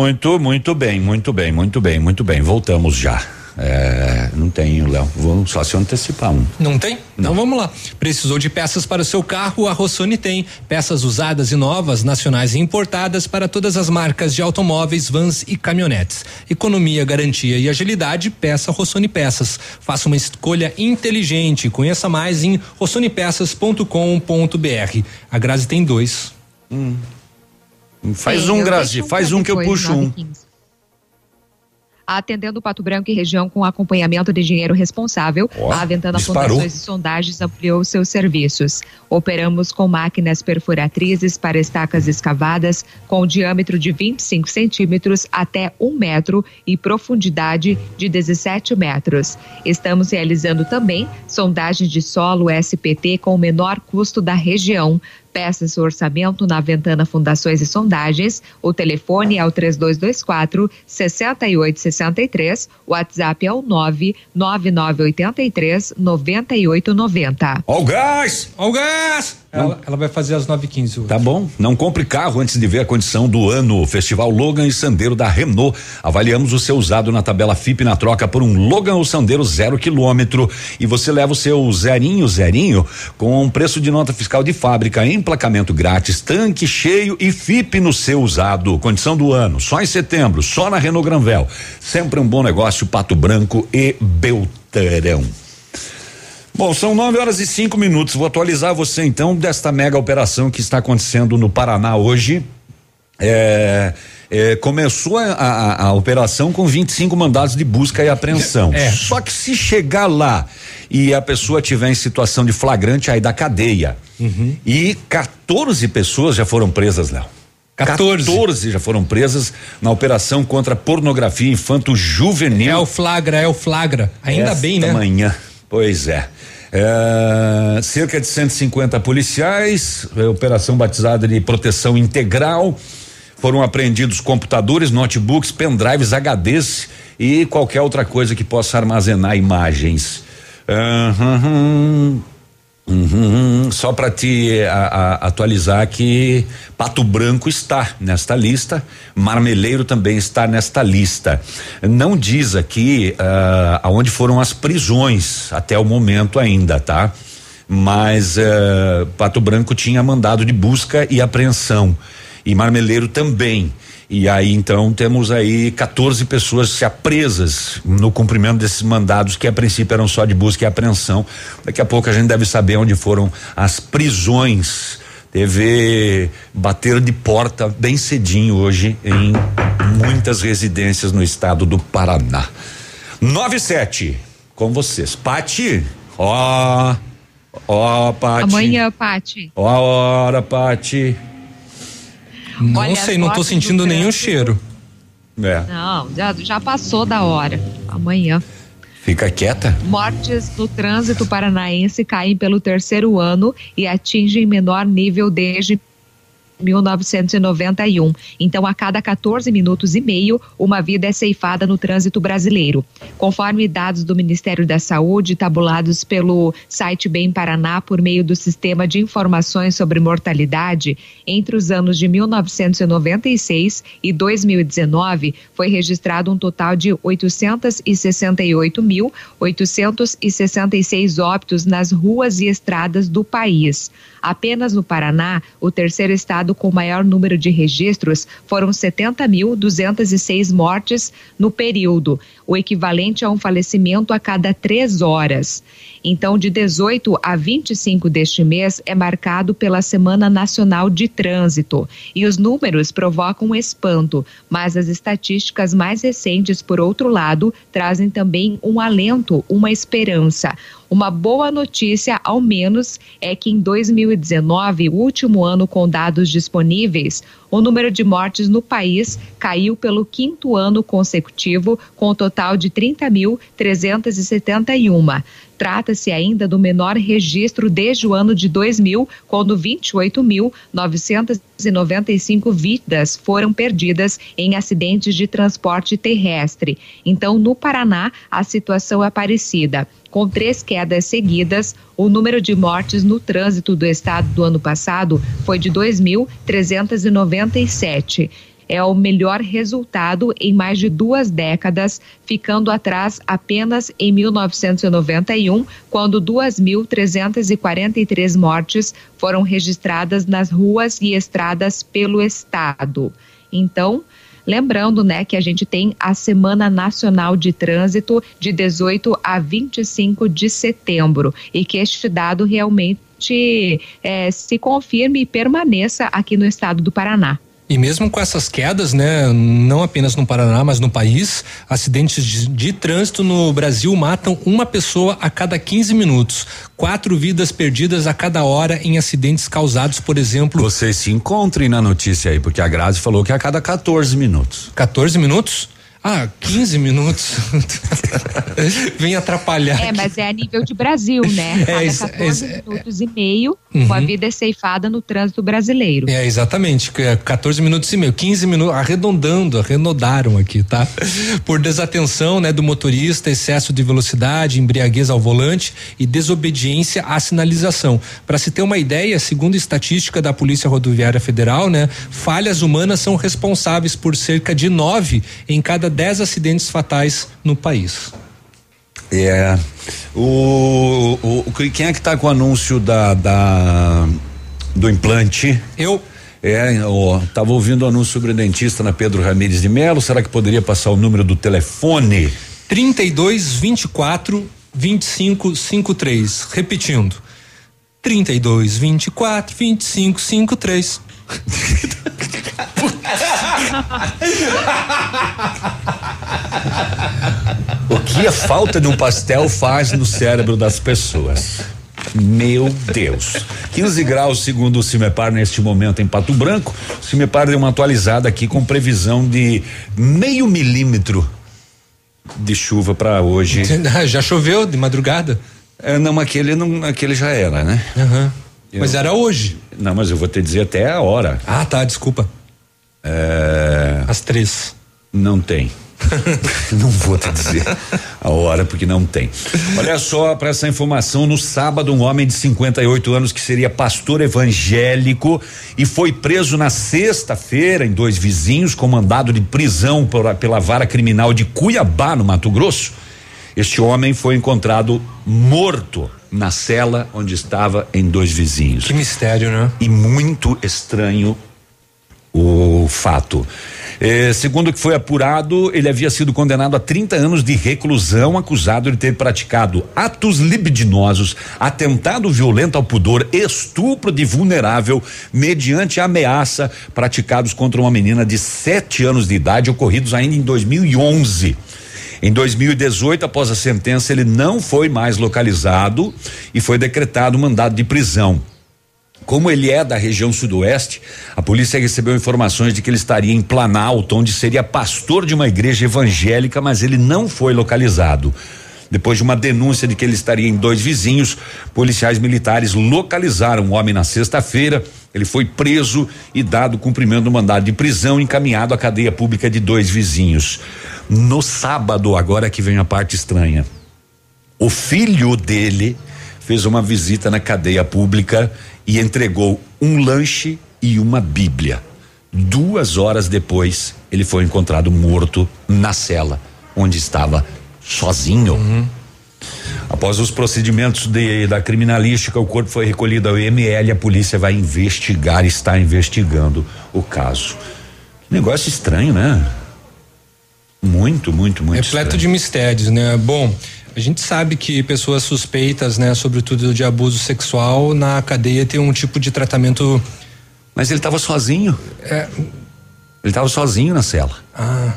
Muito, muito bem, muito bem, muito bem, muito bem. Voltamos já. É, não tenho, Léo. Vou só se antecipar um. Não tem? Não. Então vamos lá. Precisou de peças para o seu carro? A Rossoni tem. Peças usadas e novas, nacionais e importadas para todas as marcas de automóveis, vans e caminhonetes. Economia, garantia e agilidade, peça Rossoni Peças. Faça uma escolha inteligente. Conheça mais em rossonipeças.com.br. A Grazi tem dois. Hum. Faz Sim, um, Grazi, faz um que eu puxo um. 15 atendendo Pato Branco e região com acompanhamento de engenheiro responsável. Oh, a Ventana. Fundações e Sondagens ampliou seus serviços. Operamos com máquinas perfuratrizes para estacas escavadas com diâmetro de 25 centímetros até um metro e profundidade de 17 metros. Estamos realizando também sondagens de solo SPT com o menor custo da região. Peça seu orçamento na Ventana Fundações e Sondagens. O telefone é o 3224 6863. O WhatsApp é o 99983 9890. Ó o gás! Ó o gás! Ela, ela, vai fazer às 9h15 Tá bom. Não compre carro antes de ver a condição do ano. Festival Logan e Sandeiro da Renault. Avaliamos o seu usado na tabela FIP na troca por um Logan ou Sandeiro zero quilômetro. E você leva o seu zerinho, zerinho, com um preço de nota fiscal de fábrica, emplacamento grátis, tanque cheio e FIP no seu usado. Condição do ano. Só em setembro, só na Renault Granvel. Sempre um bom negócio, Pato Branco e Belterão. Bom, são 9 horas e cinco minutos. Vou atualizar você então desta mega operação que está acontecendo no Paraná hoje. É, é, começou a, a, a, operação com 25 mandados de busca e apreensão. É. Só que se chegar lá e a pessoa tiver em situação de flagrante, aí da cadeia. Uhum. E 14 pessoas já foram presas, Léo. 14. 14 já foram presas na operação contra pornografia infanto juvenil. É o flagra, é o flagra. Ainda Esta bem, né? Manhã. Pois é. É. cerca de 150 policiais, é, operação batizada de proteção integral. Foram apreendidos computadores, notebooks, pendrives, HDs e qualquer outra coisa que possa armazenar imagens. Uhum. Uhum, só para te a, a, atualizar que Pato Branco está nesta lista, Marmeleiro também está nesta lista. Não diz aqui uh, aonde foram as prisões até o momento ainda, tá? Mas uh, Pato Branco tinha mandado de busca e apreensão e Marmeleiro também. E aí então temos aí 14 pessoas se presas no cumprimento desses mandados que a princípio eram só de busca e apreensão. Daqui a pouco a gente deve saber onde foram as prisões. Teve bater de porta bem cedinho hoje em muitas residências no estado do Paraná. 97 com vocês. Pati, ó, ó, Pati. Amanhã, Pati. Ó hora, Pati. Não Olha, sei, não tô sentindo nenhum cheiro. É. Não, já, já passou da hora. Amanhã. Fica quieta. Mortes no trânsito paranaense caem pelo terceiro ano e atingem menor nível desde 1991. Então, a cada 14 minutos e meio, uma vida é ceifada no trânsito brasileiro. Conforme dados do Ministério da Saúde, tabulados pelo site Bem Paraná por meio do Sistema de Informações sobre Mortalidade, entre os anos de 1996 e 2019, foi registrado um total de 868.866 óbitos nas ruas e estradas do país. Apenas no Paraná, o terceiro estado com maior número de registros, foram 70.206 mortes no período, o equivalente a um falecimento a cada três horas. Então, de 18 a 25 deste mês é marcado pela Semana Nacional de Trânsito. E os números provocam espanto, mas as estatísticas mais recentes, por outro lado, trazem também um alento, uma esperança. Uma boa notícia, ao menos, é que em 2019, o último ano com dados disponíveis, o número de mortes no país caiu pelo quinto ano consecutivo, com um total de 30.371. Trata-se ainda do menor registro desde o ano de 2000, quando 28.995 vidas foram perdidas em acidentes de transporte terrestre. Então, no Paraná, a situação é parecida. Com três quedas seguidas, o número de mortes no trânsito do estado do ano passado foi de 2.397. é o melhor resultado em mais de duas décadas, ficando atrás apenas em 1991, quando 2.343 mortes foram registradas nas ruas e estradas pelo estado. Então, Lembrando, né, que a gente tem a Semana Nacional de Trânsito de 18 a 25 de setembro e que este dado realmente é, se confirme e permaneça aqui no estado do Paraná. E mesmo com essas quedas, né, não apenas no Paraná, mas no país, acidentes de, de, trânsito no Brasil matam uma pessoa a cada 15 minutos. Quatro vidas perdidas a cada hora em acidentes causados, por exemplo. Vocês se encontrem na notícia aí, porque a Grazi falou que é a cada 14 minutos. 14 minutos? Ah, 15 minutos. Vem atrapalhar. É, mas é a nível de Brasil, né? É, Cada 14 é, minutos é, e meio, uhum. uma vida é ceifada no trânsito brasileiro. É, exatamente. 14 minutos e meio, 15 minutos, arredondando, arredodaram aqui, tá? Por desatenção, né, do motorista, excesso de velocidade, embriaguez ao volante e desobediência à sinalização. Para se ter uma ideia, segundo estatística da Polícia Rodoviária Federal, né, falhas humanas são responsáveis por cerca de nove em cada 10 acidentes fatais no país. É. O, o, quem é que está com o anúncio da, da do implante? Eu. É, ó, tava ouvindo o anúncio sobre o dentista na Pedro Ramires de Melo. Será que poderia passar o número do telefone? 32 24 25 53. Repetindo. 32 24 25 53. O que a falta de um pastel faz no cérebro das pessoas? Meu Deus. 15 graus segundo o Cimepar neste momento em Pato Branco. O Cimepar deu uma atualizada aqui com previsão de meio milímetro de chuva para hoje. Já choveu de madrugada? É, não, aquele não, aquele já era, né? Uhum. Mas era hoje. Não, mas eu vou te dizer até a hora. Ah, tá, desculpa. É... Às três. Não tem. não vou te dizer a hora porque não tem. Olha só para essa informação, no sábado um homem de 58 anos que seria pastor evangélico e foi preso na sexta-feira em dois vizinhos com mandado de prisão por, pela vara criminal de Cuiabá, no Mato Grosso. Este homem foi encontrado morto na cela onde estava em dois vizinhos. Que mistério, né? E muito estranho o fato. Eh, segundo o que foi apurado, ele havia sido condenado a 30 anos de reclusão, acusado de ter praticado atos libidinosos, atentado violento ao pudor, estupro de vulnerável, mediante ameaça praticados contra uma menina de sete anos de idade, ocorridos ainda em 2011. Em 2018, após a sentença, ele não foi mais localizado e foi decretado mandado de prisão. Como ele é da região sudoeste, a polícia recebeu informações de que ele estaria em Planalto, onde seria pastor de uma igreja evangélica, mas ele não foi localizado. Depois de uma denúncia de que ele estaria em dois vizinhos, policiais militares localizaram o homem na sexta-feira. Ele foi preso e dado cumprimento do mandado de prisão, encaminhado à cadeia pública de dois vizinhos. No sábado, agora que vem a parte estranha, o filho dele fez uma visita na cadeia pública e entregou um lanche e uma Bíblia. Duas horas depois, ele foi encontrado morto na cela onde estava sozinho. Uhum. Após os procedimentos de, da criminalística, o corpo foi recolhido ao IML e a polícia vai investigar, está investigando o caso. Negócio estranho, né? Muito, muito, muito. Repleto estranho. de mistérios, né? Bom, a gente sabe que pessoas suspeitas, né, sobretudo de abuso sexual, na cadeia tem um tipo de tratamento. Mas ele estava sozinho. É. Ele estava sozinho na cela. Ah.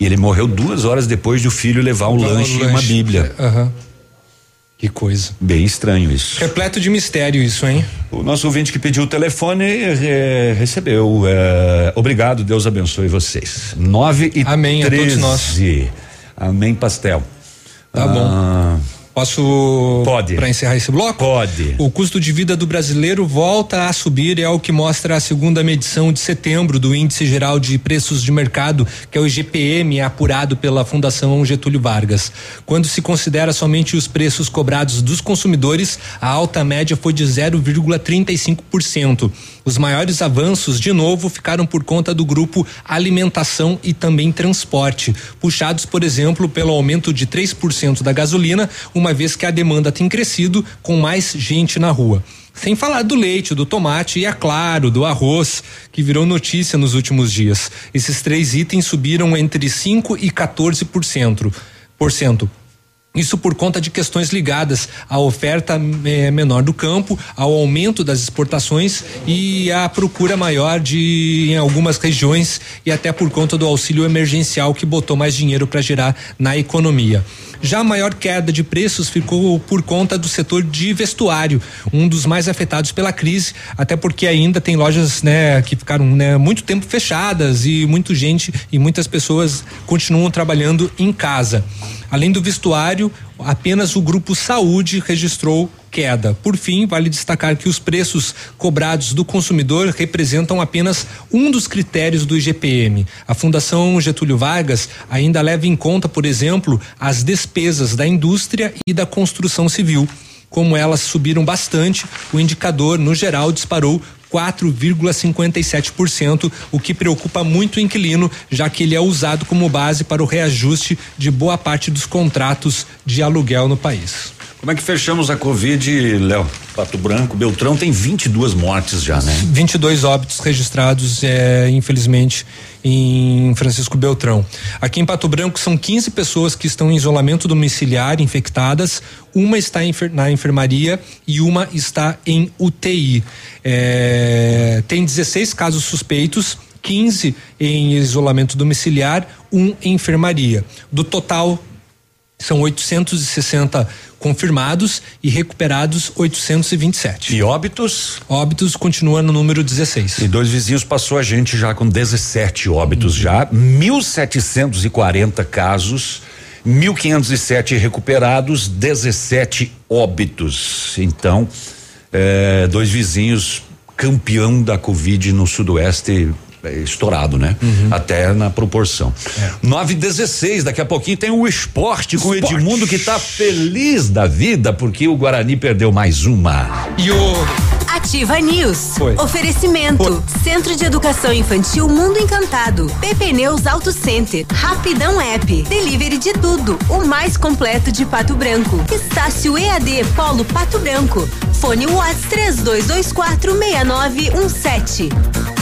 E ele morreu duas horas depois de o filho levar um lanche, lanche, e uma Bíblia. Aham. Uhum. Que coisa. Bem estranho isso. Repleto de mistério isso, hein? O nosso ouvinte que pediu o telefone é, recebeu. É, obrigado, Deus abençoe vocês. Nove e Amém 13. a todos nós. Amém, pastel. Tá ah, bom. Posso? Pode. Para encerrar esse bloco? Pode. O custo de vida do brasileiro volta a subir, é o que mostra a segunda medição de setembro do Índice Geral de Preços de Mercado, que é o IGPM, apurado pela Fundação Getúlio Vargas. Quando se considera somente os preços cobrados dos consumidores, a alta média foi de 0,35%. Os maiores avanços, de novo, ficaram por conta do grupo alimentação e também transporte, puxados, por exemplo, pelo aumento de 3% da gasolina, uma vez que a demanda tem crescido com mais gente na rua. Sem falar do leite, do tomate e, é claro, do arroz, que virou notícia nos últimos dias. Esses três itens subiram entre 5 e 14%. Por cento. Isso por conta de questões ligadas à oferta eh, menor do campo, ao aumento das exportações e à procura maior de em algumas regiões e até por conta do auxílio emergencial que botou mais dinheiro para gerar na economia. Já a maior queda de preços ficou por conta do setor de vestuário, um dos mais afetados pela crise, até porque ainda tem lojas, né, que ficaram, né, muito tempo fechadas e muita gente e muitas pessoas continuam trabalhando em casa. Além do vestuário, apenas o grupo Saúde registrou queda. Por fim, vale destacar que os preços cobrados do consumidor representam apenas um dos critérios do IGPM. A Fundação Getúlio Vargas ainda leva em conta, por exemplo, as despesas da indústria e da construção civil. Como elas subiram bastante, o indicador, no geral, disparou 4,57%, o que preocupa muito o inquilino, já que ele é usado como base para o reajuste de boa parte dos contratos de aluguel no país. Como é que fechamos a Covid, Léo? Pato Branco, Beltrão tem 22 mortes já, né? 22 óbitos registrados, é, infelizmente, em Francisco Beltrão. Aqui em Pato Branco são 15 pessoas que estão em isolamento domiciliar infectadas, uma está na enfermaria e uma está em UTI. É, tem 16 casos suspeitos. 15 em isolamento domiciliar, um em enfermaria. Do total, são 860 confirmados e recuperados 827. E óbitos? Óbitos continua no número 16. E dois vizinhos passou a gente já com 17 óbitos uhum. já, 1.740 casos. 1.507 recuperados, 17 óbitos. Então, é, dois vizinhos campeão da Covid no Sudoeste estourado, né? Uhum. Até na proporção. É. 9 16 daqui a pouquinho tem o esporte com o Edmundo que tá feliz da vida porque o Guarani perdeu mais uma. E o Ativa News. Foi. Oferecimento. Foi. Centro de Educação Infantil Mundo Encantado. PP Neus Auto Center. Rapidão App. Delivery de tudo. O mais completo de Pato Branco. Estácio EAD Polo Pato Branco. Fone Watts 3224 6917.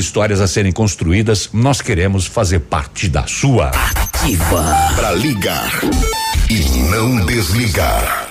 histórias a serem construídas, nós queremos fazer parte da sua. Ativa. Para ligar e não desligar.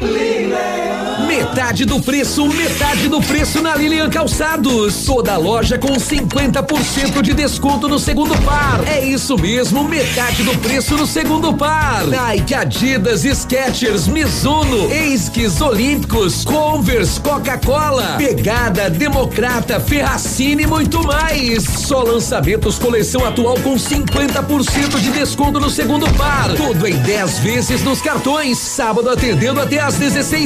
Live Metade do preço, metade do preço na Lilian Calçados. Toda loja com 50% de desconto no segundo par. É isso mesmo, metade do preço no segundo par. Nike, Adidas, Skechers, Mizuno, Esquis, Olímpicos, Converse, Coca-Cola, Pegada, Democrata, Ferracini e muito mais. Só lançamentos coleção atual com 50% de desconto no segundo par. Tudo em 10 vezes nos cartões. Sábado atendendo até às 16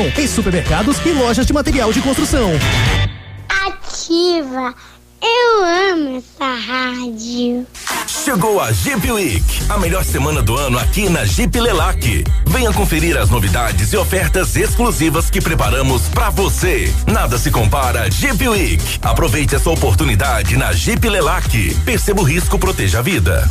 em supermercados e lojas de material de construção. Ativa. Eu amo essa rádio. Chegou a Jeep Week, a melhor semana do ano aqui na Jeep Lelac. Venha conferir as novidades e ofertas exclusivas que preparamos para você. Nada se compara a Jeep Week. Aproveite essa oportunidade na Jeep Lelac. Perceba o risco, proteja a vida.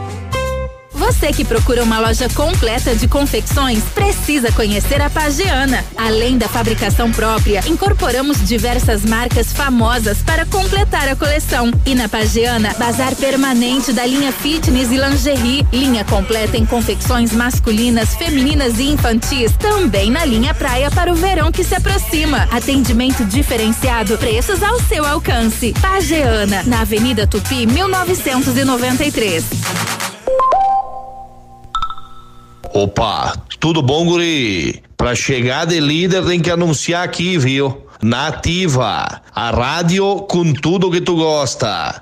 Você que procura uma loja completa de confecções, precisa conhecer a Pagiana. Além da fabricação própria, incorporamos diversas marcas famosas para completar a coleção. E na Pagiana, bazar permanente da linha fitness e lingerie, linha completa em confecções masculinas, femininas e infantis, também na linha praia para o verão que se aproxima. Atendimento diferenciado, preços ao seu alcance. Pagiana, na Avenida Tupi, 1993. Opa, tudo bom, guri? Pra chegar de líder tem que anunciar aqui, viu? Nativa, a rádio com tudo que tu gosta.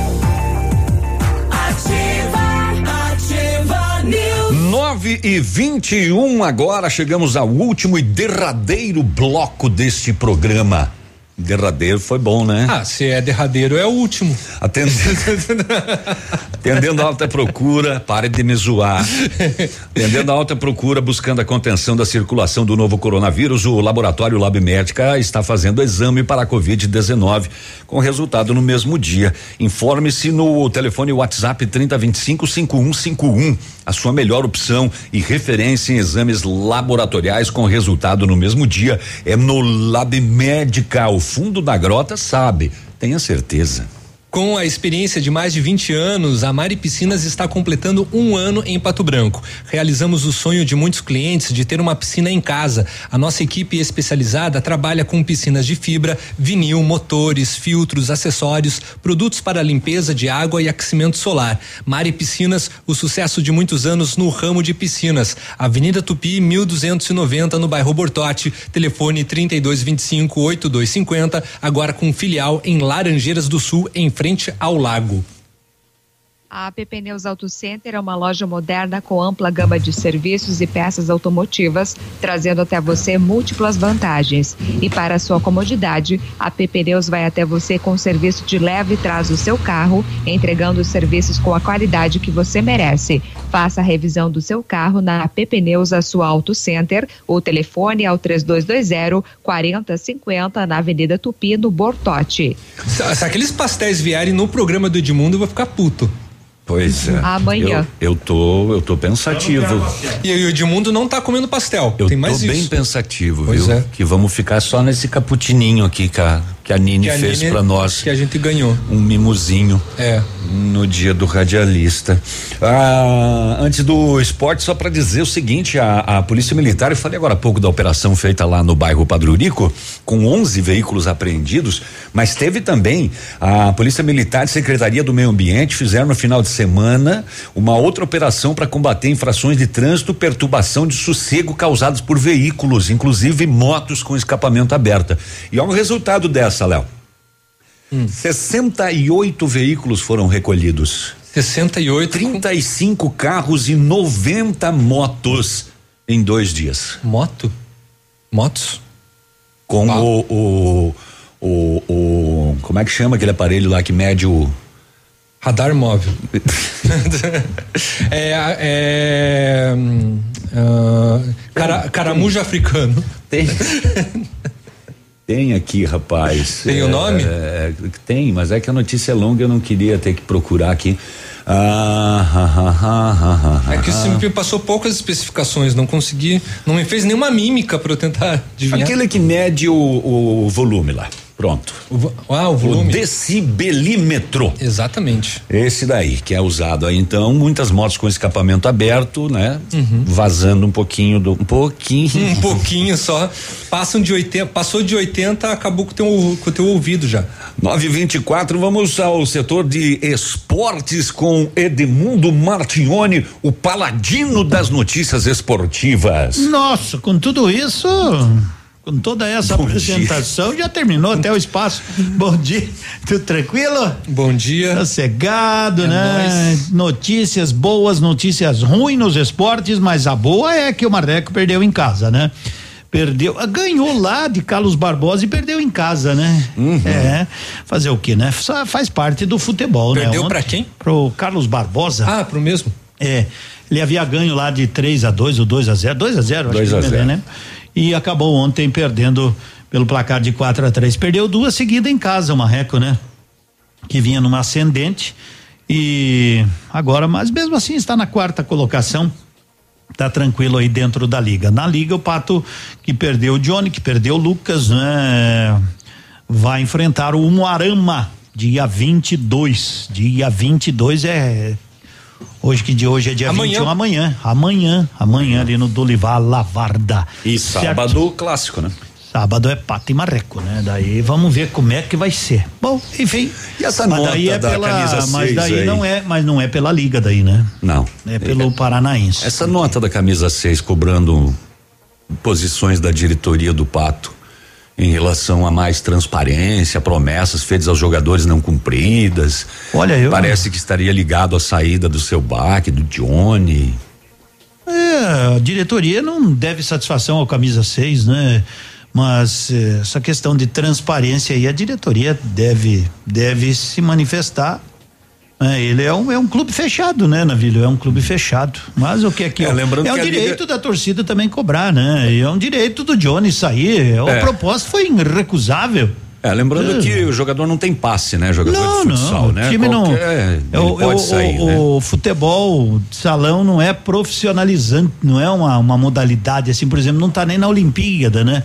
9 e 21 agora chegamos ao último e derradeiro bloco deste programa. Derradeiro foi bom, né? Ah, se é derradeiro, é o último. Atendendo, atendendo alta procura, pare de me zoar. Atendendo alta procura, buscando a contenção da circulação do novo coronavírus, o laboratório Lab Médica está fazendo exame para a Covid-19, com resultado no mesmo dia. Informe-se no telefone WhatsApp 3025 5151. A sua melhor opção e referência em exames laboratoriais com resultado no mesmo dia é no Lab Médica. O fundo da grota sabe, tenha certeza. Com a experiência de mais de 20 anos, a Mari Piscinas está completando um ano em Pato Branco. Realizamos o sonho de muitos clientes de ter uma piscina em casa. A nossa equipe especializada trabalha com piscinas de fibra, vinil, motores, filtros, acessórios, produtos para limpeza de água e aquecimento solar. Mari Piscinas, o sucesso de muitos anos no ramo de piscinas. Avenida Tupi, 1290, no bairro Bortote. Telefone 3225 8250. Agora com filial em Laranjeiras do Sul, em ao lago. A AP Pneus Auto Center é uma loja moderna com ampla gama de serviços e peças automotivas, trazendo até você múltiplas vantagens. E para sua comodidade, a AP Pneus vai até você com serviço de leve traz o seu carro, entregando os serviços com a qualidade que você merece. Faça a revisão do seu carro na AP Pneus, a sua Auto Center. O telefone é o 3220 4050 na Avenida Tupi, no Bortote. Se, se aqueles pastéis vierem no programa do Edmundo, eu vou ficar puto. Pois é. Amanhã. Eu, eu tô, eu tô pensativo. E o Edmundo não tá comendo pastel. Eu Tem tô mais bem isso. pensativo, Pois viu? é. Que vamos ficar só nesse caputininho aqui que a, que a Nini Que a fez pra nós. Que a gente ganhou. Um mimozinho. É. No dia do radialista. Ah, antes do esporte, só para dizer o seguinte: a, a Polícia Militar, eu falei agora há pouco da operação feita lá no bairro Padrurico, com 11 veículos apreendidos, mas teve também a Polícia Militar e Secretaria do Meio Ambiente fizeram no final de semana uma outra operação para combater infrações de trânsito, perturbação de sossego causadas por veículos, inclusive motos com escapamento aberta. E olha o resultado dessa, Léo. 68 veículos foram recolhidos. 68. 35 carros e 90 motos em dois dias. Moto? Motos? Com o, o, o, o. Como é que chama aquele aparelho lá que mede o. Radar móvel. é. é uh, cara, caramujo africano. Tem. Tem aqui, rapaz. Tem o nome? É, tem, mas é que a notícia é longa, eu não queria ter que procurar aqui. Ah, ah, ah, é que o CMP passou poucas especificações, não consegui, não me fez nenhuma mímica para eu tentar adivinhar. Aquele que mede o, o volume lá. Pronto. O, ah, o volume. O decibelímetro. Exatamente. Esse daí, que é usado aí então, muitas motos com escapamento aberto, né? Uhum. Vazando um pouquinho do. Um pouquinho. Um pouquinho só. Passam de 80, passou de 80, acabou com o teu, teu ouvido já. 924, vamos ao setor de esportes com Edmundo Martignoni, o paladino das notícias esportivas. Nossa, com tudo isso com toda essa Bom apresentação, dia. já terminou até o espaço. Bom dia, tudo tranquilo? Bom dia. Sossegado, é né? Nóis. Notícias boas, notícias ruins nos esportes, mas a boa é que o Marreco perdeu em casa, né? Perdeu, ah, ganhou lá de Carlos Barbosa e perdeu em casa, né? Uhum. É, fazer o que, né? Faz parte do futebol, perdeu né? Perdeu pra quem? Pro Carlos Barbosa. Ah, pro mesmo? É, ele havia ganho lá de 3 a 2 ou 2 a 0 2 a 0 2 a 0 né? E acabou ontem perdendo pelo placar de 4 a 3 Perdeu duas seguidas em casa, o Marreco, né? Que vinha numa ascendente e agora, mas mesmo assim está na quarta colocação. Tá tranquilo aí dentro da liga. Na liga, o Pato que perdeu o Johnny, que perdeu o Lucas, né? Vai enfrentar o Umuarama dia 22. Dia 22 é Hoje que de hoje é dia amanhã. 21, amanhã, amanhã, amanhã ali no Dolivar Lavarda. E certo? sábado clássico, né? Sábado é pato e marreco, né? Daí vamos ver como é que vai ser. Bom, enfim. E essa mas nota daí é da pela, camisa mas daí aí. não é, mas não é pela liga daí, né? Não. É pelo é, Paranaense. Essa nota da camisa 6 cobrando posições da diretoria do Pato em relação a mais transparência, promessas feitas aos jogadores não cumpridas. Olha, eu. Parece que estaria ligado à saída do seu baque, do Johnny. É, a diretoria não deve satisfação ao camisa 6, né? Mas eh, essa questão de transparência aí a diretoria deve deve se manifestar é, ele é um, é um clube fechado, né, Navilho? É um clube fechado. Mas o que é que. É, lembrando é um direito Liga... da torcida também cobrar, né? E é um direito do Johnny sair. A é. proposta foi irrecusável. É, lembrando é. que o jogador não tem passe, né? Jogador não, de futsal, não, né? O time Qualquer, não. É, pode o, sair, o, né? o futebol de salão não é profissionalizante, não é uma, uma modalidade assim, por exemplo, não está nem na Olimpíada, né?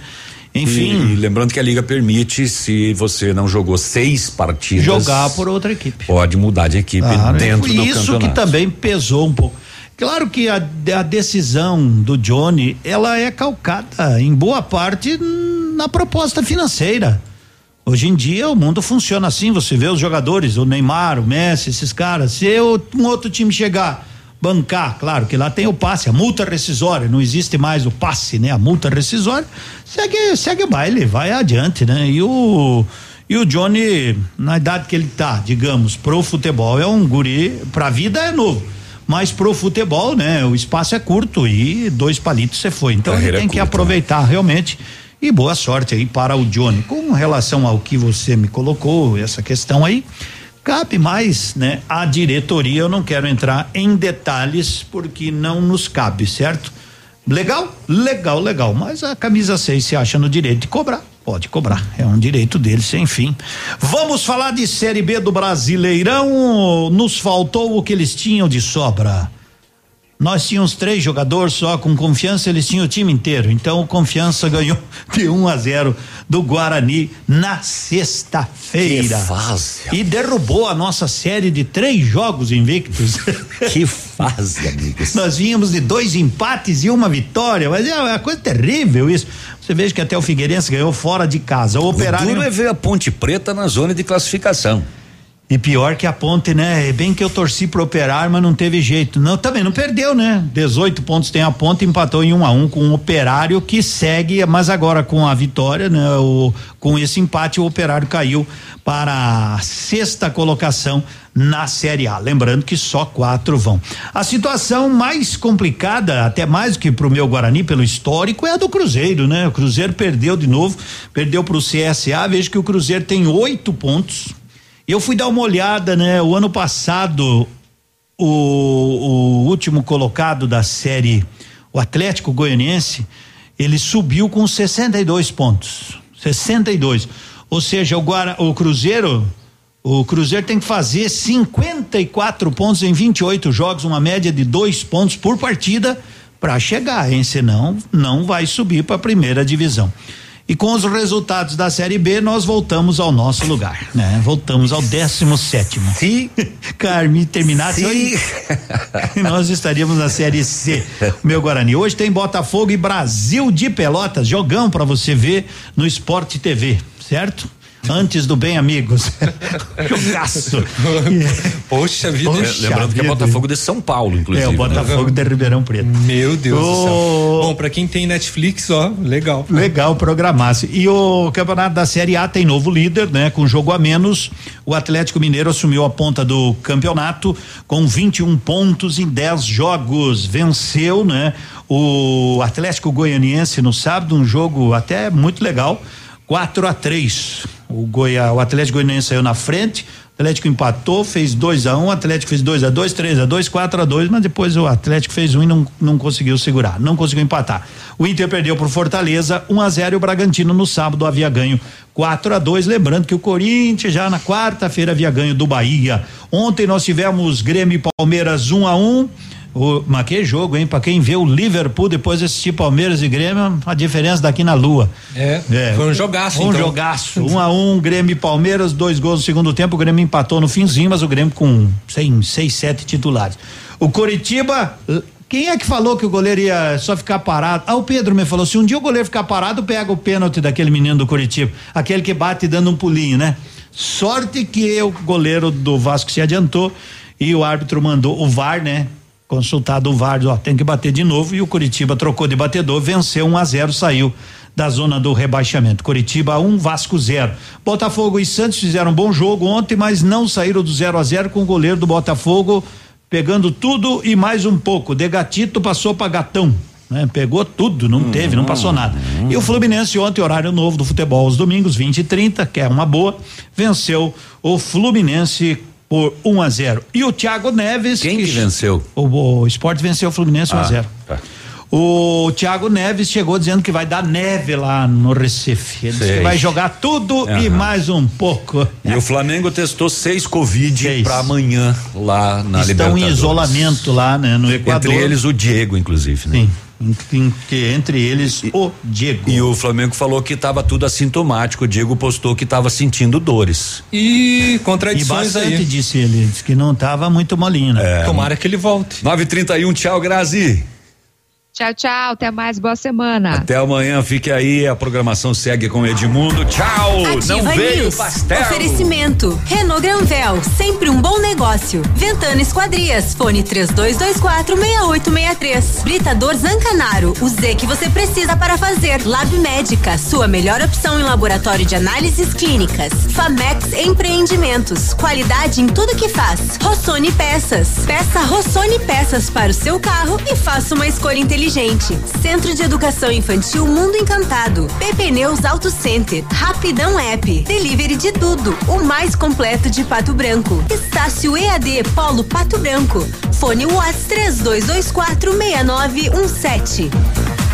Enfim. E, e, lembrando que a liga permite, se você não jogou seis partidas. Jogar por outra equipe. Pode mudar de equipe ah, dentro do Isso campeonato. que também pesou um pouco. Claro que a, a decisão do Johnny, ela é calcada em boa parte na proposta financeira. Hoje em dia o mundo funciona assim, você vê os jogadores, o Neymar, o Messi, esses caras, se um outro time chegar bancar, claro que lá tem o passe, a multa rescisória, não existe mais o passe, né? A multa rescisória, segue, segue o baile, vai adiante, né? E o e o Johnny, na idade que ele tá, digamos, pro futebol é um guri, pra vida é novo. Mas pro futebol, né? O espaço é curto e dois palitos você foi. Então ele tem que aproveitar né? realmente. E boa sorte aí para o Johnny. Com relação ao que você me colocou, essa questão aí, Cabe mais, né, a diretoria. Eu não quero entrar em detalhes porque não nos cabe, certo? Legal? Legal, legal. Mas a camisa 6 se acha no direito de cobrar. Pode cobrar, é um direito dele, sem fim. Vamos falar de Série B do Brasileirão. Nos faltou o que eles tinham de sobra. Nós tínhamos três jogadores só com confiança, eles tinham o time inteiro. Então o confiança ganhou de 1 um a 0 do Guarani na sexta-feira. E derrubou a nossa série de três jogos invictos. Que fase, amigos. Nós vínhamos de dois empates e uma vitória, mas é uma coisa terrível isso. Você veja que até o Figueirense ganhou fora de casa. O, o operário. duro é ver a Ponte Preta na zona de classificação. E pior que a ponte, né? É bem que eu torci pro operário, mas não teve jeito. Não, também não perdeu, né? 18 pontos tem a ponte, empatou em um a um com o operário que segue, mas agora com a vitória, né? O, com esse empate, o operário caiu para a sexta colocação na Série A. Lembrando que só quatro vão. A situação mais complicada, até mais do que para o meu Guarani, pelo histórico, é a do Cruzeiro, né? O Cruzeiro perdeu de novo, perdeu para o CSA. Vejo que o Cruzeiro tem oito pontos. Eu fui dar uma olhada, né? O ano passado, o, o último colocado da série, o Atlético Goianiense, ele subiu com 62 pontos. 62. Ou seja, o, Guara, o Cruzeiro o Cruzeiro tem que fazer 54 pontos em 28 jogos, uma média de dois pontos por partida para chegar, hein? Senão não vai subir para a primeira divisão. E com os resultados da Série B, nós voltamos ao nosso lugar, né? Voltamos ao 17 sétimo. Se Carme terminasse Se... hoje, nós estaríamos na Série C. Meu Guarani. Hoje tem Botafogo e Brasil de Pelotas, jogão para você ver no Esporte TV, certo? Antes do Bem Amigos. Jogaço. Poxa vida. Poxa Lembrando que é vida. Botafogo de São Paulo, inclusive. É, o né? Botafogo de Ribeirão Preto. Meu Deus do céu. Bom, pra quem tem Netflix, ó, legal. Legal programasse. E o campeonato da Série A tem novo líder, né? Com jogo a menos. O Atlético Mineiro assumiu a ponta do campeonato com 21 pontos em 10 jogos. Venceu, né? O Atlético Goianiense no sábado, um jogo até muito legal. 4 a 3 O, Goiá, o Atlético Goianiense saiu na frente. O Atlético empatou, fez 2 a 1 um, o Atlético fez 2 a 2 3 a 2 4 a 2 mas depois o Atlético fez um e não, não conseguiu segurar, não conseguiu empatar. O Inter perdeu por Fortaleza 1 um a 0 e o Bragantino no sábado havia ganho 4 a 2 Lembrando que o Corinthians já na quarta-feira havia ganho do Bahia. Ontem nós tivemos Grêmio e Palmeiras 1 um a 1 um, o, mas que jogo, hein? Pra quem vê o Liverpool depois de assistir Palmeiras e Grêmio, a diferença daqui na lua. É, foi um jogaço, Um então. jogaço. Um a um, Grêmio e Palmeiras, dois gols no segundo tempo. O Grêmio empatou no finzinho, mas o Grêmio com seis, seis sete titulares. O Coritiba. Quem é que falou que o goleiro ia só ficar parado? Ah, o Pedro me falou: se um dia o goleiro ficar parado, pega o pênalti daquele menino do Curitiba. Aquele que bate dando um pulinho, né? Sorte que o goleiro do Vasco se adiantou e o árbitro mandou o VAR, né? Consultado o VAR, ó, tem que bater de novo e o Curitiba trocou de batedor, venceu 1 um a 0 saiu da zona do rebaixamento. Curitiba 1, um, Vasco 0. Botafogo e Santos fizeram um bom jogo ontem, mas não saíram do 0 a 0 com o goleiro do Botafogo pegando tudo e mais um pouco. De gatito passou para gatão. Né? Pegou tudo, não teve, não passou nada. E o Fluminense ontem, horário novo do futebol, aos domingos, 20 e 30, que é uma boa, venceu o Fluminense por 1 um a 0 E o Thiago Neves. Quem que venceu? O, o Sport venceu o Fluminense 1 um a Ah, 0 tá. O Thiago Neves chegou dizendo que vai dar neve lá no Recife. Ele disse que vai jogar tudo e Aham. mais um pouco. E o Flamengo testou seis Covid para amanhã lá na Estão em Libertadores. isolamento lá, né, no Equador. Entre eles o Diego, inclusive, né? Sim. Em- que entre eles o Diego. E o Flamengo falou que estava tudo assintomático. O Diego postou que estava sentindo dores. E E contradições bastante, aí. disse ele. Disse que não estava muito molinho, né? Tomara que ele volte. 931, tchau, Grazi. Tchau, tchau. Até mais. Boa semana. Até amanhã, fique aí. A programação segue com Edmundo. Tchau. Ativa Não veio News. pastel. Oferecimento. Renault Granvel, sempre um bom negócio. Ventana Esquadrias, fone 32246863. Britador Zancanaro, o Z que você precisa para fazer. Lab Médica, sua melhor opção em laboratório de análises clínicas. Famex Empreendimentos, qualidade em tudo que faz. Rossoni Peças. Peça Rossoni Peças para o seu carro e faça uma escolha inteligente. Centro de Educação Infantil Mundo Encantado. PP Neus Auto Center. Rapidão App. Delivery de tudo. O mais completo de Pato Branco. Estácio EAD Polo Pato Branco. Fone Watts 32246917.